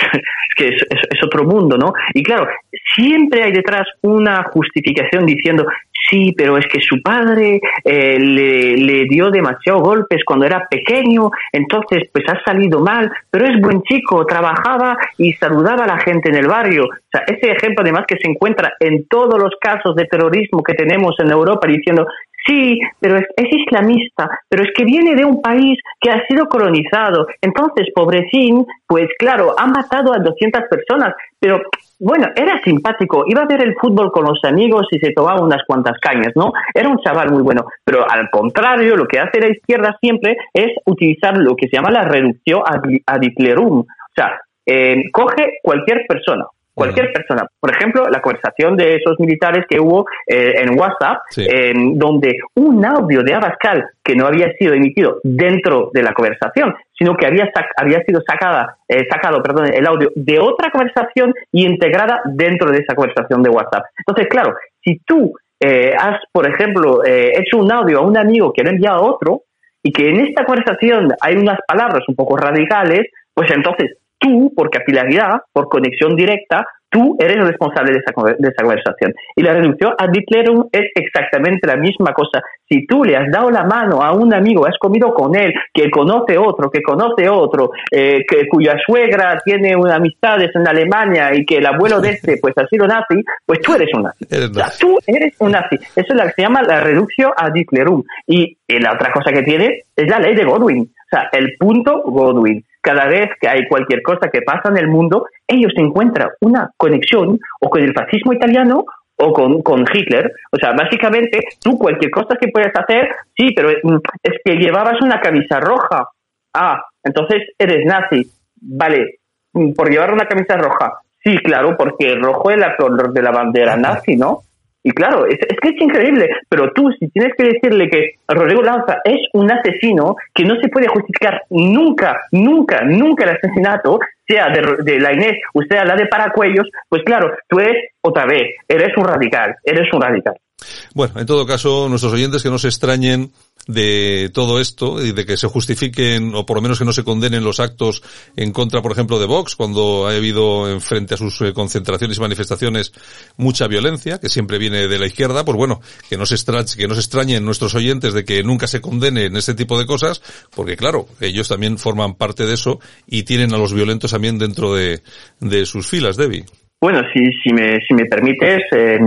que es, es, es, otro mundo, ¿no? Y claro, siempre hay detrás una justificación diciendo, sí, pero es que su padre eh, le, dio demasiados golpes cuando era pequeño, entonces pues ha salido mal, pero es buen chico, trabajaba y saludaba a la gente en el barrio. O sea, ese ejemplo además que se encuentra en todos los casos de terrorismo que tenemos en Europa diciendo, Sí, pero es, es, islamista, pero es que viene de un país que ha sido colonizado. Entonces, pobrecín, pues claro, ha matado a 200 personas, pero bueno, era simpático, iba a ver el fútbol con los amigos y se tomaba unas cuantas cañas, ¿no? Era un chaval muy bueno, pero al contrario, lo que hace la izquierda siempre es utilizar lo que se llama la reducción ad litterum. O sea, eh, coge cualquier persona, cualquier persona. Por ejemplo, la conversación de esos militares que hubo eh, en WhatsApp, sí. en donde un audio de Abascal que no había sido emitido dentro de la conversación, sino que había, había sido sacada, eh, sacado perdón, el audio de otra conversación y integrada dentro de esa conversación de WhatsApp. Entonces, claro, si tú eh, has, por ejemplo, hecho un audio a un amigo que lo ha enviado a otro, y que en esta conversación hay unas palabras un poco radicales, pues entonces tú, por capilaridad, por conexión directa, tú eres el responsable de esa, de esa conversación. Y la reducción ad litterum es exactamente la misma cosa. Si tú le has dado la mano a un amigo, has comido con él, que conoce otro, que conoce otro, eh, que, cuya suegra tiene unas amistades en Alemania y que el abuelo de este pues ha sido nazi, pues tú eres un nazi. O sea, tú eres un nazi. Eso es lo que se llama la reducción ad litterum. Y, y la otra cosa que tiene es la ley de Godwin. O sea, el punto Godwin cada vez que hay cualquier cosa que pasa en el mundo, ellos encuentran una conexión o con el fascismo italiano o con, con Hitler. O sea, básicamente, tú cualquier cosa que puedas hacer, sí, pero es que llevabas una camisa roja. Ah, entonces eres nazi. Vale, por llevar una camisa roja. Sí, claro, porque el rojo es la color de la bandera nazi, ¿no? Y claro, es, es, que es increíble, pero tú si tienes que decirle que Rodrigo Lanza es un asesino que no se puede justificar nunca, nunca, nunca el asesinato, sea de, la Inés o sea la de Paracuellos, pues claro, tú eres otra vez, eres un radical, eres un radical. Bueno, en todo caso, nuestros oyentes que no se extrañen de todo esto y de que se justifiquen o por lo menos que no se condenen los actos en contra, por ejemplo, de Vox cuando ha habido en frente a sus eh, concentraciones y manifestaciones mucha violencia que siempre viene de la izquierda, pues bueno, que no se extrañen, que no se extrañen nuestros oyentes de que nunca se condenen este tipo de cosas, porque claro, ellos también forman parte de eso y tienen a los violentos también dentro de, de sus filas, Debbie. Bueno, si, si, me, si me permites, eh,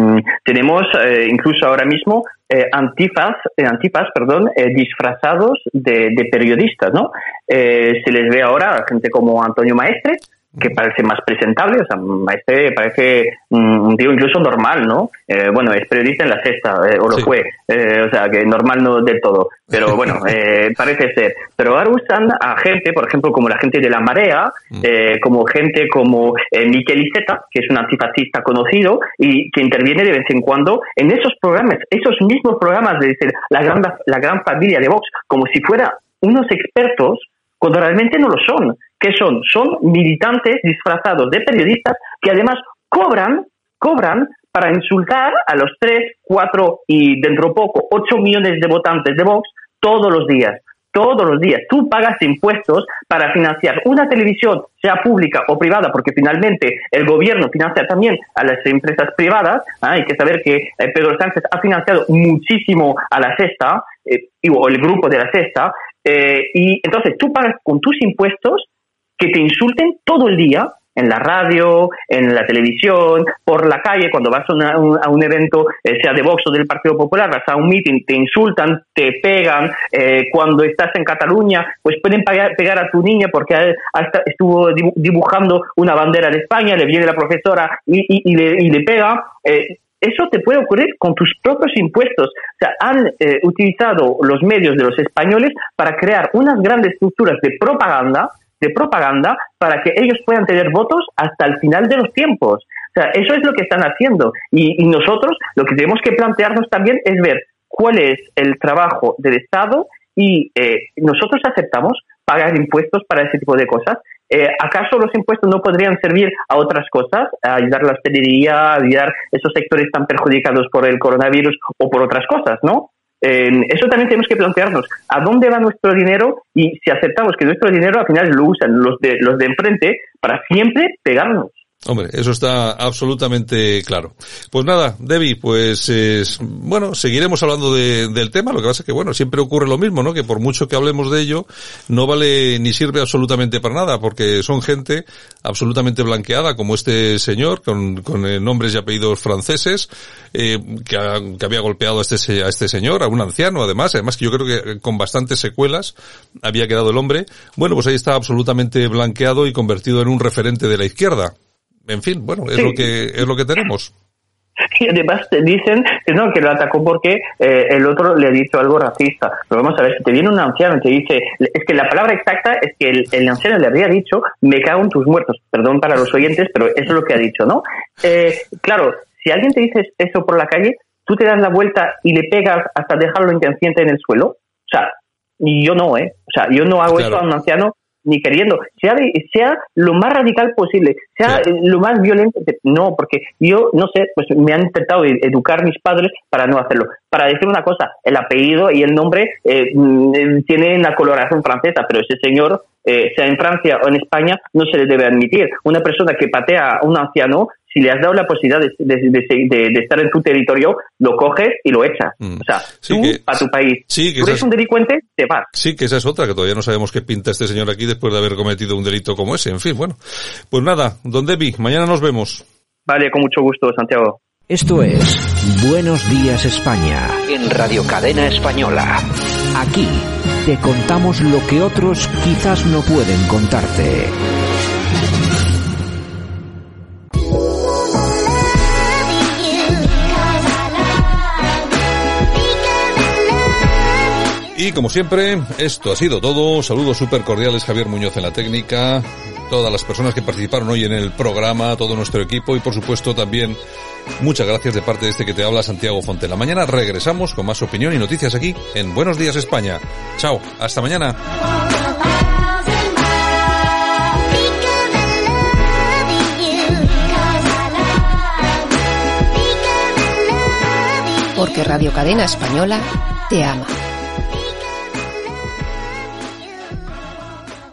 tenemos eh, incluso ahora mismo eh, antifas, eh, antifas perdón, eh, disfrazados de, de, periodistas, ¿no? Eh, se les ve ahora a gente como Antonio Maestre, que parece más presentable, o sea, Maestre parece un, tío incluso normal, ¿no? Eh, bueno, es periodista en la sexta, eh, o lo sí. fue, eh, o sea, que normal no del todo, pero bueno, eh, parece ser. Pero ahora usan a gente, por ejemplo, como la gente de La Marea, eh, como gente como eh, Miquel Iceta, que es un antifascista conocido y que interviene de vez en cuando en esos programas, esos mismos programas de decir, la gran, la gran familia de Vox, como si fuera unos expertos cuando realmente no lo son. ¿Qué son? Son militantes disfrazados de periodistas que además cobran, cobran para insultar a los 3, 4 y dentro poco 8 millones de votantes de Vox todos los días. Todos los días. Tú pagas impuestos para financiar una televisión, sea pública o privada, porque finalmente el gobierno financia también a las empresas privadas. ¿ah? Hay que saber que eh, Pedro Sánchez ha financiado muchísimo a la cesta, eh, o el grupo de la cesta, eh, y entonces tú pagas con tus impuestos que te insulten todo el día en la radio, en la televisión, por la calle, cuando vas a, una, un, a un, evento, eh, sea de Vox o del Partido Popular, vas a un meeting, te insultan, te pegan, eh, cuando estás en Cataluña, pues pueden pegar a tu niña porque hasta estuvo dibujando una bandera de España, le viene la profesora y, y, y, le, y le, pega. Eh, eso te puede ocurrir con tus propios impuestos. O sea, han eh, utilizado los medios de los españoles para crear unas grandes estructuras de propaganda, de propaganda, para que ellos puedan tener votos hasta el final de los tiempos. O sea, eso es lo que están haciendo. Y, nosotros lo que tenemos que plantearnos también es ver cuál es el trabajo del Estado y eh, nosotros aceptamos pagar impuestos para ese tipo de cosas. Eh, ¿Acaso los impuestos no podrían servir a otras cosas? A ayudar a la hostelería, a ayudar esos sectores tan perjudicados por el coronavirus o por otras cosas, ¿no? Eso también tenemos que plantearnos. ¿A dónde va nuestro dinero? Y si aceptamos que nuestro dinero al final lo usan los de, los de enfrente para siempre pegarnos. Hombre, eso está absolutamente claro. Pues nada, Debbie, pues eh, bueno, seguiremos hablando de, del tema. Lo que pasa es que bueno, siempre ocurre lo mismo, ¿no? Que por mucho que hablemos de ello, no vale ni sirve absolutamente para nada, porque son gente absolutamente blanqueada, como este señor con, con eh, nombres y apellidos franceses, eh, que, ha, que, había golpeado a este a este señor, a un anciano, además, además que yo creo que con bastantes secuelas había quedado el hombre. Bueno, pues ahí está absolutamente blanqueado y convertido en un referente de la izquierda en fin, bueno, es sí. lo que es lo que tenemos. Y además te dicen que no, que lo atacó porque eh, el otro le ha dicho algo racista. Pero vamos a ver, si te viene un anciano y te dice, es que la palabra exacta es que el, el anciano le habría dicho, me cago en tus muertos. Perdón para los oyentes, pero eso es lo que ha dicho, ¿no? Eh, claro, si alguien te dice eso por la calle, tú te das la vuelta y le pegas hasta dejarlo inconsciente en el suelo. O sea, yo no, ¿eh? O sea, yo no hago claro. eso a un anciano ni queriendo, sea, sea lo más radical posible, sea sí. lo más violento. No, porque yo, no sé, pues me han intentado educar mis padres para no hacerlo. Para decir una cosa, el apellido y el nombre eh, tienen la coloración francesa, pero ese señor, eh, sea en Francia o en España, no se le debe admitir. Una persona que patea a un anciano si le has dado la posibilidad de, de, de, de, estar en tu territorio, lo coges y lo echas. Mm. O sea, sí, tú que, a tu país. Sí, que tú eres es, un delincuente, te vas. Sí, que esa es otra, que todavía no sabemos qué pinta este señor aquí después de haber cometido un delito como ese. En fin, bueno. Pues nada, don Debbie, mañana nos vemos. Vale, con mucho gusto, Santiago. Esto es Buenos Días España en Radio Cadena Española. Aquí te contamos lo que otros quizás no pueden contarte. Y como siempre, esto ha sido todo. Saludos súper cordiales, Javier Muñoz en la técnica, todas las personas que participaron hoy en el programa, todo nuestro equipo y por supuesto también muchas gracias de parte de este que te habla Santiago Fontela. Mañana regresamos con más opinión y noticias aquí en Buenos Días España. Chao, hasta mañana. Porque Radio Cadena Española te ama.